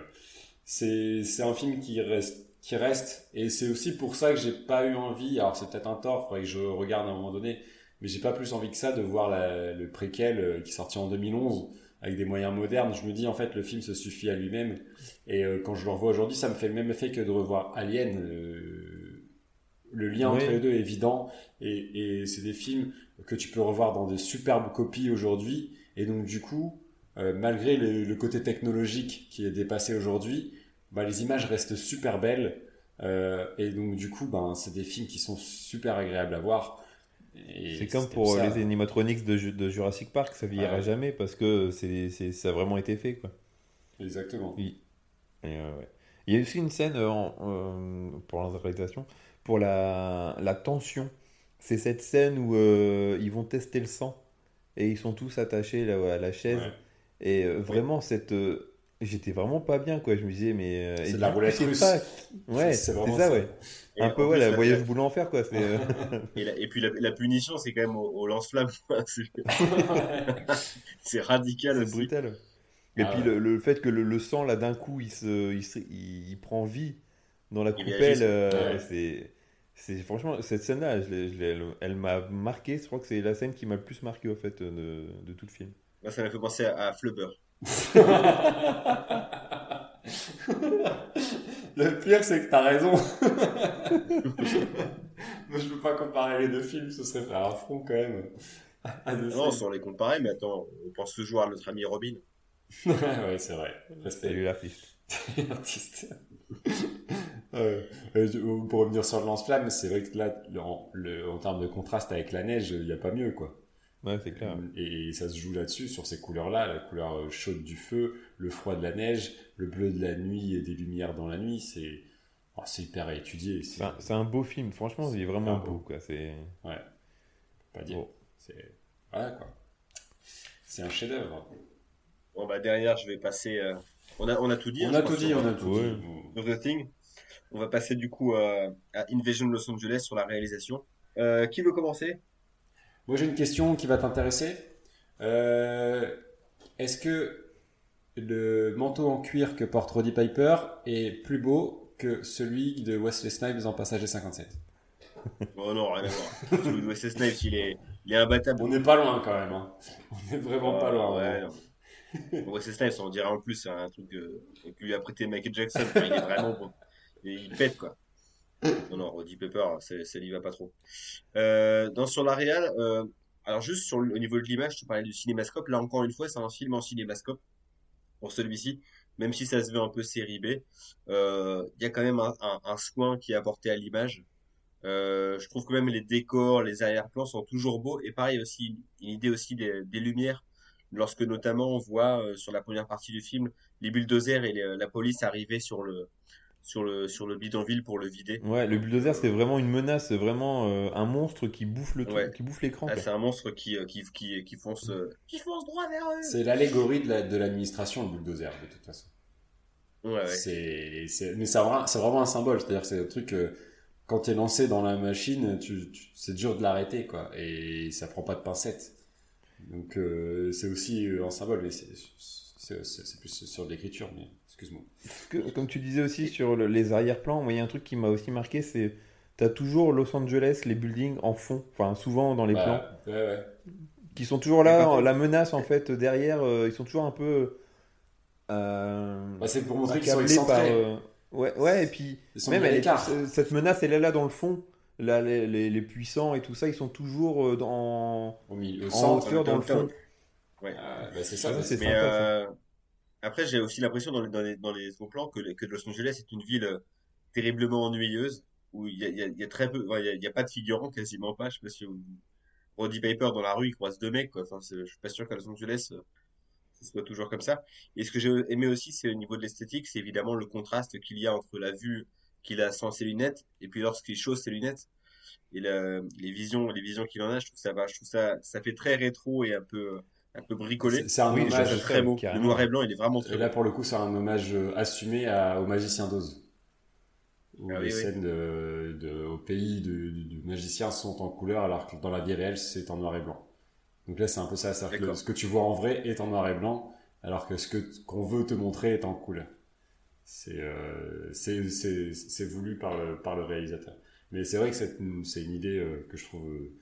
c'est un film qui reste qui reste et c'est aussi pour ça que j'ai pas eu envie. Alors c'est peut-être un tort, faudrait que je regarde à un moment donné, mais j'ai pas plus envie que ça de voir la, le préquel euh, qui est sorti en 2011 avec des moyens modernes. Je me dis en fait le film se suffit à lui-même et euh, quand je le revois aujourd'hui, ça me fait le même effet que de revoir Alien. euh, le lien Oui. entre les deux est évident et, et c'est des films que tu peux revoir dans des superbes copies aujourd'hui et donc du coup euh, malgré le, le côté technologique qui est dépassé aujourd'hui bah, les images restent super belles euh, et donc du coup ben c'est des films qui sont super agréables à voir C'est comme pour ça. les animatronics de, Ju- de Jurassic Park, ça vieillira Ouais. jamais parce que c'est, ça a vraiment été fait. Quoi. exactement Et, euh, ouais. Il y a aussi une scène en- pour réalisation, pour la, la tension. C'est cette scène où ils vont tester le sang et ils sont tous attachés là, à la chaise. Ouais. Et euh, vraiment, cette, euh, j'étais vraiment pas bien. Quoi. Je me disais, mais. euh, C'est et de la roulette russe. pas- Ouais, C'est ça, ça. ouais. Et Un en peu, ouais, la voyage boule enfer, quoi. C'est, euh, Et, la- et puis la, la punition, c'est quand même au, au lance-flamme. c'est radical c'est brutal. Et Ah puis ouais. le, le fait que le, le sang, là, d'un coup, il, se, il, se- il- il prend vie dans la coupelle, euh, Ouais. c'est, franchement, cette scène-là, elle, elle m'a marqué. Je crois que c'est la scène qui m'a le plus marqué, au fait, de, de tout le film. Ça m'a fait penser à, à Flubber. Le pire, c'est que t'as raison. Moi, je peux pas comparer les deux films, ce serait faire un front quand même. À deux Non, sans les comparer, mais attends, on pense toujours à notre ami Robin. ouais, c'est vrai. Respect. Salut l'artiste. artiste. Euh, euh, pour revenir sur le lance-flamme, c'est vrai que là, en, le- en termes de contraste avec la neige, il n'y a pas mieux, quoi. Ouais, c'est clair. Et, ça se joue là-dessus, sur ces couleurs-là, la couleur euh, chaude du feu, le froid de la neige, le bleu de la nuit et des lumières dans la nuit, c'est oh, c'est hyper étudié. C'est C'est un, beau film, franchement, il est vraiment beau, beau. quoi. C'est... pas dire. Bon. C'est voilà quoi. C'est un chef-d'œuvre. Bon, bah, derrière, je vais passer. euh, On, a, on a tout dit. On hein, a je tout dit, on a tout Ouais. dit. sur The Thing. On va passer du coup euh, à Invasion Los Angeles sur la réalisation. Euh, qui veut commencer? Moi, j'ai une question qui va t'intéresser. Euh, Est-ce que le manteau en cuir que porte Roddy Piper est plus beau que celui de Wesley Snipes en Passager 57 Oh non, rien à voir. Celui de Wesley Snipes, il est, il est imbattable. On n'est pas loin quand même. hein. On est vraiment pas loin. Ouais, non. Bon, Wesley Snipes, on dirait en plus, c'est un truc de... que lui a prêté Michael Jackson. Il est vraiment bon. Et il pète, quoi. Non, non, Roddy Pepper, ça lui va pas trop. Euh, dans, sur la réal, euh, alors juste sur au niveau de l'image, tu parlais du cinémascope. Là, encore une fois, c'est un film en cinémascope pour celui-ci. Même si ça se veut un peu série B, euh, il y a quand même un, soin qui est apporté à l'image. Je trouve que même les décors, les arrière-plans sont toujours beaux. Et pareil aussi, une idée aussi des, lumières. Lorsque notamment on voit sur la première partie du film les bulldozers et la police arriver sur le sur le sur le bidonville pour le vider. Ouais, le bulldozer, c'est vraiment une menace, c'est vraiment euh, un monstre qui bouffe le Ouais. qui bouffe l'écran. Ah, c'est un monstre qui euh, qui qui, qui fonce euh, qui fonce droit vers eux. C'est l'allégorie de la- de l'administration, le bulldozer, de toute façon. Ouais, ouais. C'est, mais vraiment- c'est vraiment un symbole. C'est-à-dire que c'est un truc que, quand t'es lancé dans la machine, tu, tu- c'est dur de l'arrêter, quoi. Et ça prend pas de pincettes. Donc, euh, c'est aussi euh, un symbole, mais c'est, plus sur l'écriture, mais excuse-moi. Comme tu disais aussi sur le- les arrière-plans, il y a un truc qui m'a aussi marqué, c'est t'as toujours Los Angeles, les buildings en fond, enfin souvent dans les plans, Bah, ouais, ouais. qui sont toujours là, la menace en fait derrière, euh, ils sont toujours un peu euh, Bah, c'est pour montrer qu'ils sont accablés par. excentrés. euh, Ouais, ouais, et puis même elle cette menace, elle est là dans le fond. Là, les, les- les puissants et tout ça, ils sont toujours dans, Au milieu, au en centre. hauteur dans le fond. Ah, bah, c'est ça. Ah, parce c'est sympa, ça. Après, j'ai aussi l'impression dans les, dans les, dans les seconds plans que, que Los Angeles est une ville euh, terriblement ennuyeuse, où il y a, y a, y a très peu, il y a, il y a pas de figurants, quasiment pas. Je sais pas si vous- Roddy Piper dans la rue, il croise deux mecs, quoi. Enfin, je suis pas sûr qu'à Los Angeles, euh, ce soit toujours comme ça. Et ce que j'ai aimé aussi, c'est au niveau de l'esthétique, c'est évidemment le contraste qu'il y a entre la vue qu'il a sans ses lunettes, et puis lorsqu'il chausse ses lunettes, et la- les visions, les visions qu'il en a, je trouve ça va, je trouve ça, ça fait très rétro et un peu, un peu bricolé. C'est, c'est un Oui, hommage. très beau. carrément. Le noir et blanc, il est vraiment très Et là, pour le coup, c'est un hommage euh, assumé à, au magicien d'Oz. Où Ah les oui, scènes de, de- au pays du, magicien sont en couleur, alors que dans la vie réelle, c'est en noir et blanc. Donc là, c'est un peu ça. c'est-à-dire que ce que tu vois en vrai est en noir et blanc, alors que ce que qu'on veut te montrer est en cool. C'est euh, c'est c'est c'est voulu par le par le réalisateur. Mais c'est vrai que c'est une, c'est une idée euh, que je trouve euh,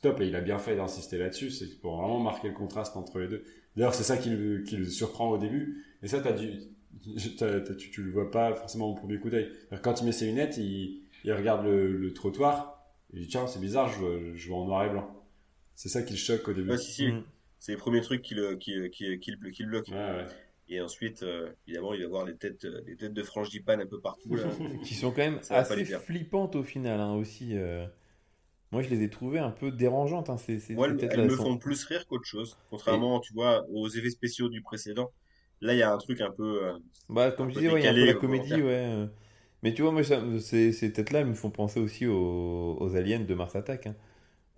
top et il a bien fait d'insister là-dessus. C'est pour vraiment marquer le contraste entre les deux. D'ailleurs, c'est ça qui le, qui le surprend au début. Et ça, t'as dû, t'as- t'as- tu, tu le vois pas forcément au premier coup d'œil. Quand il met ses lunettes, il, il regarde le, le trottoir. Il dit tiens, c'est bizarre, je vois, je vois en noir et blanc. C'est ça qui le choque au début. Ouais, si, si. Mm. C'est les premiers trucs qui le, qui, qui, qui, le, qui le bloquent. Ouais, ouais. Et ensuite, euh, évidemment, il va voir les têtes, euh, les têtes de frangipane un peu partout. Là. Qui sont quand même assez flippantes au final hein, aussi. euh. Moi, je les ai trouvées un peu dérangeantes. Hein, ces, ces, Moi, ces elles, me sont- font plus rire qu'autre chose. Contrairement, tu vois, aux effets spéciaux du précédent. Là, il y a un truc un peu. euh, Bah, comme je disais, ouais, il y a un peu la comédie, ouais. euh. Mais tu vois, moi, ça- ces, ces têtes-là elles me font penser aussi aux, aux aliens de Mars Attack. hein.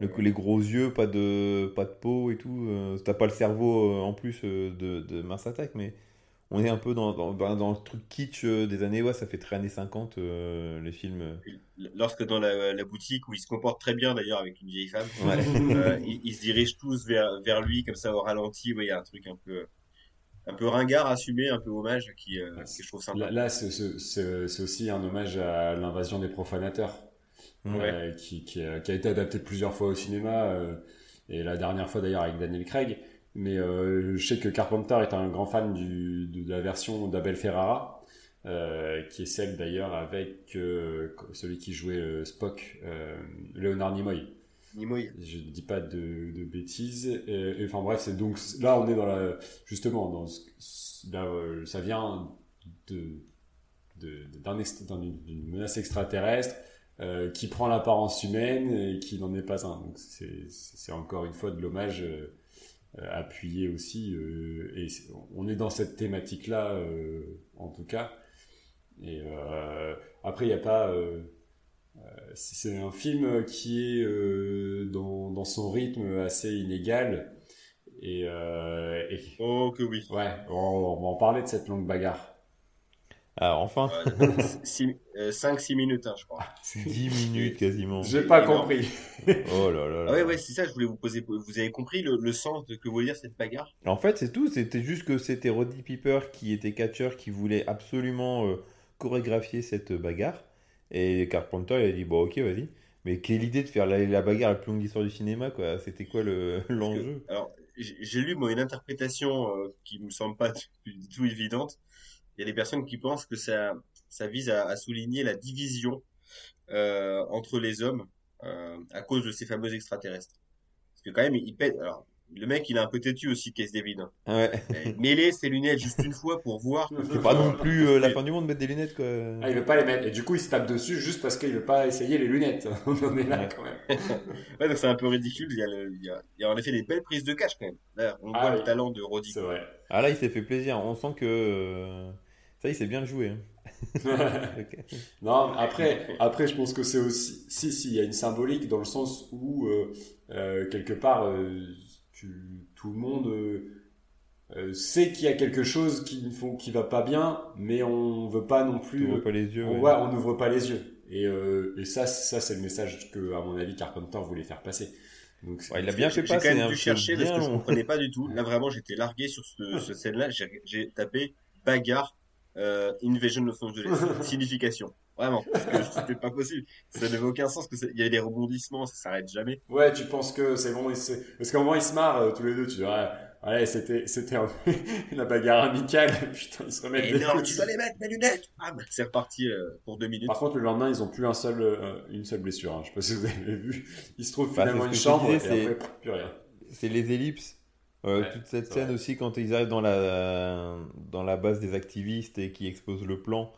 Le- Ouais. Les gros yeux, pas de, pas de peau et tout. euh, T'as pas le cerveau euh, en plus de, de Mars Attack, mais on est un peu dans, dans, dans- dans le truc kitsch euh, des années. Ouais, ça fait très années 50, euh, les films. Lorsque dans la, la boutique, où il se comporte très bien d'ailleurs avec une vieille femme, Ouais. euh, ils, ils se dirigent tous vers, vers lui, comme ça au ralenti. Ouais, il y a un truc un peu, un peu ringard assumé, un peu hommage qui, euh, Ouais, que je trouve sympa. Là, là, c'est- aussi un hommage à l'invasion des profanateurs. Ouais. euh, qui, qui, a, qui a été adapté plusieurs fois au cinéma, euh, et la dernière fois d'ailleurs avec Daniel Craig. Mais euh, je sais que Carpenter est un grand fan du, de la version d'Abel Ferrara, euh, qui est celle d'ailleurs avec euh, celui qui jouait Spock, Leonard Nimoy. Nimoy. Je ne dis pas de, de bêtises. Et, et enfin bref, c'est donc là on est dans la justement dans ce- là, ça vient de d'un d'une menace extraterrestre euh, qui prend l'apparence humaine et qui n'en est pas un. Donc c'est c'est encore une fois de l'hommage euh, euh, appuyé aussi euh, et on est dans cette thématique là en tout cas. Et euh, après il n'y a pas euh, c'est un film qui est euh, dans, dans son rythme assez inégal. Et, euh, et- Oh que oui. ouais, on, on va en parler de cette longue bagarre. Alors, enfin, 5-6 minutes, hein, je crois. 10 minutes quasiment. J'ai pas énorme. compris. Oh là là là. Ah ouais, ouais, c'est ça, je voulais vous poser. Vous avez compris le, le sens de que voulait dire cette bagarre? En fait, c'est tout. C'était juste que c'était Roddy Piper qui était catcheur qui voulait absolument euh, chorégraphier cette bagarre. Et Carpenter, il a dit Bon, ok, vas-y. Mais quelle idée de faire la, la bagarre la plus longue d'histoire du cinéma, quoi. C'était quoi le- l'enjeu? Alors, j'ai lu moi une interprétation euh, qui me semble pas du du tout évidente. Il y a des personnes qui pensent que ça, ça vise à, souligner la division euh, entre les hommes euh, à cause de ces fameux extraterrestres. Parce que quand même, il pète. Alors, le mec, il est un peu têtu aussi, Case David. hein. Ouais. Mais Mêler ses lunettes juste une fois pour voir. C'est pas non plus euh, la fin du monde de mettre des lunettes, quoi. Ah, il veut pas les mettre. Et du coup, il se tape dessus juste parce qu'il veut pas essayer les lunettes. On en est là Ouais. quand même. Ouais, donc c'est un peu ridicule. Il y, a le- il, y a, il y a en effet des belles prises de cash quand même. Là, on Ah voit oui. le talent de Roddy. C'est vrai. Ah là, il s'est fait plaisir. On sent que. euh, Ça, il s'est bien joué. hein. Ok. Non, après, après, je pense que c'est aussi, si, si, il y a une symbolique dans le sens où, euh, euh, quelque part, euh, tu- tout le monde euh, euh, sait qu'il y a quelque chose qui ne qui va pas bien, mais on veut pas non plus, ouvres pas les yeux. on ouais. on n'ouvre pas les yeux. Et, euh, et ça, ça, c'est le message que, à mon avis, Carpenter voulait faire passer. Donc, Ouais, il a bien fait J'ai passer. quand même hein, dû chercher parce que je comprenais pas du tout. Là, vraiment, j'étais largué sur ce, ce scène-là. J'ai- J'ai tapé bagarre euh, Invasion Los Angeles. Signification. Vraiment. Parce que c'était pas possible. Ça n'avait aucun sens. que Il y avait des rebondissements, ça s'arrête jamais. Ouais, tu penses que c'est bon, parce qu'à un moment ils se marrent euh, tous les deux, tu dis ouais, ouais c'était c'était un la bagarre amicale, putain ils se remettent non, coups tu dois les mettre, mes lunettes Bam C'est reparti euh, pour deux minutes. Par contre le lendemain ils ont plus un seul euh, une seule blessure, hein. je sais pas si vous avez vu, ils se trouvent Bah, finalement c'est une chambre et après plus rien. C'est les ellipses. Euh, Ouais, toute cette c'est scène vrai. aussi quand ils arrivent dans la, dans la base des activistes et qui exposent le plan.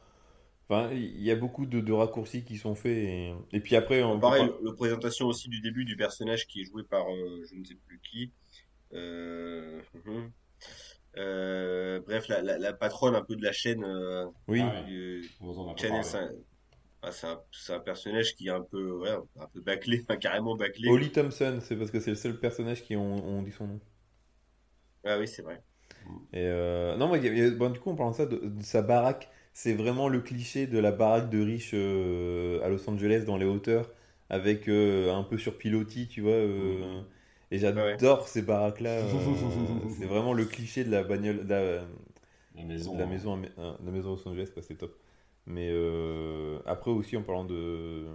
Enfin, il y a beaucoup de, de raccourcis qui sont faits. Et, et puis après, on Pareil, le présentation aussi du début du personnage qui est joué par euh, je ne sais plus qui. Euh, mhm. Euh, bref, la, la, la patronne un peu de la chaîne. euh, Oui, Ah On Channel, parlé. c'est un, ah, c'est un, c'est un personnage qui est un peu, ouais, un peu bâclé, enfin, carrément bâclé. Holly Thompson, c'est parce que c'est le seul personnage qui ont, ont dit son nom. Ah oui, c'est vrai. Et euh, non, mais il y a- il y a- bon, du coup, en parlant de ça, de, de sa baraque, c'est vraiment le cliché de la baraque de riche euh, à Los Angeles dans les hauteurs, avec euh, un peu sur pilotis, tu vois. euh, Et j'adore ces baraques-là. c'est vraiment le cliché de la bagnole, de la, La maison. de la hein. maison, de la maison à Los Angeles, c'est top. Mais après aussi, en parlant de,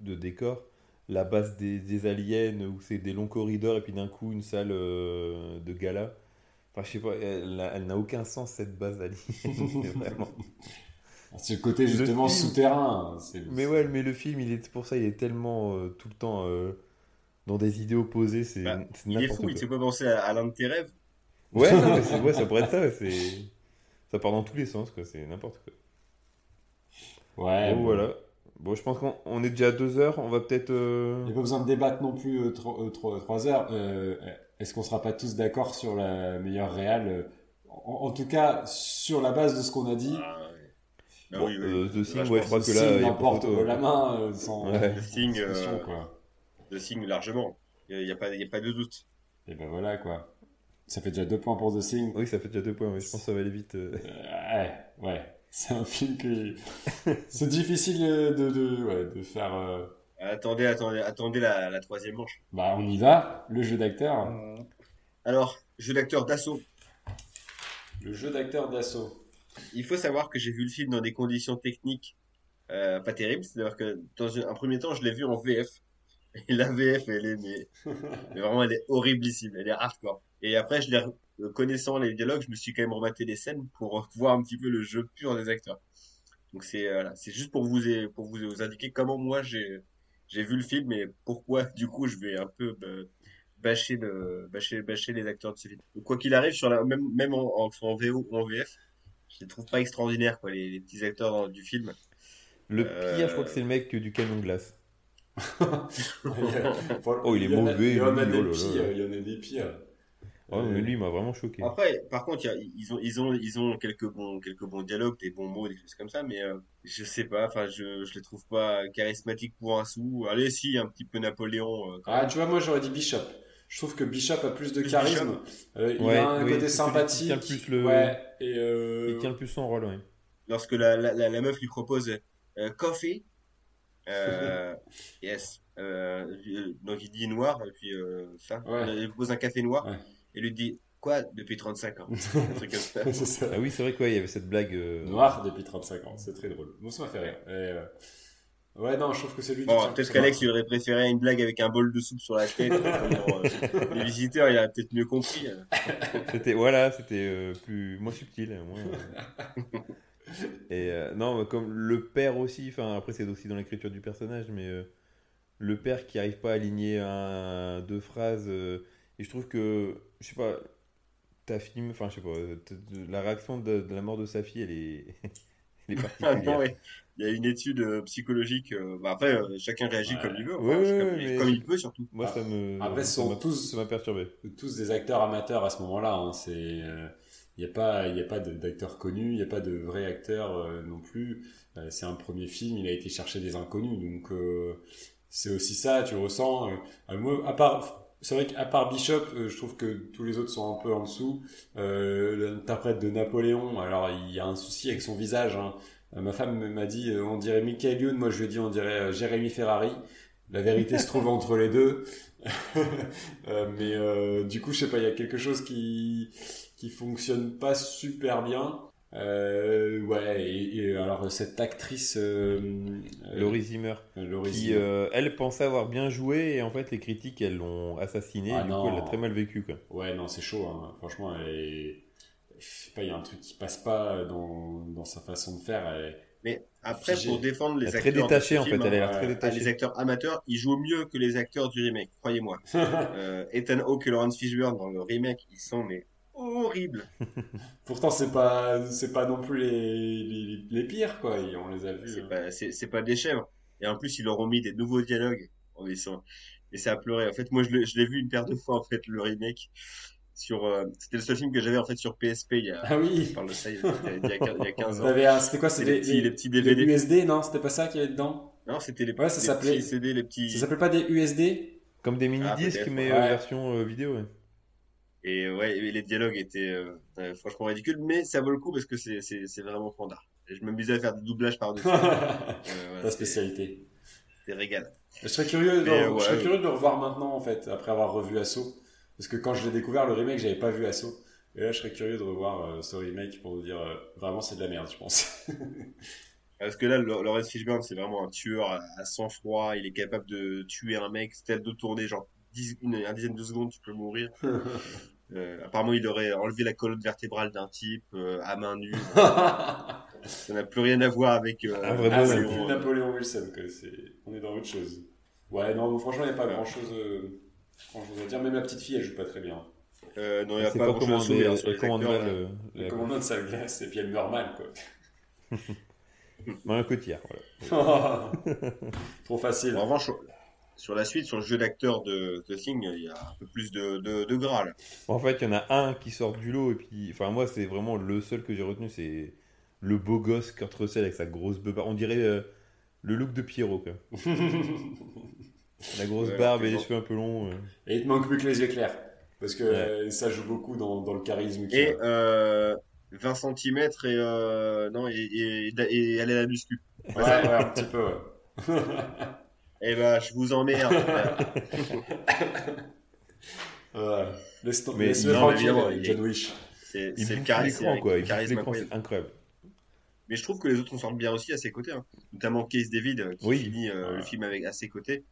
de décor, la base des, des aliens où c'est des longs corridors et puis d'un coup une salle de gala. Enfin, je sais pas, elle, n'a- elle n'a aucun sens cette base. C'est vraiment. C'est le côté justement film. souterrain. Mais ouais, mais le film, il est pour ça, il est tellement euh, tout le temps euh, dans des idées opposées, c'est Bah, Il est n'importe fou, il quoi. te fait penser à, à l'un de tes rêves. Ouais, non, mais c'est- ouais, ça pourrait être ça, ça part dans tous les sens, quoi, c'est n'importe quoi. Ouais. bon, bon. voilà. Bon, je pense qu'on on est déjà à deux heures, on va peut-être. euh, Il n'y a pas besoin de débattre non plus euh, tro- euh, tro- trois heures. Est-ce qu'on sera pas tous d'accord sur la meilleure réale euh, en, en tout cas, sur la base de ce qu'on a dit? Ah, ouais. Bon, oui, oui. euh, The Thing, je ouais, je crois The que là, Thing il a photo. la main euh, sans Ouais. The Thing, euh, quoi. The Thing largement. Il n'y a, pas- y a pas de doute. Et ben voilà, quoi. Ça fait déjà deux points pour The Thing. Oui, ça fait déjà deux points, mais je pense que ça va aller vite. euh. Ouais, ouais. C'est un film que. C'est difficile de, de, ouais, de faire. Attendez, attendez, attendez la, la troisième manche. Bah, on y va. Le jeu d'acteur. Alors, jeu d'acteur d'assaut. Le jeu d'acteur d'assaut. Il faut savoir que j'ai vu le film dans des conditions techniques euh, pas terribles. C'est-à-dire que dans un premier temps, je l'ai vu en VF. Et la VF, elle est, mais, mais vraiment, elle est horriblissime. Elle est hardcore. Et après, je l'ai, euh, connaissant les dialogues, je me suis quand même rematé les scènes pour voir un petit peu le jeu pur des acteurs. Donc c'est euh, voilà, c'est juste pour vous pour vous, vous indiquer comment moi j'ai j'ai vu le film et pourquoi du coup je vais un peu euh, bâcher le bâcher bâcher les acteurs de ce film. Donc, quoi qu'il arrive sur la même même en, en, en VO ou en VF, je les trouve pas extraordinaires quoi les, les petits acteurs dans- du film. Le Euh, pire, je crois que c'est le mec du camion de glace. oh, il est y en a- mauvais, Il y en a des oh pires. Ouais, Euh, mais lui, il m'a vraiment choqué. Après, par contre, il y a- ils ont, ils ont, ils ont quelques bons, quelques bons dialogues, des bons mots, des choses comme ça, mais euh, je sais pas. Enfin, je, je les trouve pas charismatiques pour un sou. Allez, si, un petit peu Napoléon. euh, quand Ah, même. tu vois, moi j'aurais dit Bishop. Je trouve que Bishop a plus de charisme. Euh, il Ouais, a un oui, côté sympathique. tient plus le- Ouais, et euh, Il tient le plus son rôle, ouais. Lorsque la, la, la, la meuf lui propose euh, coffee, euh, yes. Euh, euh, donc il dit noir et puis euh, ça. Ouais. Il lui propose un café noir Ouais. Et lui dit quoi depuis 35 ans? un truc comme ça. Ah oui, c'est vrai qu'il y avait cette blague. euh, Noir depuis 35 ans, c'est très drôle. Moi, ça m'a fait rire. Et, euh, Ouais, non, je trouve que c'est lui qui Bon, peut-être qu'Alex il aurait préféré une blague avec un bol de soupe sur la tête. euh, les visiteurs, il a peut-être mieux compris. euh. C'était voilà, c'était euh, plus moins subtil, moins. euh. Et euh, non, comme le père aussi. Enfin, après c'est aussi dans l'écriture du personnage, mais euh, le père qui arrive pas à aligner un, deux phrases. Et je trouve que je sais pas, ta film, enfin je sais pas, la réaction de, de la mort de sa fille, elle est, elle est Ah particulière. non, ouais. Il y a une étude euh, psychologique. euh, bah, après, euh, chacun réagit Ouais. comme il veut. Enfin, ouais, comme, ouais, mais- comme il peut surtout. Moi, ça me, Après, ça sont m'a- tous- ça m'a perturbé. tous des acteurs amateurs à ce moment-là. Hein. C'est, il n'y a pas, il a pas de- d'acteurs connus, il n'y a pas de vrais acteurs euh, non plus. Euh, c'est un premier film, il a été chercher des inconnus, donc euh, c'est aussi ça. Tu ressens. moi, à part, c'est vrai qu'à part Bishop, euh, je trouve que tous les autres sont un peu en dessous. Euh, L'interprète de Napoléon, alors il y a un souci avec son visage. hein. Euh, ma femme m'a dit, euh, on dirait Michael Youn, moi je lui ai dit, on dirait Jérémy Ferrari. La vérité se trouve entre les deux. Mais du coup, je sais pas, il y a quelque chose qui qui fonctionne pas super bien. Euh, ouais, et, et alors cette actrice euh, euh, Laurie Zimmer. Laurie qui Zimmer. euh, elle pensait avoir bien joué et en fait les critiques elles l'ont assassinée Ah et du non. coup elle l'a très mal vécu quoi. Ouais, non, c'est chaud. Hein. Franchement, elle est... je sais pas, il y a un truc qui passe pas dans dans sa façon de faire. Elle... Mais après, pour défendre les acteurs. très de détachée ce en fait, elle a l'air très. Ah, les détachée. acteurs amateurs, ils jouent mieux que les acteurs du remake, croyez-moi. Euh, Ethan Hawke et Lawrence Fishburne dans le remake, ils sont mais horribles. Pourtant, c'est pas c'est pas non plus les, les, les pires quoi. Et on les a vus. C'est hein. pas, c'est, c'est pas des chèvres. Et en plus, ils leur ont mis des nouveaux dialogues. Oh, ils sont... Et ça a pleuré. En fait, moi, je l'ai, je l'ai vu une paire de fois, en fait, le remake. Sur, euh, c'était le seul film que j'avais, en fait, sur PSP. Il y a, Ah je oui. parle de ça, il y a, il y a, il y a 15 ans. Un- C'était quoi C'est C'était les petits, les petits DVD. les USD Non, c'était pas ça qu'il y avait dedans? Non, c'était les, Ouais, ça les s'appelait- petits CD, les petits. Ça s'appelait pas des USD Comme des mini disques mais ouais. euh, version euh, vidéo. ouais. Et ouais, et les dialogues étaient euh, euh, franchement ridicules, mais ça vaut le coup parce que c'est, vraiment fandard. Et je m'amusais à faire des doublages par-dessus. Euh, voilà, Ta c'était- spécialité. des régales. Je serais curieux, de, Mais, je ouais. serais curieux de le revoir maintenant, en fait, après avoir revu Assaut. Parce que quand je l'ai découvert, le remake, j'avais pas vu Assaut. Et là, je serais curieux de revoir euh, ce remake pour vous dire, euh, vraiment, c'est de la merde, je pense. Parce que là, Lawrence Fishburne, c'est vraiment un tueur à, sang-froid. Il est capable de tuer un mec, c'est de tourner, genre 10, une, un dizaine de secondes, tu peux mourir. Euh, apparemment, il aurait enlevé la colonne vertébrale d'un type euh, à main nue. ah, Ça n'a plus rien à voir avec. Euh, Un vrai c'est bonhomme. Napoléon, plus euh, Napoléon Wilson, quoi. C'est... On est dans autre chose. Ouais, non, franchement, il n'y a pas grand chose, grand chose à dire. Même la petite fille, elle joue pas très bien. euh, non, il n'y a C'est pas pas grand chose à comment hein, mal là. euh, Le commandant de sa glace, et puis elle meurt mal, quoi. Marion Cotillard. Voilà. Trop facile. En revanche, sur la suite, sur le jeu d'acteur de The Thing, il y a un peu plus de, de, de gras là. En fait, il y en a un qui sort du lot et puis, enfin moi, c'est vraiment le seul que j'ai retenu, c'est le beau gosse Kurt Russell avec sa grosse beubare. On dirait euh, le look de Pierrot, quoi. La grosse Ouais, barbe et les cheveux un peu longs. euh. Et il te manque plus que les yeux clairs. Parce que Ouais. euh, ça joue beaucoup dans, dans le charisme. Et a. euh, 20 cm et, euh, non, et, et, et aller à la muscu. Ouais, ouais, un petit peu, ouais. Eh ben, je vous emmerde. Ouais. Laisse Mais laisse-le non, tranquille, évidemment, il- John Wish. C'est le charisme, quoi. Il charisme l'écran, incroyable. c'est incroyable. Mais je trouve que les autres s'en sortent bien aussi à ses côtés, hein. notamment Case David euh, qui Oui. finit euh, Voilà. le film avec à ses côtés.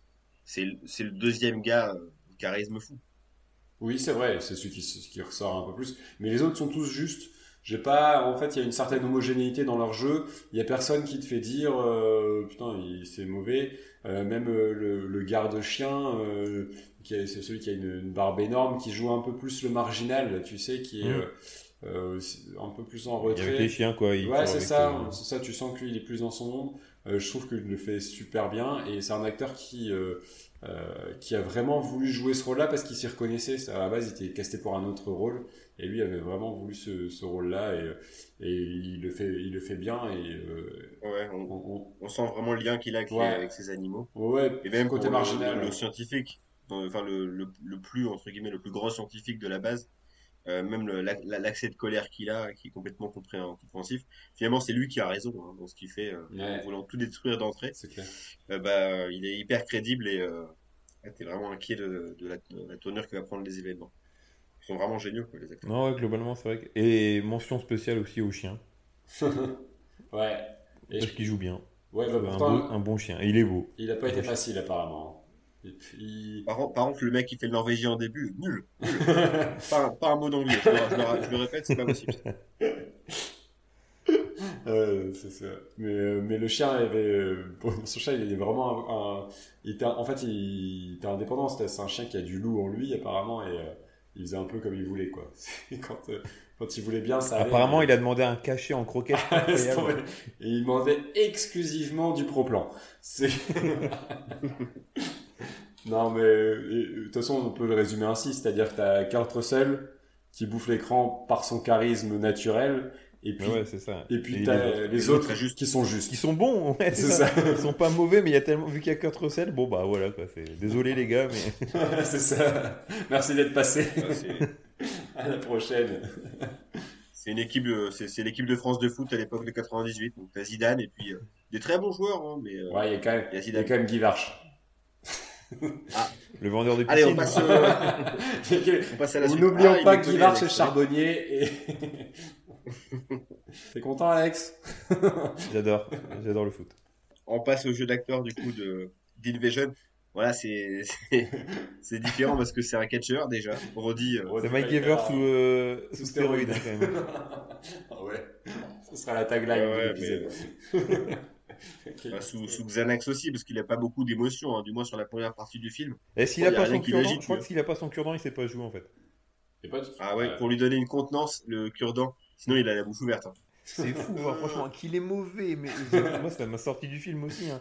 C'est le- c'est le deuxième gars euh, charisme fou. Oui, c'est vrai, c'est celui qui, qui ressort un peu plus. Mais les autres sont tous justes. J'ai pas, en fait, il y a une certaine homogénéité dans leur jeu. Il y a personne qui te fait dire, euh, putain, il- c'est mauvais. Euh, même euh, le, le garde-chien, euh, c'est celui qui a une, une barbe énorme, qui joue un peu plus le marginal, tu sais, qui est euh, un peu plus en retrait. les chiens, quoi. il Ouais, c'est avec, ça, c'est ça, tu sens que lui, il est plus dans son monde. Je trouve qu'il le fait super bien et c'est un acteur qui, euh, qui a vraiment voulu jouer ce rôle-là parce qu'il s'y reconnaissait. Ça, À la base, il était casté pour un autre rôle et lui avait vraiment voulu ce, ce rôle-là et, et il, le fait, il le fait bien. Et, euh, Ouais, on, on- on- on sent vraiment le lien qu'il a avec, les- Ouais. avec ses animaux. ouais, Et même côté marginal. Le, le scientifique, enfin le, le, le plus entre guillemets le plus grand scientifique de la base, euh, même le- la- la- l'accès de colère qu'il a, qui est complètement compré- compréhensif. Finalement, c'est lui qui a raison hein, dans ce qu'il fait, euh, Ouais. en voulant tout détruire d'entrée. bah, il est hyper crédible et t'es vraiment inquiet de, de la, de la tournure que va prendre les événements. Sont vraiment géniaux, quoi, les acteurs. Non, ouais, globalement, c'est vrai. que- Et mention spéciale aussi au chien. ouais. Et Parce je- qu'il joue bien. ouais, bah, un, beau, un bon chien. Et il est beau. il a pas été facile apparemment. Et puis... Par, contre- par contre, le mec qui fait le norvégien au début, nul. Pas, un- pas un mot d'anglais. Je, le- je le- je le répète, c'est pas possible. Euh, c'est ça. Mais, euh, mais le chien avait, euh, son chien, il est vraiment un, un- il était, en fait, il était indépendant. C'était c'est un chien qui a du loup en lui apparemment et euh, il faisait un peu comme il voulait quoi. Quand, euh, quand il voulait bien, ça allait. Apparemment, il a demandé un cachet en incroyable. et il demandait exclusivement du pro-plan. C'est. non mais et, de toute façon, on peut le résumer ainsi, c'est-à-dire que t'as Kurt Russell qui bouffe l'écran par son charisme naturel et puis Ouais, c'est ça. et puis Et t'as les autres. les, Les autres autres, juste. qui sont justes. Qui sont bons, ouais, c'est C'est ça. ça. Ils sont pas mauvais, mais il y a tellement vu qu'il y a Kurt Russell. Bon bah voilà quoi. c'est- Désolé les gars, mais c'est ça. Merci d'être passé. Ouais, c'est- À la prochaine. C'est une équipe, de- c'est c'est l'équipe de France de foot à l'époque de 98. Donc t'as Zidane et puis euh, des très bons joueurs, hein, mais euh, Ouais, il y a quand même, il y a il y a Zidane. quand même Guy Varche. le vendeur de Allez, piscine. on passe, euh, on passe à la suite. N'oublions Ah, pas Guy Varche charbonnier et. T'es content, Alex? J'adore, j'adore le foot. On passe au jeu d'acteur du coup de d'Invasion. Voilà, c'est c'est- différent parce que c'est un catcheur déjà. Roddy, euh, C'est Mike Evers sous, euh, sous stéroïdes hein, quand même. ah ouais. Ce sera la tagline Ouais, de ouais, l'épisode. Ok. bah, sous, sous Xanax aussi parce qu'il a pas beaucoup d'émotions, hein, du moins sur la première partie du film. Et s'il Oh, a y a pas son cure-dent, je crois que s'il a pas son cure-dent, il sait pas jouer en fait. Pas- Ah ouais, pour lui donner une contenance, le cure-dent. Sinon, il a la bouche ouverte. hein. C'est fou, hein, franchement, qu'il est mauvais, mais moi ça m'a sorti du film aussi. hein.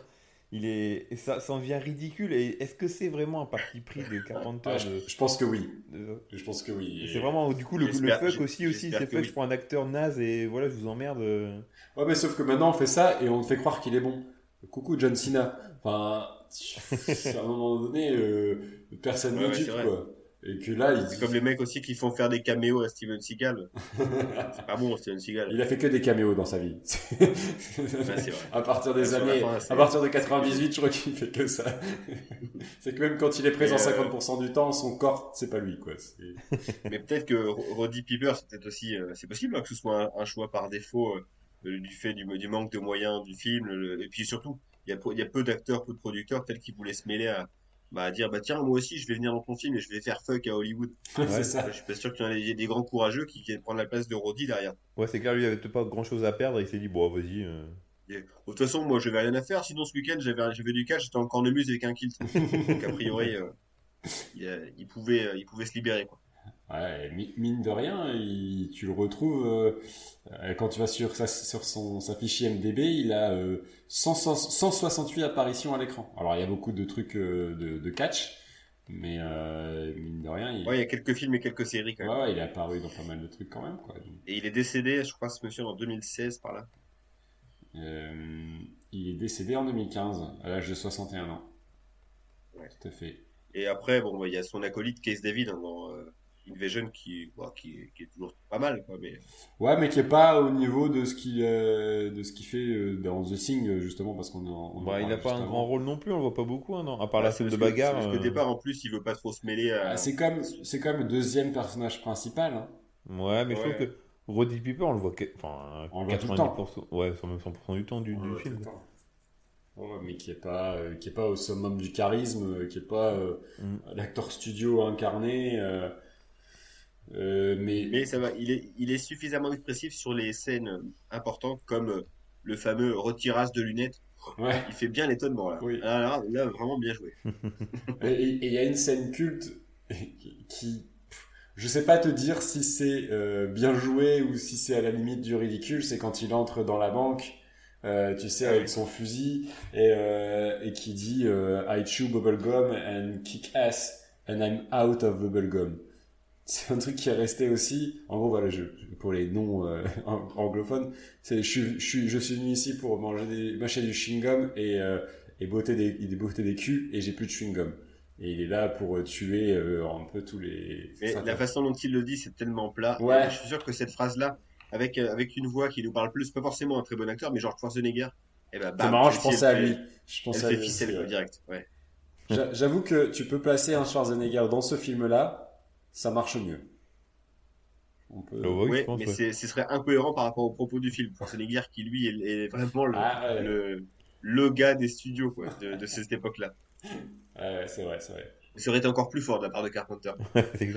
Il est, ça, ça en devient ridicule. Et est-ce que c'est vraiment un parti pris de Carpenter Ah, je, de- je pense que oui. de- Je pense que oui. C'est vraiment du coup le, fuck aussi aussi. C'est que fuck, oui. je prends un acteur naze et voilà, je vous emmerde. euh. Ouais, mais sauf que maintenant on fait ça et on te fait croire qu'il est bon. Coucou John Cena. Enfin, à un moment donné, euh, personne Ouais, ne ouais, vrai. quoi. Et que là, il C'est comme les mecs aussi qui font faire des caméos à Steven Seagal. c'est pas bon, Steven Seagal. Il a fait que des caméos dans sa vie. Vrai. à partir des années, à partir de 98, je crois qu'il fait que ça. c'est que même quand il est présent Et, euh, 50% du temps, son corps, c'est pas lui, quoi. Mais peut-être que Ro- Roddy Piper, c'est peut-être aussi, euh, c'est possible hein, que ce soit un, un choix par défaut euh, du fait du, du manque de moyens du film. le- et puis surtout, il y a, peu- il y a peu d'acteurs, peu de producteurs, peut-être qu'ils voulaient se mêler à, bah, à dire, bah tiens, moi aussi, je vais venir dans ton film et je vais faire fuck à Hollywood. c'est ça. Je suis pas sûr qu'il y ait des grands courageux qui viennent prendre la place de Roddy derrière. Ouais, c'est clair, lui, il avait peut-être pas grand chose à perdre. Il s'est dit, bon, vas-y. euh. De toute façon, moi, je vais rien à faire. Sinon, ce week-end, j'avais, j'avais du catch, j'étais en cornemuse avec un kilt. Donc, a priori, euh, il, a- il pouvait, euh, il pouvait se libérer, quoi. Ouais, mi- mine de rien, il- tu le retrouves euh, euh, quand tu vas sur sa, sur son, sa fiche IMDb, il a euh, 100 168 apparitions à l'écran. Alors il y a beaucoup de trucs euh, de, de catch, mais euh, mine de rien, il, Ouais, il y a quelques films et quelques séries, quand même. ouais, ouais, il est apparu dans pas mal de trucs quand même. Quoi. Et il est décédé, je crois, ce monsieur, en 2016, par là. euh, il est décédé en 2015 à l'âge de 61 ans. Ouais. Tout à fait. Et après, bon, bah, il y a son acolyte Case David hein, dans euh, Invasion qui, bah, qui, qui est toujours pas mal, quoi. Mais Ouais, mais qui est pas au niveau de ce qu'il euh, de ce qu'il fait euh, dans The Thing euh, justement parce qu'on on Bah, il parlait a pas un avant. grand rôle non plus, on le voit pas beaucoup, hein, non À part Ouais, la scène de parce que- bagarre. Parce qu'au euh, départ, en plus, il veut pas trop se mêler à. Ah, c'est comme c'est comme le deuxième personnage principal. Hein. Ouais, mais je trouve que Roddy Piper, on le voit que... enfin, On le voit tout le 90%, ouais, sur même 100% du temps du, film. temps. Ouais, mais qui est pas euh, qui est pas au summum du charisme, euh, qui est pas euh, Mm. l'acteur studio incarné. Euh, mais, Mais ça va, il est, il est suffisamment expressif sur les scènes importantes, comme euh, le fameux retirage de lunettes. ouais. Il fait bien l'étonnement, là. Oui. Ah, là, là, vraiment bien joué. Et il y a une scène culte qui, je sais pas te dire si c'est euh, bien joué ou si c'est à la limite du ridicule. C'est quand il entre dans la banque, euh, tu sais, avec son fusil et, euh, et qui dit I chew bubblegum and kick ass and I'm out of bubblegum. C'est un truc qui est resté aussi. En gros, voilà, je, pour les non euh, ang- anglophones, c'est je, suis- je, je suis venu ici pour manger des, mâcher du chewing gum et euh, et botter des, botter des culs et j'ai plus de chewing gum. Et il est là pour euh, tuer euh, un peu tous les. Mais la façon dont il le dit, c'est tellement plat. Ouais. Je suis sûr que cette phrase-là, avec, euh, avec une voix qui nous parle plus, pas forcément un très bon acteur, mais genre Schwarzenegger, eh ben, C'est marrant, je pensais à lui. Je pensais à fait lui ficelle, ouais. direct. Ouais. J'avoue que tu peux placer un Schwarzenegger dans ce film-là, ça marche mieux. On peut... Ah oui, Ouais, je pense, mais ouais. c'est- ce serait incohérent par rapport au propos du film. Schwarzenegger qui, lui, est, est vraiment le, Ah, ouais. le, le gars des studios quoi, de, de cette époque-là. Ouais, c'est vrai, c'est vrai. Ça aurait été encore plus fort de la part de Carpenter.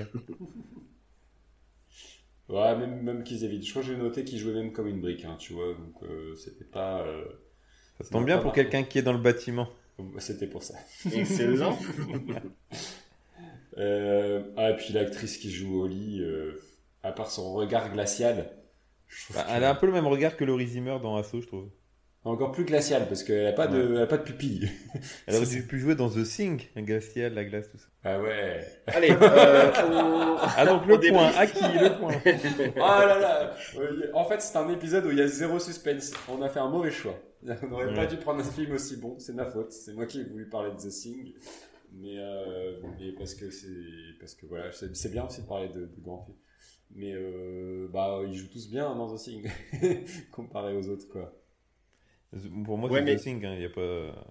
Ouais, même, même qu'ils évitent. Je crois que j'ai noté qu'il jouait même comme une brique, hein, tu vois. Donc, euh, c'était pas. euh, Ça tombe bien pour quelqu'un qui est dans le bâtiment. C'était pour ça. Excellent. Euh, ah, et puis l'actrice qui joue Holly, euh, à part son regard glacial, Bah, elle a un peu le même regard que Laurie Zimmer dans Assaut, je trouve. encore plus glacial parce qu'elle a pas de, elle a pas de pupille. Elle aurait dû plus jouer dans The Thing, un glacial, la glace, tout ça. Ah ouais. Allez, euh, on- Ah donc On le point, à qui le point? Ah là là. En fait, c'est un épisode où il y a zéro suspense. On a fait un mauvais choix. On n'aurait pas dû prendre un film aussi bon. C'est ma faute. C'est moi qui ai voulu parler de The Thing. Mais, euh, mais parce que c'est parce que voilà, c'est c'est bien aussi de parler de, de grands films. Mais euh, bah ils jouent tous bien dans The Thing comparé aux autres quoi. Pour moi, Ouais, c'est mais- The Thing, il n'y a pas,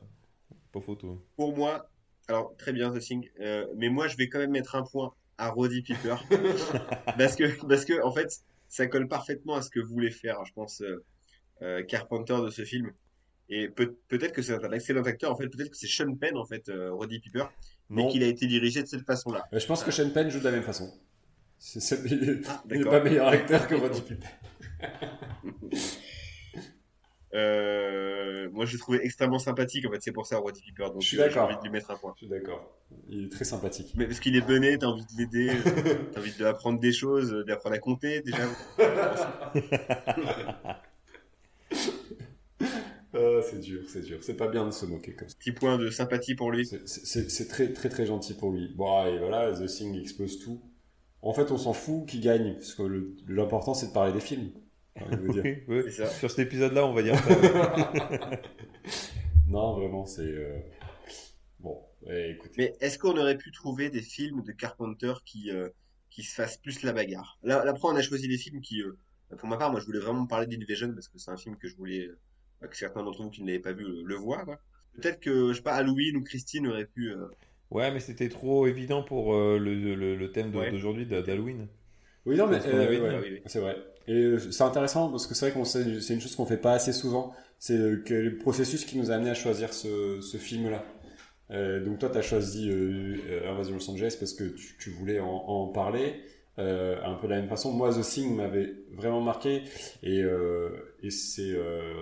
pas photo. pour moi, alors très bien The Thing, euh, mais moi je vais quand même mettre un point à Roddy Piper parce que parce que en fait ça colle parfaitement à ce que voulait faire, je pense, euh, euh, Carpenter de ce film. Et peut- peut-être que c'est un excellent acteur, en fait, peut-être que c'est Sean Penn, en fait, euh, Roddy Piper, mais qu'il a été dirigé de cette façon-là. Euh, je pense que Sean Penn joue de la même façon. C'est- c'est- il Ah, n'est d'accord. pas meilleur acteur que Roddy Piper. Euh, moi, je l'ai trouvé extrêmement sympathique, en fait, c'est pour ça, Roddy Piper. Donc, Je suis euh, j'ai d'accord. envie de lui mettre un point. Je suis d'accord. Il est très sympathique. Mais parce qu'il est bené, t'as envie de l'aider, t'as envie de lui apprendre des choses, d'apprendre à compter, déjà. Ah, c'est dur, c'est dur. C'est pas bien de se moquer comme ça. Petit point de sympathie pour lui. C'est- très très très gentil pour lui. Bon, et voilà, The Thing explose tout. En fait, on s'en fout qui gagne, parce que l'important c'est de parler des films. Dire. Oui, oui. Ça. Sur cet épisode-là, on va dire ça. non, vraiment, c'est. euh, Bon, ouais, écoutez. Mais est-ce qu'on aurait pu trouver des films de Carpenter qui, euh, qui se fassent plus la bagarre? Là, là, après, on a choisi des films qui, euh, pour ma part, moi, je voulais vraiment parler d'Invasion parce que c'est un film que je voulais, euh, que certains d'entre vous qui ne l'avaient pas vu le, le voient, quoi. Peut-être que, je sais pas, Halloween ou Christine auraient pu, euh, Ouais, mais c'était trop évident pour euh, le, le, le thème Ouais. d'aujourd'hui d'a- d'Halloween. Oui, non, mais C'est ouais, oui, oui. vrai. Et euh, c'est intéressant parce que c'est vrai qu'on sait, c'est une chose qu'on fait pas assez souvent. C'est euh, que le processus qui nous a amené à choisir ce, ce film-là. Euh, donc toi, tu as choisi euh, euh, Invasion Los Angeles parce que tu, tu voulais en, en parler. Euh, un peu de la même façon. Moi, The Thing m'avait vraiment marqué et, euh, et c'est euh,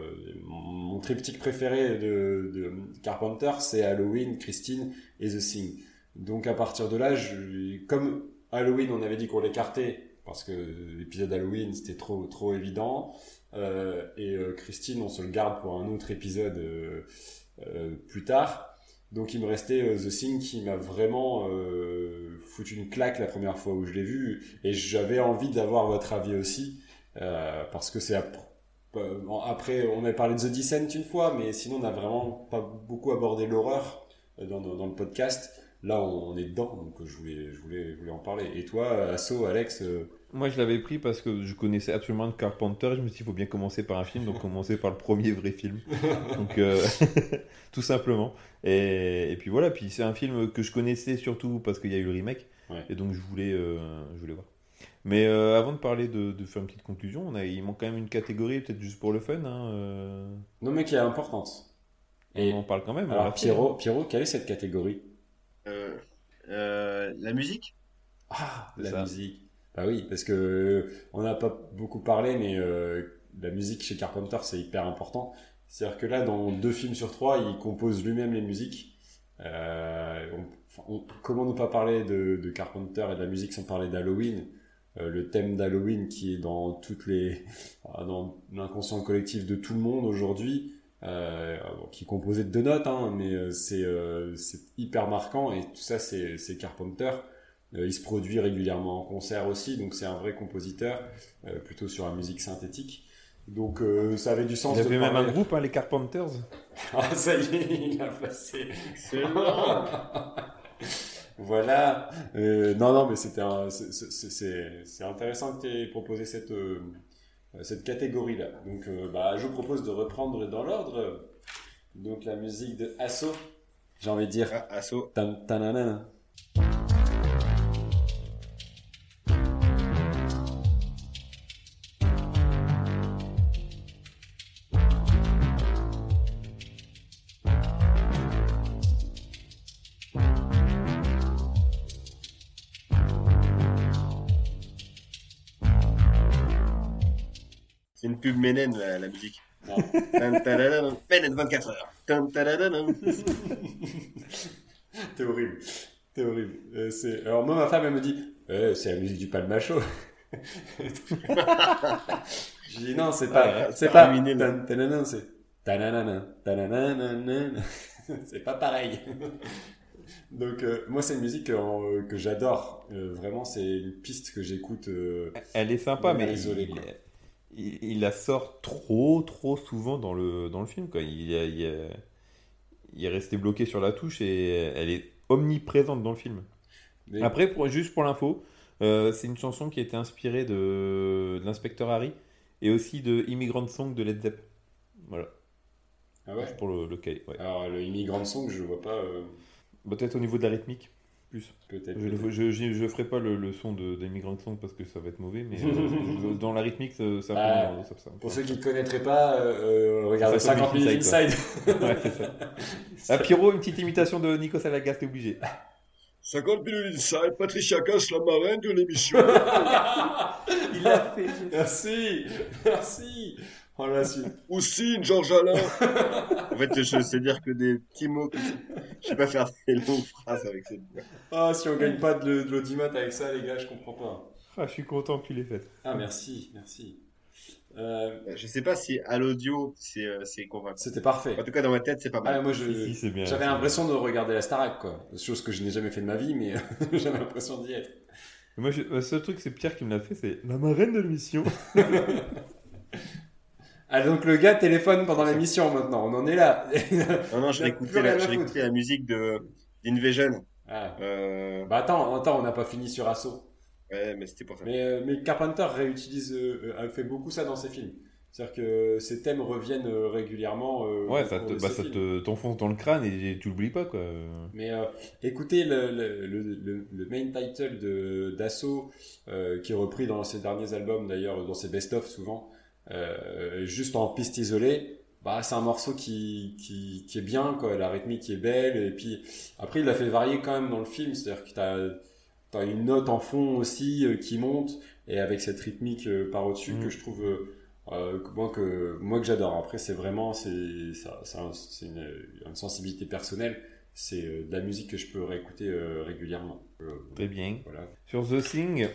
mon triptyque préféré de, de Carpenter, c'est Halloween, Christine et The Thing. Donc à partir de là, je, comme Halloween, on avait dit qu'on l'écartait parce que l'épisode Halloween c'était trop trop évident. Euh, et euh, Christine, on se le garde pour un autre épisode euh, plus tard. Donc il me restait euh, The Thing qui m'a vraiment euh, foutu une claque la première fois où je l'ai vu. Et j'avais envie d'avoir votre avis aussi. euh, parce que c'est euh, après, on avait parlé de The Descent une fois, mais sinon on n'a vraiment pas beaucoup abordé l'horreur dans, le podcast. Là, on est dedans, donc je voulais, je voulais, je voulais en parler. Et toi, Asso, Alex, Moi, je l'avais pris parce que je connaissais absolument de Carpenter. Je me suis dit, il faut bien commencer par un film, donc commencer par le premier vrai film. Donc, euh, tout simplement. Et, et puis voilà, puis c'est un film que je connaissais surtout parce qu'il y a eu le remake. Ouais. Et donc, je voulais, euh, je voulais voir. Mais euh, avant de parler de, de faire une petite conclusion, on a, il manque quand même une catégorie, peut-être juste pour le fun. Hein, euh, non mais qui est importante. Et on en parle quand même. alors Pierrot, Pierrot, quelle est cette catégorie? Euh, euh, la musique? Ah, la ça. musique. Bah oui, parce que euh, on n'a pas beaucoup parlé, mais euh, la musique chez Carpenter c'est hyper important. C'est-à-dire que là, dans deux films sur trois, il compose lui-même les musiques. Euh, on- on- comment ne pas parler de, de Carpenter et de la musique sans parler d'Halloween Euh, Le thème d'Halloween qui est dans toutes les, dans l'inconscient collectif de tout le monde aujourd'hui, euh, qui est composé de deux notes, hein, mais euh, c'est euh, c'est hyper marquant et tout ça c'est Carpenter. Euh, il se produit régulièrement en concert aussi, donc c'est un vrai compositeur, euh, plutôt sur la musique synthétique. Donc euh, ça avait du sens. Il y de avait même parler- un groupe, hein, les Carpenters. Ah ça y est, il a passé. Excellent! voilà. Euh, non, non, mais c'était un- c'est- c'est- c'est c'est intéressant que tu aies proposé cette, euh, cette catégorie-là. Donc, euh, bah, je vous propose de reprendre dans l'ordre. Donc, la musique de Asso, j'ai envie de dire. Ah, Asso. Tan. C'est Ménène, la, la musique. Tadadam, Ménène 24 heures. T'es horrible. T'es horrible. Euh, c'est... Alors, moi, ma femme, elle me dit Eh, c'est la musique du Palmacho. Je dis non, c'est pas. Ouais, c'est c'est pas. tanana, c'est. c'est pas pareil. Donc, euh, moi, c'est une musique euh, que j'adore. Euh, vraiment, c'est une piste que j'écoute. euh, Elle est sympa, mais isolé, il, quoi. Il- il la sort trop, trop souvent dans le, dans le film. Quoi. Il, est- il est- il est resté bloqué sur la touche et elle est omniprésente dans le film. mais- Après, pour, juste pour l'info, euh, c'est une chanson qui a été inspirée de, de l'inspecteur Harry et aussi de Immigrant Song de Led Zepp. Voilà, Ah ouais? Juste pour le, le ouais. Alors, le Immigrant Song, je vois pas. euh, Peut-être au niveau de la rythmique, plus. peut-être. Je ne je, je- je ferai pas le, le son de, d'Immigrant Song parce que ça va être mauvais, mais euh, dans la rythmique, ça, ça, Ah, ça- ça- Pour ceux qui ne connaîtraient pas, euh, euh, regardez Ça, 50 minutes Inside, Inside. Ouais, ça. Ah, Pierrot, une petite imitation de Nico Salagas, t'es obligé. 50 minutes inside, Patricia Cass, la marraine de l'émission. Il l'a fait. Merci, merci. Oh là, si. Aussi, Georges Alain. en fait, je sais dire que des petits mots. Je sais pas faire des longues phrases avec cette. Ah, si on gagne pas de, de l'audimat avec ça, les gars, je comprends pas. Ah, je suis content que tu l'aies fait. Ah, merci, merci. Euh, Je sais pas si à l'audio, c'est euh, c'est convaincant. C'était parfait. En tout cas, dans ma tête, c'est pas Ah, mal. moi, je, Si, si, c'est bien. j'avais c'est l'impression de regarder la Starac, quoi. Chose que je n'ai jamais fait de ma vie, mais j'avais l'impression d'y être. Moi, je- le seul truc, c'est Pierre qui me l'a fait, c'est la marraine de l'émission. Ah, donc le gars téléphone pendant l'émission maintenant, on en est là. Non, non, plus rien la, musique de d'Invasion. Ah. Euh, Bah attends, attends, on n'a pas fini sur Assaut. ouais, mais c'était pour ça. Mais, euh, mais Carpenter réutilise, euh, euh, fait beaucoup ça dans ses films. C'est-à-dire que ces thèmes reviennent euh, régulièrement. euh, Ouais, ça te- bah, ça te t'enfonce dans le crâne et tu l'oublies pas, quoi. Mais euh, écoutez le, le, le, le- main title de d'Assaut, euh, qui est repris dans ses derniers albums, d'ailleurs dans ses best-of souvent, euh, juste en piste isolée. Bah, c'est un morceau qui, qui, qui est bien, quoi. La rythmique est belle. Et puis, après, il l'a fait varier quand même dans le film. C'est-à-dire que t'as, t'as une note en fond aussi euh, qui monte. Et avec cette rythmique euh, par au-dessus Mm. que je trouve, que moi, que, moi que j'adore. Après, c'est vraiment, c'est, ça, c'est un- c'est une, une sensibilité personnelle. C'est de la musique que je peux réécouter régulièrement. Très bien. voilà. Sur The Thing,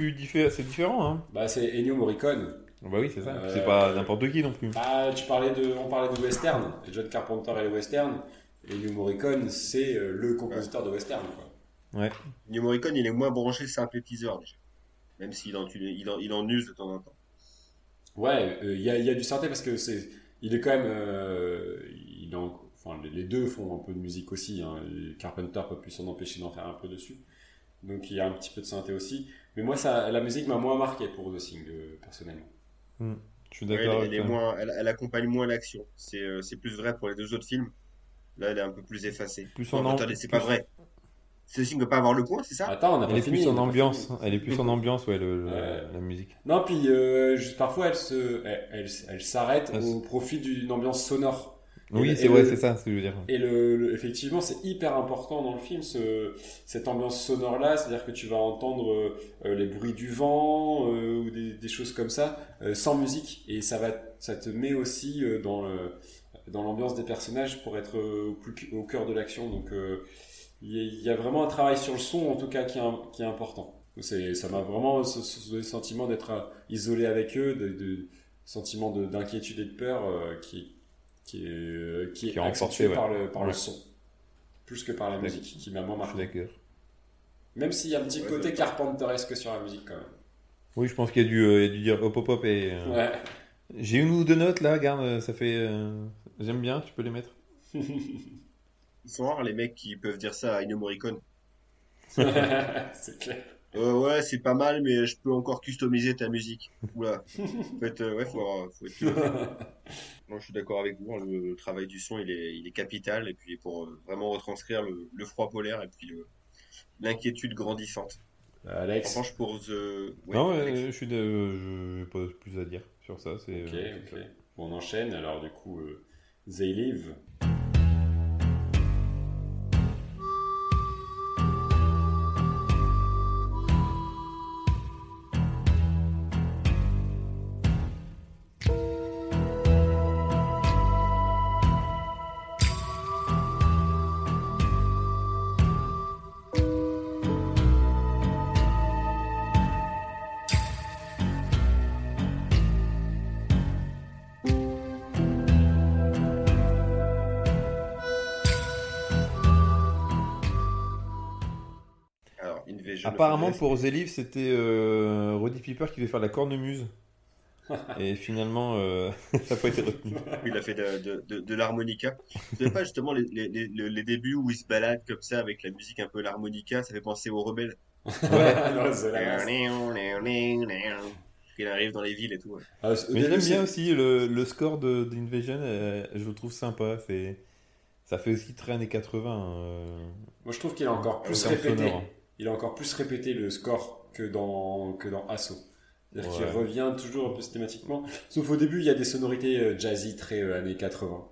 plus diffé- c'est différent, hein. Bah, c'est Ennio Morricone. Bah oui, c'est ça. Euh, C'est pas n'importe qui non plus. Bah, tu parlais de, on parlait de western. John Carpenter et les western. Ennio Morricone, c'est euh, le compositeur de western. Quoi. New Morricone, il est moins branché synthétiseur déjà. Même s'il en, il en, il en use de temps en temps. Ouais, euh, il y, a, il y a du synthé parce que c'est, il est quand même, euh, il en- enfin les, les deux font un peu de musique aussi. Hein, Carpenter peut plus s'en empêcher d'en faire un peu dessus. Donc il y a un petit peu de synthé aussi. Mais moi, ça, la musique m'a moins marqué pour The Thing euh, personnellement. Je suis Ouais, d'accord. elle, elle est avec toi. moins, elle, elle accompagne moins l'action. C'est euh, c'est plus vrai pour les deux autres films. Là, elle est un peu plus effacée. Plus Non, en am- attendez, c'est pas vrai. Ceci ne peut pas avoir le point, c'est ça? Attends, on pas Elle est fini. plus en pas ambiance. fini. Elle est plus en ambiance, ouais, le, la musique. Non, puis euh, juste parfois elle se, elle, elle, elle s'arrête Ah, au profit d'une ambiance sonore. Oui, c'est ouais, c'est ça, ce que je veux dire. Et le, le- effectivement, c'est hyper important dans le film, ce, cette ambiance sonore-là, c'est-à-dire que tu vas entendre euh, euh, les bruits du vent euh, ou des, des choses comme ça, euh, sans musique, et ça va, ça te met aussi dans le, dans l'ambiance des personnages pour être au, plus, au cœur de l'action. Donc, il y, a- il y a vraiment un travail sur le son, en tout cas, qui est, un- qui est important. C'est, ça m'a vraiment ce, ce- sentiment d'être isolé avec eux, de, de sentiment de- d'inquiétude et de peur qui, qui est, euh, qui est Qui est accentué ouais. par, le, par le son, plus que par la musique, qui m'a moins marqué. d'accord. Même s'il y a un petit Ouais, côté carpenteresque sur la musique quand même. Oui, je pense qu'il y a dû, euh, il y a dû dire hop hop hop et. euh, Ouais. J'ai une ou deux notes là, regarde, euh, ça fait. euh, J'aime bien, tu peux les mettre. Ils sont rares les mecs qui peuvent dire ça à Ennio Morricone. c'est clair. Euh, ouais, c'est pas mal, mais je peux encore customiser ta musique. Oula. Faut être, euh, ouais, faut, avoir- faut être. Non, je suis d'accord avec vous. hein, Le, travail du son, il est, il est capital. Et puis pour euh, vraiment retranscrire le, le froid polaire et puis l'inquiétude grandissante. En Alex. revanche, pour The. ouais, non, ouais, Alex. je suis de... pas plus à dire sur ça. C'est. Ok, euh, ok. Bon, on enchaîne. Alors, du coup, euh, They Live. Apparemment, pour Leaf, c'était euh, Roddy Piper qui devait faire la cornemuse. et finalement, euh, ça n'a pas été retenu. Il a fait de, de, de, de l'harmonica. Vous savez pas justement les, les, les, les débuts où il se balade comme ça avec la musique un peu l'harmonica, ça fait penser aux rebelles. Ouais. Il arrive dans les villes et tout. ouais. Ah, Mais j'aime bien aussi le, le score de d'Invasion, euh, je le trouve sympa. C'est, ça fait aussi très années 80. euh, Moi, je trouve qu'il a encore en plus répété. Il a encore plus répété le score que dans, que dans Assaut. C'est-à-dire qu'il revient toujours un peu systématiquement. Sauf au début, il y a des sonorités euh, jazzy très euh, années 80.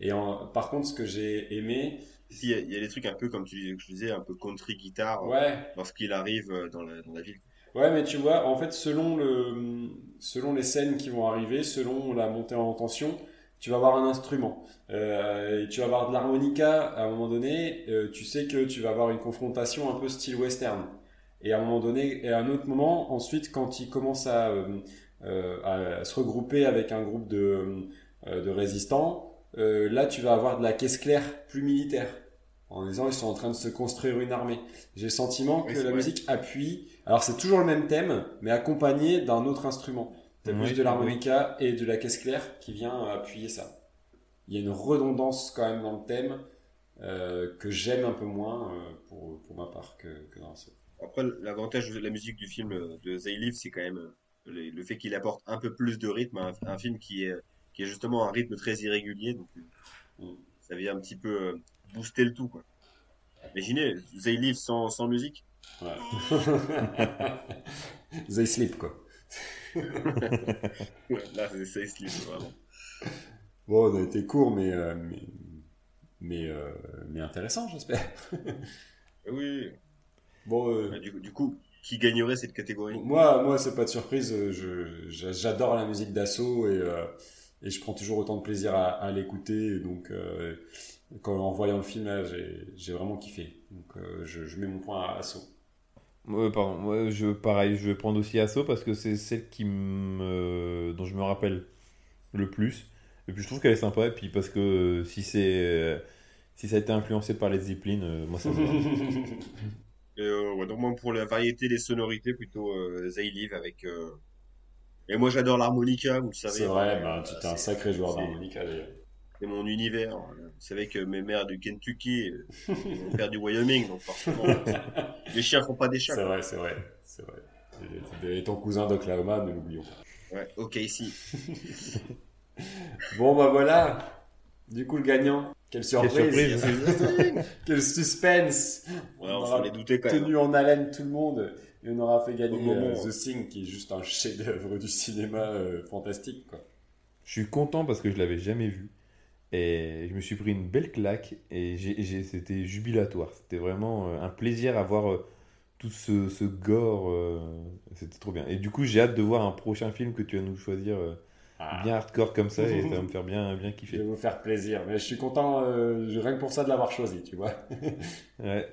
Et en- par contre, ce que j'ai aimé, Si, il y, a- il y a des trucs un peu, comme tu disais, que je disais, un peu country guitare euh, ouais, lorsqu'il arrive dans la, dans la ville. Ouais, mais tu vois, en fait, selon, le, selon les scènes qui vont arriver, selon la montée en tension, tu vas avoir un instrument, euh, et tu vas avoir de l'harmonica, à un moment donné, euh, tu sais que tu vas avoir une confrontation un peu style western. Et à un moment donné, et à un autre moment, ensuite, quand ils commencent à, euh, euh, à se regrouper avec un groupe de, euh, de résistants, euh, là, tu vas avoir de la caisse claire plus militaire. En disant, ils sont en train de se construire une armée. J'ai le sentiment que la vrai. musique appuie. Alors, c'est toujours le même thème, mais accompagné d'un autre instrument. T'as Oui, plus de l'harmonica et de la caisse claire qui vient appuyer ça. Il y a une redondance quand même dans le thème euh, que j'aime un peu moins euh, pour, pour ma part que, que dans ce. Après, l'avantage de la musique du film euh, de They Live, c'est quand même euh, le, le fait qu'il apporte un peu plus de rythme à un, un film qui est, qui est justement un rythme très irrégulier. Donc, euh, ça vient un petit peu euh, booster le tout. Quoi. Imaginez, They Live sans, sans musique. Ouais. They sleep quoi. Là, c'est vraiment. Bon, on a été court, mais euh, mais mais, euh, mais intéressant, j'espère. Oui. Bon, euh, Du, du coup, qui gagnerait cette catégorie? moi, moi, c'est pas de surprise. j'adore la musique d'assaut et et je prends toujours autant de plaisir à, à l'écouter. Donc, quand en voyant le film, j'ai j'ai vraiment kiffé. Donc, je, je mets mon point à assaut. Ouais, pardon, moi, je, pareil, je vais prendre aussi Asso parce que c'est celle qui me, dont je me rappelle le plus. Et puis je trouve qu'elle est sympa. Et puis parce que euh, si c'est, euh, si ça a été influencé par les Zeppelin, euh, moi ça me va. Et, euh, ouais, donc moi pour la variété des sonorités plutôt euh, They Live avec euh, et moi j'adore l'harmonica vous le savez C'est vrai, bah, tu es un sacré joueur d'harmonica d'ailleurs. c'est mon univers vous savez que mes mères du Kentucky mon père du Wyoming donc forcément euh, les chiens font pas des chats C'est vrai, c'est vrai, c'est vrai. Et- Et ton cousin d'Oklahoma, ne l'oublions pas. ouais ok ici Bon, bah voilà. Du coup, le gagnant. Quelle surprise. surprise. Quel suspense. ouais, On on aura est douté quand même Tenu en haleine tout le monde. Et on aura fait gagner moment. euh, The Thing, qui est juste un chef-d'œuvre du cinéma euh, fantastique, quoi. Je suis content parce que je l'avais jamais vu. Et je me suis pris une belle claque et c'était jubilatoire. C'était vraiment euh, un plaisir à voir euh, tout ce, ce gore. euh, C'était trop bien. Et du coup, j'ai hâte de voir un prochain film que tu vas nous choisir euh, Ah, bien hardcore comme ça et ça va me faire bien, bien je vais kiffer. vous faire plaisir. Mais je suis content, euh, rien que pour ça, de l'avoir choisi, tu vois. Ouais.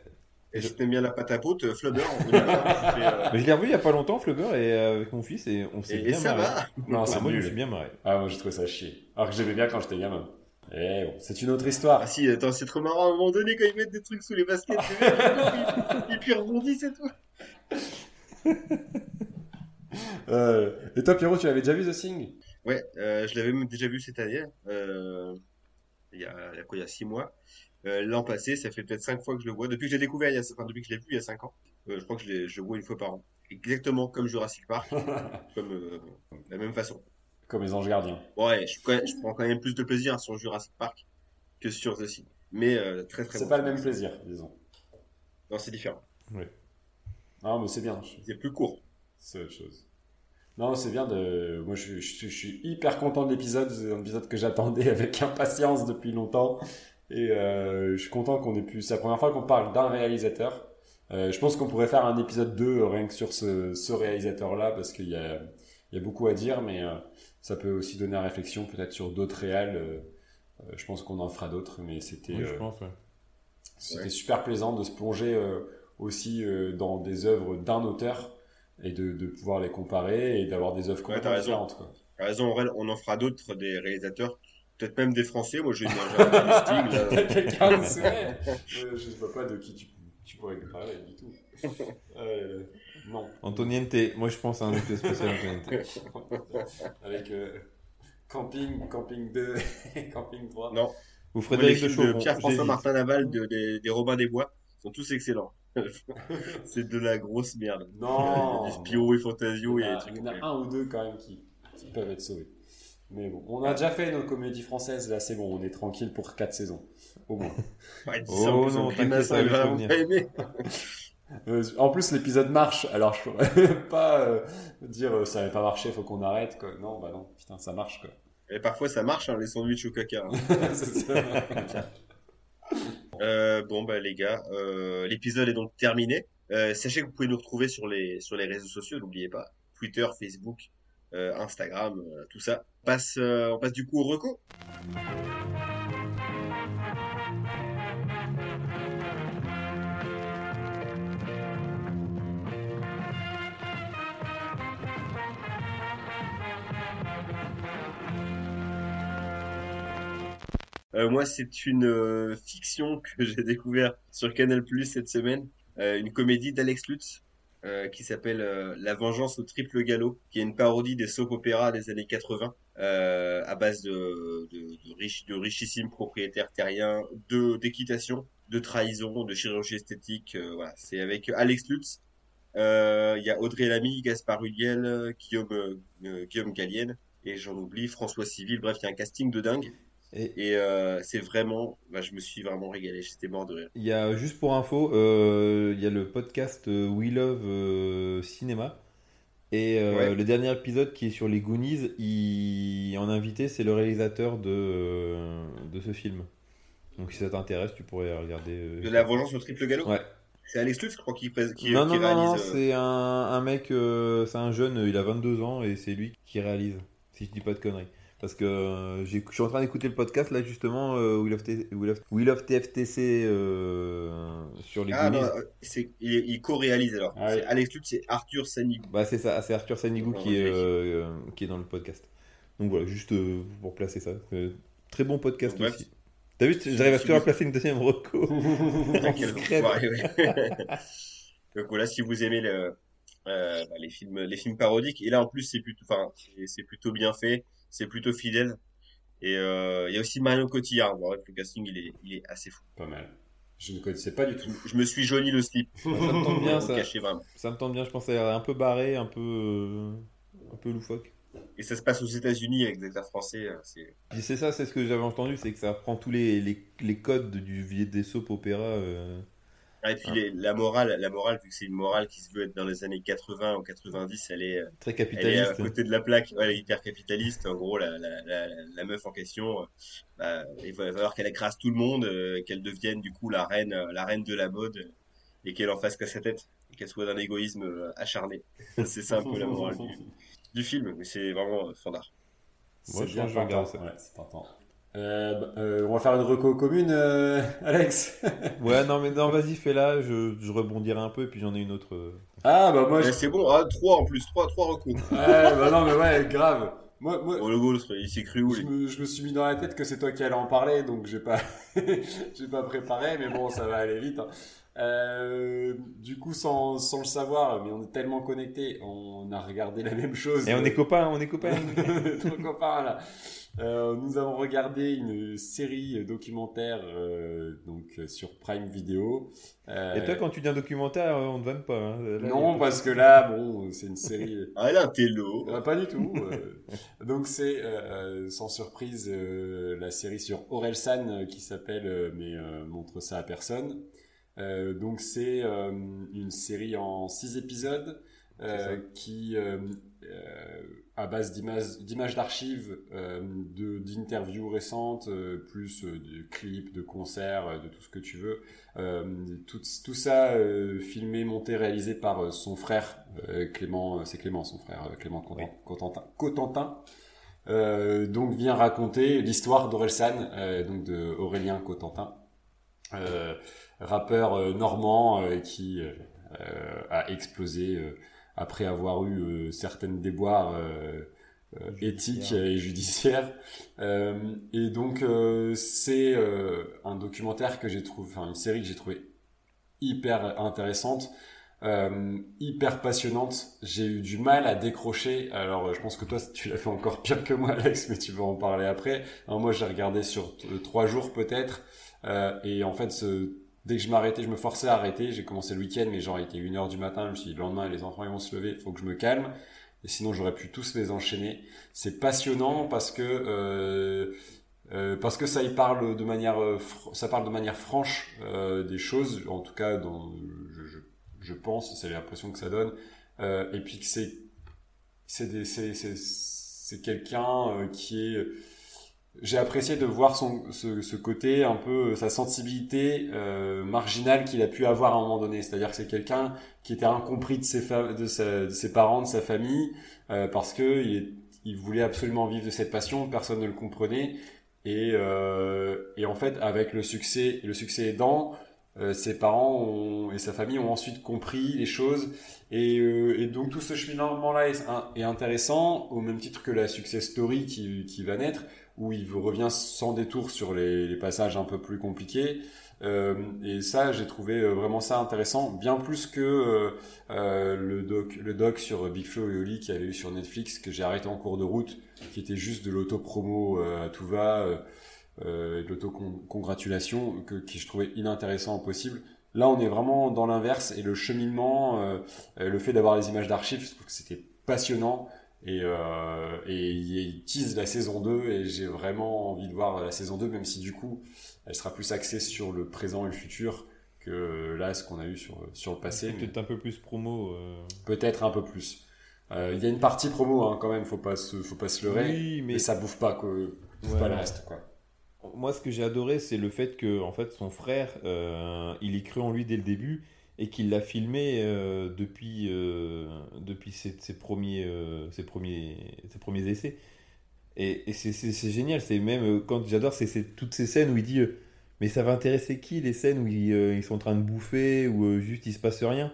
et si t'aimes bien la pâte à pote Flubber on euh, Mais je l'ai revu il y a pas longtemps, Flubber, et euh, avec mon fils et on s'est et, et bien ça marré. va Non, c'est moi, je me suis bien marré. Ah, moi, j'ai trouvé ça chier. Alors que j'aimais bien quand j'étais gamin. Eh bon, c'est une autre histoire. ah si attends c'est trop marrant à un moment donné quand ils mettent des trucs sous les baskets et puis rebondissent et tout Euh, et toi, Pierrot, tu l'avais déjà vu The Thing? Ouais, euh, je l'avais même déjà vu cette année, euh, il y a, il y a quoi, il y a six mois. L'an passé, ça fait peut-être cinq fois que je le vois. Depuis que j'ai découvert, il y a, enfin, depuis que je l'ai vu il y a cinq ans, je crois que je, le vois une fois par an. Exactement comme Jurassic Park, comme de la même façon. Comme les anges gardiens. Ouais, je, prends quand même plus de plaisir sur Jurassic Park que sur The. Mais euh, très très C'est bon. pas le même plaisir, disons. Non, c'est différent. Non, mais c'est bien. C'est plus court. C'est autre chose. Non, c'est bien de. Moi, je, je- je suis hyper content de l'épisode. C'est un épisode que j'attendais avec impatience depuis longtemps. Et euh, je suis content qu'on ait pu. C'est la première fois qu'on parle d'un réalisateur. Euh, je pense qu'on pourrait faire un épisode 2 rien que sur ce, ce réalisateur-là parce qu'il y a, il y a beaucoup à dire, mais euh, ça peut aussi donner à réflexion peut-être sur d'autres réals. euh, euh, je pense qu'on en fera d'autres, mais c'était. Oui, euh, ouais. c'était Ouais. super plaisant de se plonger euh, aussi euh, dans des œuvres d'un auteur et de, de pouvoir les comparer et d'avoir des œuvres Ouais, complètement raison. différentes. Quoi. T'as raison, Aurel, on en fera d'autres des réalisateurs, peut-être même des Français. Moi, j'ai un quelqu'un Je je vois pas de qui tu, tu pourrais parler du tout. Euh, non. Antoniente, moi je pense à un épisode spécial Antoniente. Avec euh, Camping, Camping 2 et Camping 3. Non. Ou Frédéric de Chauvron. Pierre-François. Martin Naval, de, des, des Robins des Bois, sont tous excellents. c'est de la grosse merde. Non. du Spirou et Fantasio Il y et a, trucs. il y en a un ou deux quand même qui, qui peuvent être sauvés. Mais bon, on a déjà fait nos comédies françaises, là c'est bon, on est tranquille pour 4 saisons. Au moins. Ouais, Oh non, t'inquiète, ça va vraiment venir. Euh, en plus, l'épisode marche, alors je pourrais pas euh, dire euh, ça n'avait pas marché, faut qu'on arrête. Quoi. Non, bah non, putain, ça marche quoi. Et parfois, ça marche, hein, les sandwichs au caca. hein. Euh, bon, bah, les gars, euh, l'épisode est donc terminé. Sachez que vous pouvez nous retrouver sur les, sur les réseaux sociaux, n'oubliez pas. Twitter, Facebook, Instagram, tout ça. On passe, on passe du coup au reco. Euh, moi, c'est une euh, fiction que j'ai découvert sur Canal+ cette semaine, Euh, une comédie d'Alex Lutz euh, qui s'appelle euh, La vengeance au triple galop, qui est une parodie des soap-opéras des années 80 euh, à base de, de, de, de richissimes propriétaires terriens, d'équitation, de trahison, de chirurgie esthétique. voilà, c'est avec Alex Lutz. Il y a Audrey Lamy, Gaspard Huliel, Guillaume Guillaume Gallienne et j'en oublie François Civil. Bref, il y a un casting de dingue. Et Et euh, c'est vraiment, bah, je me suis vraiment régalé, j'étais mort de rire. il y a, juste pour info, euh, il y a le podcast euh, We Love euh, Cinéma. Et Ouais. le dernier épisode qui est sur les Goonies, il, en invité, c'est le réalisateur de, de ce film. Donc si ça t'intéresse, tu pourrais regarder. De la vengeance au triple galop? Ouais. C'est Alex Lutz, je crois, qui, qui, non, qui non, non, non, c'est un, un mec, c'est un jeune, il a 22 ans et c'est lui qui réalise, si je dis pas de conneries. Parce que euh, je suis en train d'écouter le podcast là justement, euh, We, Love We, Love, We Love TFTC euh, sur les Ah c'est, il, il co-réalise alors. Ah oui. Alex Lutz, c'est Arthur Sanigou. Bah c'est ça, c'est Arthur Sanigou qui est, euh, qui est dans le podcast. Donc voilà, juste pour placer ça. Très bon podcast aussi. T'as vu, j'arrive à toujours à placer une deuxième reco. Ouais. Donc voilà, si vous aimez le, euh, bah, les films, les films parodiques, et là en plus c'est plutôt, enfin, c'est- plutôt bien fait, c'est plutôt fidèle. Et euh, il y a aussi Marion Cotillard. Bon, le casting il est, il est assez fou. Pas mal. Je ne connaissais pas du tout. Je me suis jauni le slip. Ça me tente bien ça. vraiment. Ça me tente bien, je pense, à un peu barré, un peu, euh, un peu loufoque. Et ça se passe aux États-Unis avec des acteurs français. C'est ça, c'est ce que j'avais entendu, c'est que ça prend tous les, les, les codes du vieux des soap opéra. euh. Ah, et puis Ah. les- la morale, la morale, vu que c'est une morale qui se veut être dans les années 80 ou 90, elle est, euh, très elle est à capitaliste. côté de la plaque. Ouais, elle est hyper capitaliste. En gros, la, la, la, la meuf en question, euh, bah, il va falloir qu'elle écrase tout le monde, euh, qu'elle devienne du coup la reine, la reine de la mode, et qu'elle en fasse qu'à sa tête, et qu'elle soit d'un égoïsme acharné. c'est ça un peu la morale du, du film, mais c'est vraiment fandard. Moi, C'est je bien je regarde ça. Ouais, c'est tentant. Euh, bah, euh, on va faire une reco commune, euh, Alex. Ouais, non, mais non, vas-y, fais-la, je, je rebondirai un peu, et puis j'en ai une autre. Ah bah moi, je... Ouais, c'est bon, ah, trois en plus, trois, trois recours. ouais, bah non mais ouais, grave. Moi, moi, Bon, le goal, il s'est cru où je les- me, je me suis mis dans la tête que c'est toi qui allais en parler, donc j'ai pas, j'ai pas préparé, mais bon, ça va aller vite. hein. Euh, du coup, sans, sans le savoir, mais on est tellement connectés, on a regardé la même chose. Et on est copains, on est copains. Trop copains, là. Euh, nous avons regardé une série documentaire euh, donc sur Prime Video. Euh, Et toi, quand tu dis un documentaire, euh, on ne vanne pas. hein. Là, non, a- parce que là, bon, c'est une série. Ah, là, un télo. Euh, pas du tout. euh. donc c'est euh, sans surprise euh, la série sur Orelsan qui s'appelle euh, mais euh, montre ça à personne. Euh, donc c'est euh, une série en six épisodes euh, qui euh, euh, à base d'images d'archives, euh, d'interviews récentes, euh, plus euh, de clips, de concerts, euh, de tout ce que tu veux. Euh, tout, tout ça filmé, monté, réalisé par son frère Clément, c'est Clément son frère, Clément Content- Oui. Cotentin. Cotentin. Donc vient raconter l'histoire d'Orelsan, donc de Aurélien Cotentin, rappeur normand qui a explosé après avoir eu euh, certaines déboires euh, euh, éthiques et judiciaires. Euh, et donc euh, c'est euh, un documentaire que j'ai trouvé, enfin une série que j'ai trouvé hyper intéressante, euh, hyper passionnante. J'ai eu du mal à décrocher. Alors, je pense que toi, tu l'as fait encore pire que moi, Alex, mais tu vas en parler après. Alors, moi, j'ai regardé sur trois jours peut-être, euh, et en fait, ce, dès que je m'arrêtais, je me forçais à arrêter. J'ai commencé le week-end, mais genre, il était une heure du matin. Je me suis dit, le lendemain, les enfants ils vont se lever, il faut que je me calme. Et sinon, j'aurais pu tous les enchaîner. C'est passionnant parce que euh, euh, parce que ça y parle de manière, euh, ça parle de manière franche euh, des choses, en tout cas, je, je, je pense, c'est l'impression que ça donne, euh, et puis que c'est, c'est, c'est, c'est quelqu'un euh, qui est j'ai apprécié de voir son, ce, ce, côté un peu sa sensibilité euh, marginale qu'il a pu avoir à un moment donné. C'est-à-dire que c'est quelqu'un qui était incompris de ses, de, sa, de, ses parents, de sa famille, euh, parce que il, voulait absolument vivre de cette passion, personne ne le comprenait. Et, euh, et en fait, avec le succès, le succès aidant, euh, ses parents ont, et sa famille ont ensuite compris les choses. Et, euh, et donc tout ce cheminement-là est, est, intéressant, au même titre que la success story qui, qui va naître où il revient sans détour sur les, passages un peu plus compliqués. Euh, et ça, j'ai trouvé euh, vraiment ça intéressant, bien plus que euh, le doc, sur Big Flo et Oli qui avait eu sur Netflix que j'ai arrêté en cours de route, qui était juste de l'auto-promo à tout va, euh, de l'auto-congratulation, que qui je trouvais inintéressant possible. Là, on est vraiment dans l'inverse et le cheminement, le fait d'avoir les images d'archives, je trouve que c'était passionnant. Et, euh, et il tease la saison 2 et j'ai vraiment envie de voir la saison 2, même si du coup, elle sera plus axée sur le présent et le futur que là, ce qu'on a eu sur, sur le passé. Peut-être un peu plus promo. Euh... Peut-être un peu plus. Euh, il y a une partie promo hein, quand même, faut pas se, faut pas se leurrer, Oui, mais mais ça bouffe pas, quoi. bouffe Ouais. pas le reste. Quoi. Moi, ce que j'ai adoré, c'est le fait que, en fait, son frère, euh, il y cru en lui dès le début et qu'il l'a filmé euh, depuis, euh, depuis ses, premiers, euh, ses, premiers, ses premiers essais. Et, et c'est- génial. C'est même quand j'adore, toutes ces scènes où il dit Mais ça va intéresser qui les scènes où ils, ils sont en train de bouffer ou juste il se passe rien?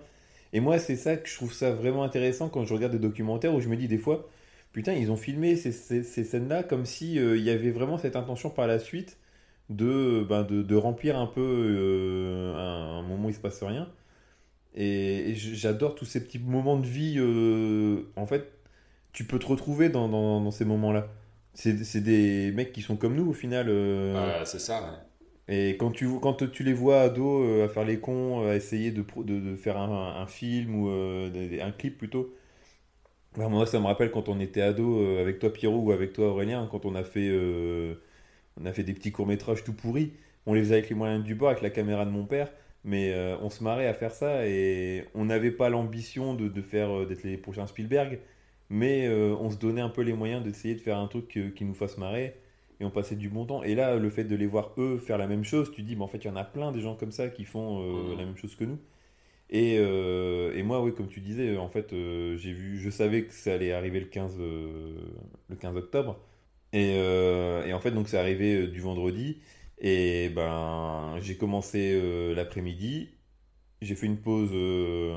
Et moi, c'est ça que je trouve ça vraiment intéressant quand je regarde des documentaires où je me dis des fois Putain, ils ont filmé ces, ces- scènes-là comme si euh, il y avait vraiment cette intention par la suite de, ben, de, de remplir un peu un, un moment où il se passe rien. Et, j'adore tous ces petits moments de vie. euh, en fait, tu peux te retrouver dans, dans, dans ces moments-là. C'est des mecs qui sont comme nous au final. euh, Euh, c'est ça. ouais. et quand tu, quand tu les vois ados euh, à faire les cons, à essayer de, pro- de, de faire un, un film ou euh, un clip plutôt, ben, moi ça me rappelle quand on était ado euh, avec toi Pierrot ou avec toi Aurélien, quand on a fait, on a fait des petits courts-métrages tout pourris. On les faisait avec les moyens du bord, avec la caméra de mon père, mais euh, on se marrait à faire ça et on n'avait pas l'ambition de, de faire euh, d'être les prochains Spielberg, mais euh, on se donnait un peu les moyens d'essayer de faire un truc qui nous fasse marrer et on passait du bon temps. Et là, le fait de les voir eux faire la même chose, tu dis, mais en fait, il y en a plein des gens comme ça qui font euh, Mhm. la même chose que nous. Et, et moi, oui, comme tu disais, en fait, j'ai vu, je savais que ça allait arriver le 15, euh, le 15 octobre. Et, et en fait, donc, c'est arrivé du vendredi. Et ben, j'ai commencé euh, l'après-midi. J'ai fait une pause euh,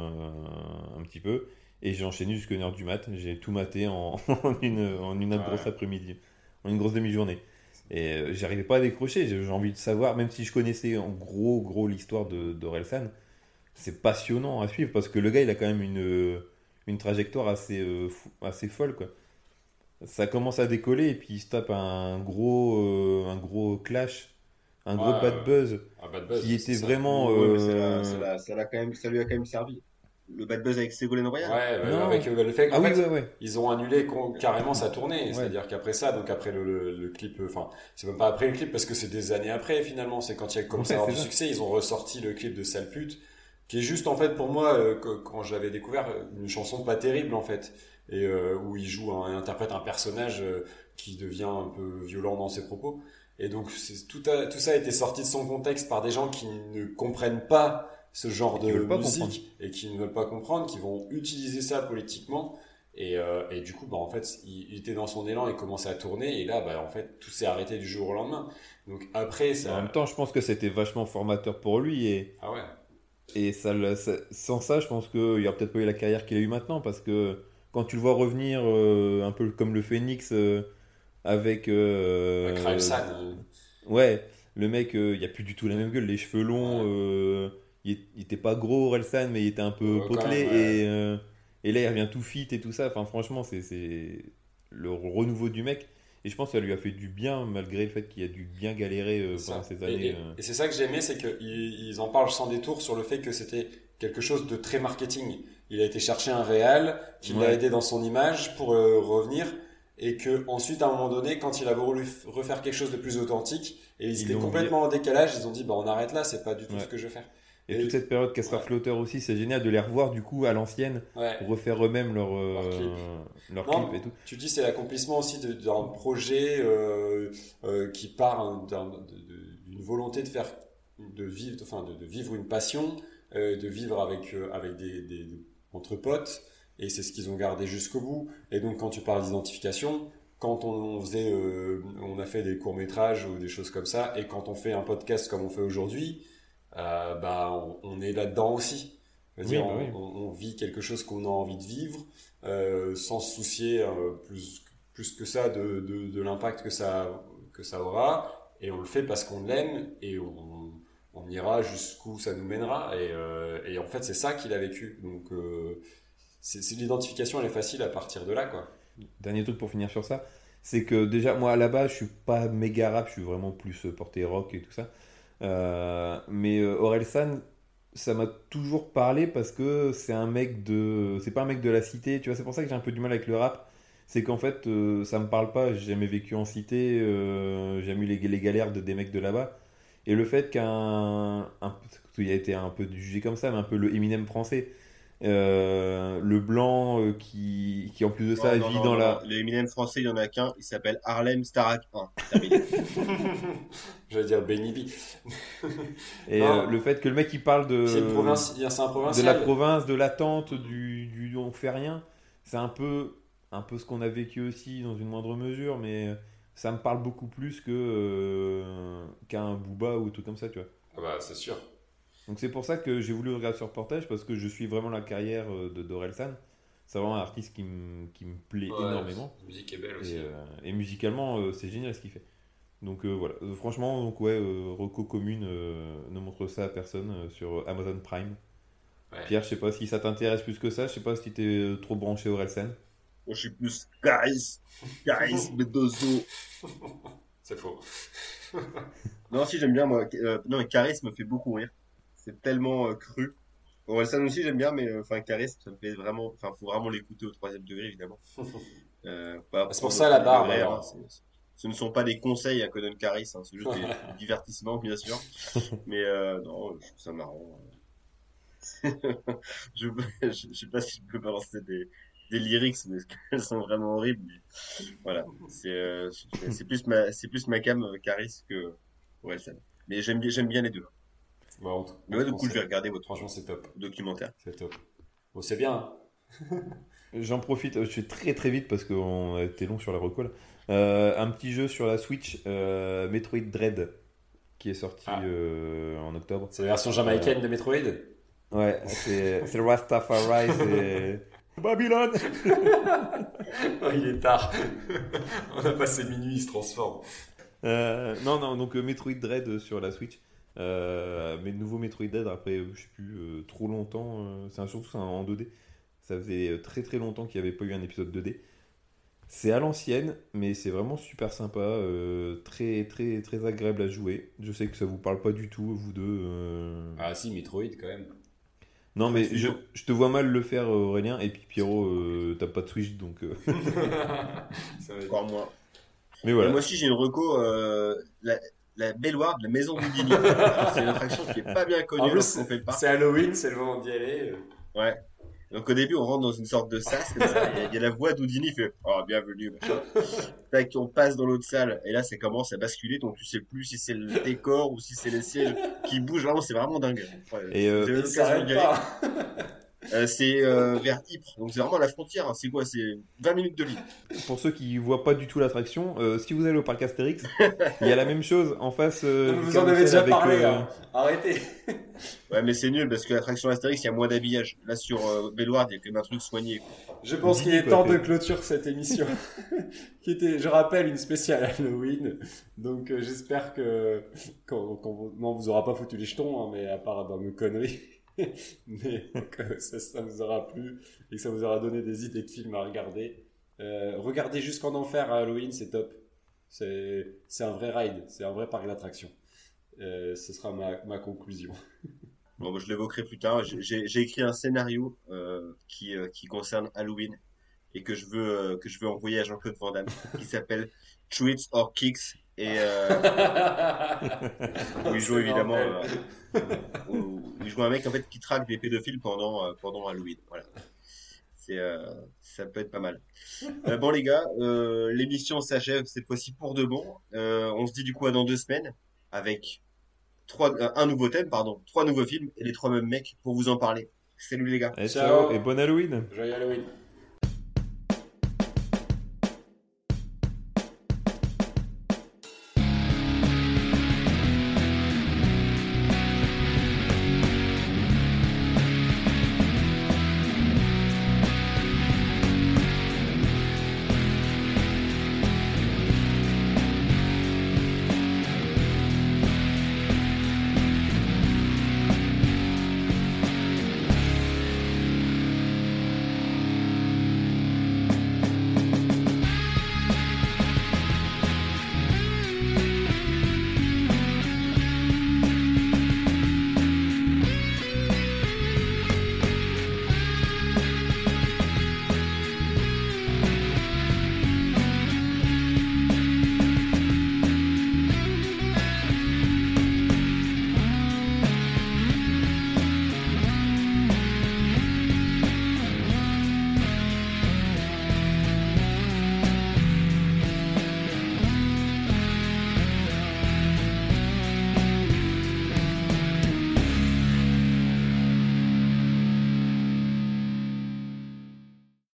un, petit peu. Et j'ai enchaîné jusqu'à 1h du mat. J'ai tout maté en, en une, en une Ouais. grosse après-midi. En une grosse demi-journée. Et euh, j'arrivais pas à décrocher. J'ai envie de savoir, même si je connaissais en gros, gros l'histoire de d'Orelsan, c'est passionnant à suivre parce que le gars, il a quand même une, une trajectoire assez, euh, fou- assez folle, quoi. Ça commence à décoller et puis il se tape un gros, euh, un gros clash, un gros Ouais, bad buzz bad buzz, qui c'est était ça. vraiment. Euh, ça l'a- ça l'a- ça l'a quand même, ça lui a quand même servi. Le bad buzz avec Ségolène Royal. Ouais, bah, Non. avec euh, le fait Ah oui, fait, ouais, ouais. ils ont annulé carrément sa tournée. Ouais. C'est-à-dire qu'après ça, donc après le, le, le clip, euh, enfin, c'est même pas après le clip parce que c'est des années après finalement. C'est quand il y a commencé à avoir du c'est ça. succès, ils ont ressorti le clip de Sale pute, qui est juste en fait pour moi, euh, que- quand j'avais découvert euh, une chanson pas terrible en fait, et euh, où il joue, un, il interprète un personnage euh, qui devient un peu violent dans ses propos. Et donc tout, a- tout ça a été sorti de son contexte par des gens qui ne comprennent pas ce genre de musique comprendre. et qui ne veulent pas comprendre, qui vont utiliser ça politiquement. Et, euh, et du coup, bah, en fait, il, il était dans son élan, il commençait à tourner, et là, bah, en fait, tout s'est arrêté du jour au lendemain. Donc après, En même temps, je pense que c'était vachement formateur pour lui et, Ah ouais. et ça, le- ça- sans ça, je pense qu'il n'y a peut-être pas eu la carrière qu'il a eu maintenant parce que quand tu le vois revenir euh, un peu comme le Phoenix euh, avec. euh, San, euh, Ouais, le mec, euh, il a plus du tout la même gueule, les cheveux longs, euh, il, était pas gros, Orelsan, mais il était un peu Ouais, potelé, même, ouais. et, et là il revient tout fit et tout ça. Enfin, franchement, c'est c'est le renouveau du mec, et je pense que ça lui a fait du bien, malgré le fait qu'il a dû bien galérer euh, ça. pendant ces années. Et, euh. et c'est ça que j'ai aimé, c'est qu'ils ils en parlent sans détour sur le fait que c'était quelque chose de très marketing. Il a été chercher un réal qui l'a Ouais. aidé dans son image pour euh, revenir, et que ensuite, à un moment donné, quand il a voulu refaire quelque chose de plus authentique, et ils Ils étaient complètement en décalage, ils ont dit, bah, on arrête là, c'est pas du tout Ouais. ce que je veux faire. Et, Et- toute cette période Castor ouais. Flotteur aussi, c'est génial de les revoir du coup à l'ancienne, Ouais. pour refaire eux-mêmes leur, euh, Leur clip. leur Non, clip et tout. Tu dis c'est l'accomplissement aussi d'un projet euh, euh, qui part d'une volonté de faire, de vivre, enfin de, de vivre une passion, euh, de vivre avec avec des, des- des- entre potes, et c'est ce qu'ils ont gardé jusqu'au bout. Et donc quand tu parles d'identification, quand on, faisait, euh, on a fait des courts métrages ou des choses comme ça, et quand on fait un podcast comme on fait aujourd'hui, euh, bah on, on est là-dedans aussi. Oui, bah on, vit quelque chose qu'on a envie de vivre euh, sans se soucier plus, plus que ça de, de, de l'impact que ça, que ça aura. Et on le fait parce qu'on l'aime et on, on ira jusqu'où ça nous mènera. Et, et en fait, c'est ça qu'il a vécu. Donc, c'est l'identification, elle est facile à partir de là, quoi. Dernier truc pour finir sur ça, c'est que déjà, moi à la base, je suis pas méga rap, je suis vraiment plus euh, porté rock et tout ça. Euh, mais euh, Orelsan, ça m'a toujours parlé parce que c'est un mec de. C'est pas un mec de la cité, tu vois, c'est pour ça que j'ai un peu du mal avec le rap. C'est qu'en fait, euh, ça me parle pas, j'ai jamais vécu en cité, j'ai jamais eu les, les galères de, des mecs de là-bas. Et le fait qu'un. un- Il a été un peu jugé comme ça, mais un peu le Eminem français. Euh, le blanc euh, qui, qui en plus de ça Non, vit non, dans non, la. Le Eminem français, il y en a qu'un. Il s'appelle Harlem Starak 1. Terminé. J'allais dire Benny B. et euh, le fait que le mec il parle de C'est une province, c'est un de la province de l'attente du, du on fait rien c'est un peu un peu ce qu'on a vécu aussi dans une moindre mesure mais ça me parle beaucoup plus que euh, qu'un Booba ou tout comme ça tu vois Ah bah, c'est sûr. Donc c'est pour ça que j'ai voulu regarder ce reportage parce que je suis vraiment la carrière euh, de Dorelsan c'est vraiment un artiste qui me qui me plaît Ouais, énormément La musique est belle Et, aussi. euh, et musicalement, euh, c'est génial ce qu'il fait. Donc euh, voilà, Euh, franchement, donc ouais, euh, Reco Commune euh, ne montre ça à personne euh, sur Amazon Prime. Ouais. Pierre, je sais pas si ça t'intéresse plus que ça, je sais pas si t'es trop branché au Relsen. Moi, je suis plus Caris. Caris Bedozo. C'est faux. Non, si, j'aime bien, moi. Euh, non, mais Caris me fait beaucoup rire. C'est tellement euh, cru. Orelsan aussi, j'aime bien, mais euh, enfin, Caris, ça me fait vraiment. Enfin, faut vraiment l'écouter au troisième degré, évidemment. Euh, C'est pour ça la degré, alors. hein, ce ne sont pas des conseils à donne Caris, hein, c'est juste des, des divertissements, bien sûr. Mais euh, non, je trouve ça marrant. je, je, je sais pas si je peux balancer des, des lyrics, mais elles sont vraiment horribles. mais voilà, c'est euh, plus ma c'est plus ma cam Caris que Orelsan. Mais j'aime bien j'aime bien les deux. Bah, on- Mais ouais, du coup, je vais regarder votre Franchement, c'est top. documentaire. C'est top. Bon, c'est bien. J'en profite, je fais très très vite parce qu'on a été long sur la recall. Euh, un petit jeu sur la Switch, euh, Metroid Dread, qui est sorti Ah. euh, en octobre. C'est la version jamaïcaine de Metroid? Ouais, c'est Rastafari, c'est Babylone Oh, il est tard. On a passé minuit, il se transforme. Euh, non, non, donc Metroid Dread sur la Switch. Euh, mais nouveau Metroid Dread après, je sais plus, euh, trop longtemps. euh, c'est un- surtout c'est un en 2D. Ça faisait très très longtemps qu'il n'y avait pas eu un épisode 2D. C'est à l'ancienne, mais c'est vraiment super sympa, euh, très très très agréable à jouer. Je sais que ça vous parle pas du tout, vous deux. euh. Ah si, Metroid quand même. Non, mais si, je, je te vois mal le faire, Aurélien. Et puis Pierrot, euh, t'as pas de Switch, donc. euh, Ça va être- Encore moins. Mais Et voilà. Moi aussi, j'ai une reco, euh, la, la baignoire de la maison d'Houdini. c'est une attraction qui est pas bien connue En plus, fait. C'est Halloween, c'est le moment d'y aller. Ouais. Donc au début, on rentre dans une sorte de sas, comme ça. Il y a- il y, a la voix d'Houdini, fait Oh, bienvenue, machin. Tac, on passe dans l'autre salle, et là, ça commence à basculer, donc tu sais plus si c'est le décor ou si c'est les sièges qui bougent. Vraiment, c'est vraiment dingue. Ouais, Et, euh, aller. pas. Euh, c'est euh, vers Ypres, donc c'est vraiment la frontière. hein. C'est quoi? C'est 20 minutes de ligne. Pour ceux qui voient pas du tout l'attraction, euh, si vous allez au parc Astérix, il y a la même chose en face. euh, Non, Vous en avez déjà avec, parlé. euh, hein. Arrêtez. Ouais, mais c'est nul parce que l'attraction Astérix, il y a moins d'habillage. Là, sur euh, Belloir, il y a quand même un truc soigné. quoi. Je pense qu'il est Quoi, temps fait. de clôturer cette émission, qui était, je rappelle, une spéciale Halloween. Donc euh, j'espère que qu'on vous, non, vous aura pas foutu les jetons, hein, mais à part dans nos conneries, mais que ça, ça vous aura plu et que ça vous aura donné des idées de films à regarder. Euh, regardez jusqu'en enfer à Halloween, c'est top. C'est un vrai ride, c'est un vrai parc d'attractions. Euh, ce sera ma, conclusion. Bon, bah, je l'évoquerai plus tard. J'ai- écrit un scénario euh, qui, euh, qui concerne Halloween et que je veux, euh, que je veux envoyer à Jean-Claude Van Damme, qui s'appelle Treats or Kicks Et euh, où il joue évidemment. euh, où il joue un mec en fait qui traque des pédophiles pendant, euh, pendant Halloween. Voilà. C'est, euh, ça peut être pas mal. Euh, bon les gars, euh, l'émission s'achève cette fois-ci pour de bon. Euh, on se dit du coup à dans deux semaines avec trois, euh, un nouveau thème, pardon, trois nouveaux films et les trois mêmes mecs pour vous en parler. Salut les gars. Ciao. ciao et bon Halloween Joyeux Halloween.